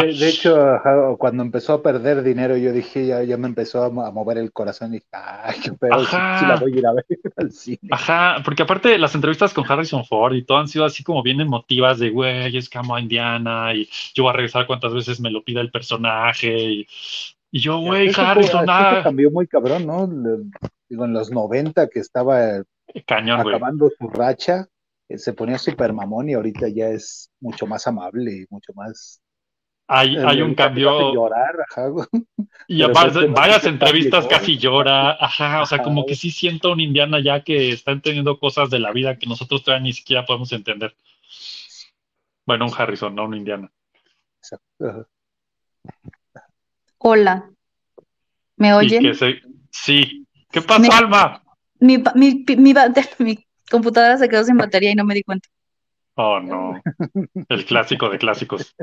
S5: De, de hecho, cuando empezó a perder dinero, yo dije, ya, ya me empezó a, mo- a mover el corazón y dije, ay, qué pedo, sí la voy a ir a ver al cine.
S3: Ajá, porque aparte las entrevistas con Harrison Ford y todo han sido así como bien emotivas de, güey, es que amo a Indiana y yo voy a regresar cuantas veces me lo pida el personaje y, y yo, güey,
S5: fue-
S3: Harrison,
S5: eso
S3: ah,
S5: cambió muy cabrón, ¿no? Le- digo, en los 90 que estaba
S3: cañón, güey.
S5: acabando su racha, eh, se ponía súper mamón y ahorita ya es mucho más amable y mucho más...
S3: Hay, hay un cambio
S5: llorar, ajá, güey.
S3: y aparte, varias entrevistas casi llora, ajá, o sea, como que sí siento un Indiana ya que está entendiendo cosas de la vida que nosotros todavía ni siquiera podemos entender. Bueno, un Harrison, no un Indiana.
S7: Hola. ¿Me oyen?
S3: que se, sí. ¿Qué pasó, Alma?
S7: Mi, mi, mi computadora se quedó sin batería y no me di cuenta.
S3: Oh, no. El clásico de clásicos.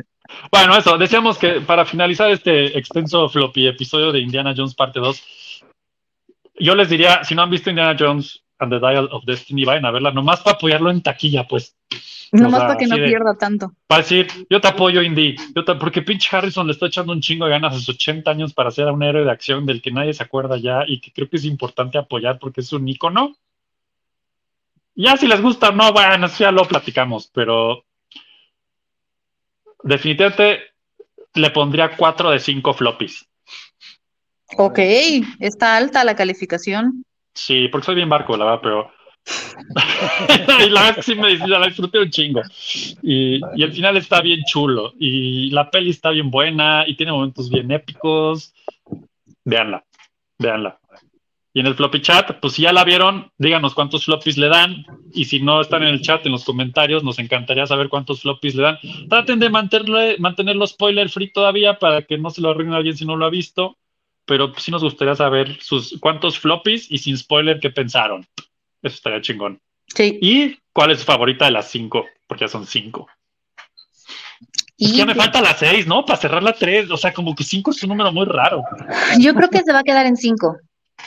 S3: Bueno, eso, decíamos que para finalizar este extenso floppy episodio de Indiana Jones parte 2, yo les diría, si no han visto Indiana Jones and the Dial of Destiny, vayan a verla, nomás para apoyarlo en taquilla, pues.
S7: Nomás
S3: sea,
S7: para que no
S3: de-
S7: pierda tanto.
S3: Para decir, yo te apoyo, Indy. Yo te- porque pinche Harrison le está echando un chingo de ganas a sus 80 años para ser un héroe de acción del que nadie se acuerda ya y que creo que es importante apoyar porque es un ícono. Ya si les gusta o no, bueno, ya lo platicamos, pero definitivamente le pondría 4 de 5 floppies.
S4: Ok, está alta la calificación.
S3: Sí, porque soy bien barco, la verdad, pero. y la verdad que sí me la disfruté un chingo. Y, y el final está bien chulo. Y la peli está bien buena y tiene momentos bien épicos. Véanla, véanla. Y en el floppy chat, pues si ya la vieron, díganos cuántos floppies le dan. Y si no están en el chat, en los comentarios, nos encantaría saber cuántos floppies le dan. Traten de mantenerle, mantenerlo spoiler free todavía para que no se lo arruine a alguien si no lo ha visto. Pero sí nos gustaría saber sus cuántos floppies y sin spoiler qué pensaron. Eso estaría chingón.
S4: Sí.
S3: ¿Y cuál es su favorita de las cinco? Porque ya son cinco. Ya me falta la seis, ¿no? Para cerrar la tres. O sea, como que cinco es un número muy raro.
S4: yo creo que se va a quedar en cinco.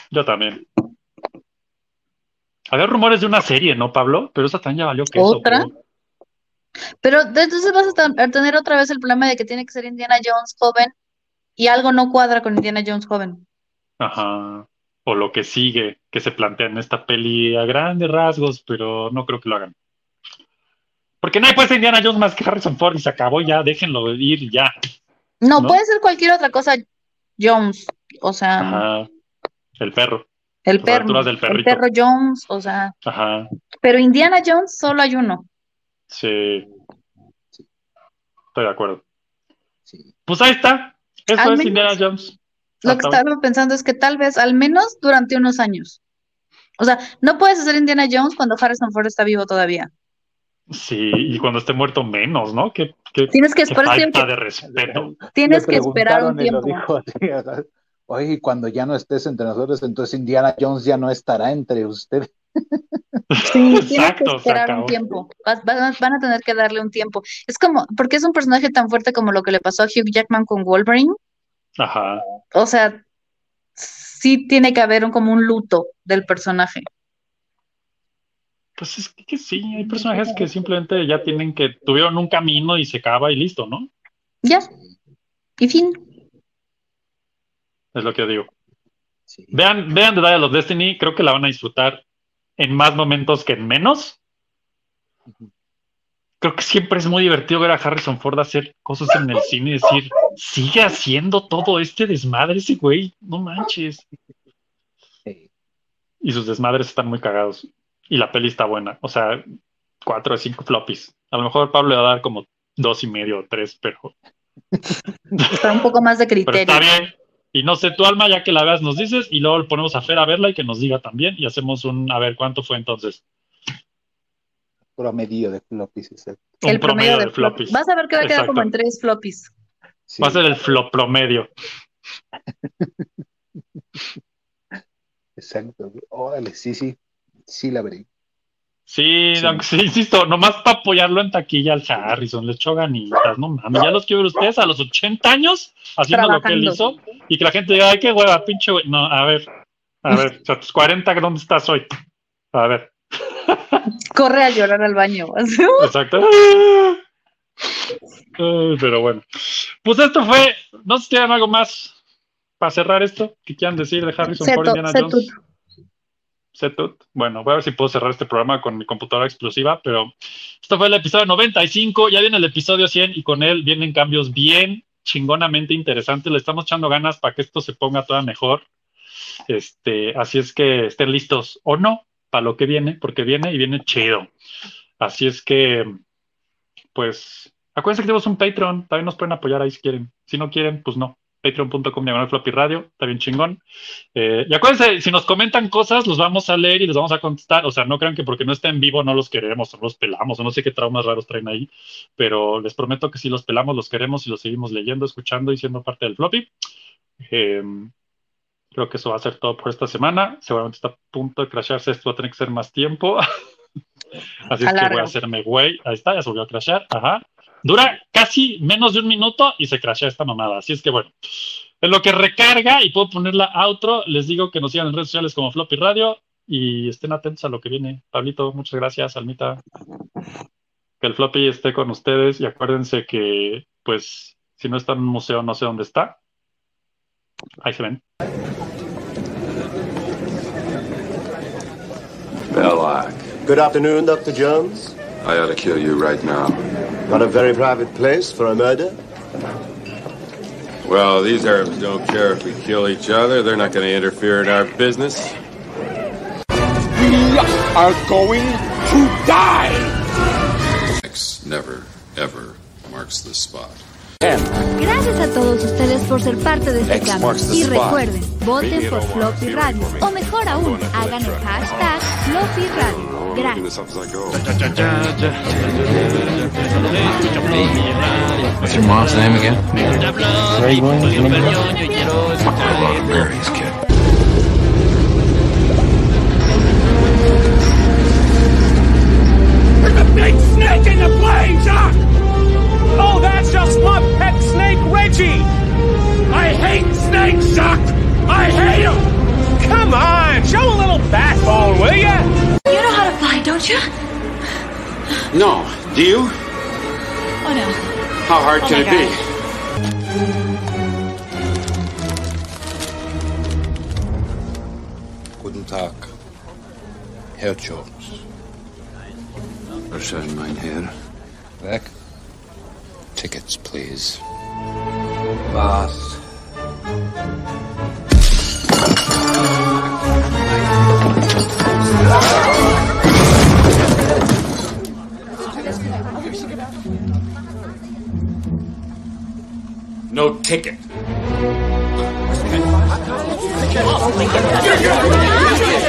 S3: Yo también. Había rumores de una serie, ¿no, Pablo? Pero esa también ya valió que
S4: ¿Otra? Pero entonces vas a tener otra vez el problema de que tiene que ser Indiana Jones joven y algo no cuadra con Indiana Jones joven.
S3: Ajá. O lo que sigue, que se plantea en esta peli a grandes rasgos, pero no creo que lo hagan. Porque nadie puede ser Indiana Jones más que Harrison Ford y se acabó ya, déjenlo ir ya.
S4: No,
S3: ¿No?
S4: puede ser cualquier otra cosa Jones, o sea,
S3: Ajá. El perro.
S4: el
S3: las
S4: perro,
S3: aventuras del
S4: el perro Jones, o sea,
S3: Ajá.
S4: pero Indiana Jones solo hay uno.
S3: Sí. Estoy de acuerdo.
S5: Sí.
S3: Pues ahí está. Eso
S4: Al
S3: es
S4: menos-
S3: Indiana Jones.
S4: Lo que
S3: Hasta
S4: estaba pensando es que tal vez, al menos durante unos años. O sea, no puedes hacer Indiana Jones cuando Harrison Ford está vivo todavía.
S3: Sí, y cuando esté muerto menos, ¿no? Qué, qué-
S4: Tienes que
S3: qué
S4: esperar
S3: falta
S4: tiempo.
S3: de respeto.
S4: Tienes que esperar un tiempo.
S5: dijo así, ajá. Oye, y cuando ya no estés entre nosotros, entonces Indiana Jones ya no estará entre ustedes.
S4: Sí, que
S3: Exacto, se
S4: esperar un tiempo. Van a tener que darle un tiempo. Es como, porque es un personaje tan fuerte como lo que le pasó a Hugh Jackman con Wolverine.
S3: Ajá.
S4: O sea, sí tiene que haber un, como un luto del personaje.
S3: Pues es que sí, hay personajes que simplemente ya tienen que, tuvieron un camino y se acaba y listo, ¿no?
S4: Ya. Y fin.
S3: Es lo que yo digo.
S5: Sí.
S3: Vean, vean The Dial of Destiny, creo que la van a disfrutar en más momentos que en menos. Creo que siempre es muy divertido ver a Harrison Ford hacer cosas en el cine y decir, sigue haciendo todo este desmadre ese güey, no manches.
S5: Sí.
S3: Y sus desmadres están muy cagados. Y la peli está buena. O sea, cuatro de cinco floppies. A lo mejor Pablo le va a dar como dos y medio o tres, pero,
S4: Está un poco más de
S3: pero
S4: criterio.
S3: está bien. Y no sé, tu alma, ya que la veas, nos dices y luego le ponemos a Fer a verla y que nos diga también y hacemos un, a ver, ¿cuánto fue entonces?
S5: Promedio de floppies, exacto.
S3: Un
S4: El promedio de
S3: floppies.
S4: floppies. Vas a ver que va a quedar como en tres floppies.
S5: Sí.
S3: Va a ser el flop promedio.
S5: Exacto. Órale, sí, sí. Sí la veré.
S3: Sí,
S5: Sí.
S3: aunque sí, insisto, nomás para apoyarlo en taquilla al Harrison, le echo ganitas, no mames, ya los quiero ver ustedes a los 80 años haciendo lo que él hizo y que la gente diga, ay, qué hueva, pinche güey. No, a ver, a ver, o sea, tus 40, ¿dónde estás hoy? A ver,
S4: Corre a llorar al baño.
S3: exacto. Pero bueno, pues esto fue, no sé si tienen algo más para cerrar esto que quieran decir de Harrison Indiana
S4: sé
S3: Jones. Bueno, voy a ver si puedo cerrar este programa con mi computadora explosiva, pero esto fue el episodio 95, ya viene el episodio 100 y con él vienen cambios bien chingonamente interesantes. Le estamos echando ganas para que esto se ponga toda mejor. Este, así es que estén listos o no para lo que viene, porque viene y viene chido. Así es que, pues, acuérdense que tenemos un Patreon, también nos pueden apoyar ahí si quieren. Si no quieren, pues no. Patreon.com diagonal floppy radio, está bien chingón. Eh, y acuérdense, si nos comentan cosas, los vamos a leer y les vamos a contestar. O sea, no crean que porque no está en vivo no los queremos o los pelamos o no sé qué traumas raros traen ahí, pero les prometo que si los pelamos, los queremos y los seguimos leyendo, escuchando y siendo parte del floppy. Eh, creo que eso va a ser todo por esta semana. Seguramente está a punto de crasharse. Esto va a tener que ser más tiempo. Así es que voy a hacerme güey. Ahí está, ya se volvió a crashar. Ajá. Dura casi menos de un minuto y se crashea esta mamada. Así es que bueno. En lo que recarga y puedo ponerla a outro, les digo que nos sigan en redes sociales como Floppy Radio y estén atentos a lo que viene. Pablito, muchas gracias, Almita. Que el Floppy esté con ustedes y acuérdense que, pues, si no está en un museo, no sé dónde está. Ahí se ven.
S8: Belloc.
S9: Good afternoon, Dr. Jones.
S8: I ought to kill you right now.
S9: Not a very private place for a murder.
S8: Well, these Arabs don't care if we kill each other. They're not going to interfere in our business.
S10: We are going to die!
S11: X never, ever marks the spot.
S4: Gracias a todos ustedes por ser parte de este
S11: X
S4: cambio. Y recuerden, voten por Floppy Radio. O mejor aún, hagan el hashtag Floppy Radio. Gracias.
S12: What's your mom's name again? Ray Williams.
S13: I love Mary's kid.
S10: There's a big snake in the plane, Doc! Oh, that's just my pet snake, Reggie! I hate snakes, Doc! I hate them! Come on, show a little backbone, will ya?
S14: You know how to fly, don't you?
S15: No. Do you?
S14: Oh no.
S15: How hard
S14: Oh
S15: can
S14: my
S15: it be?
S11: Guten Tag, Herr Jones.
S15: Erscheinen, mein Herr.
S11: Weg.
S15: Tickets, please.
S11: Was?
S15: No ticket. Oh,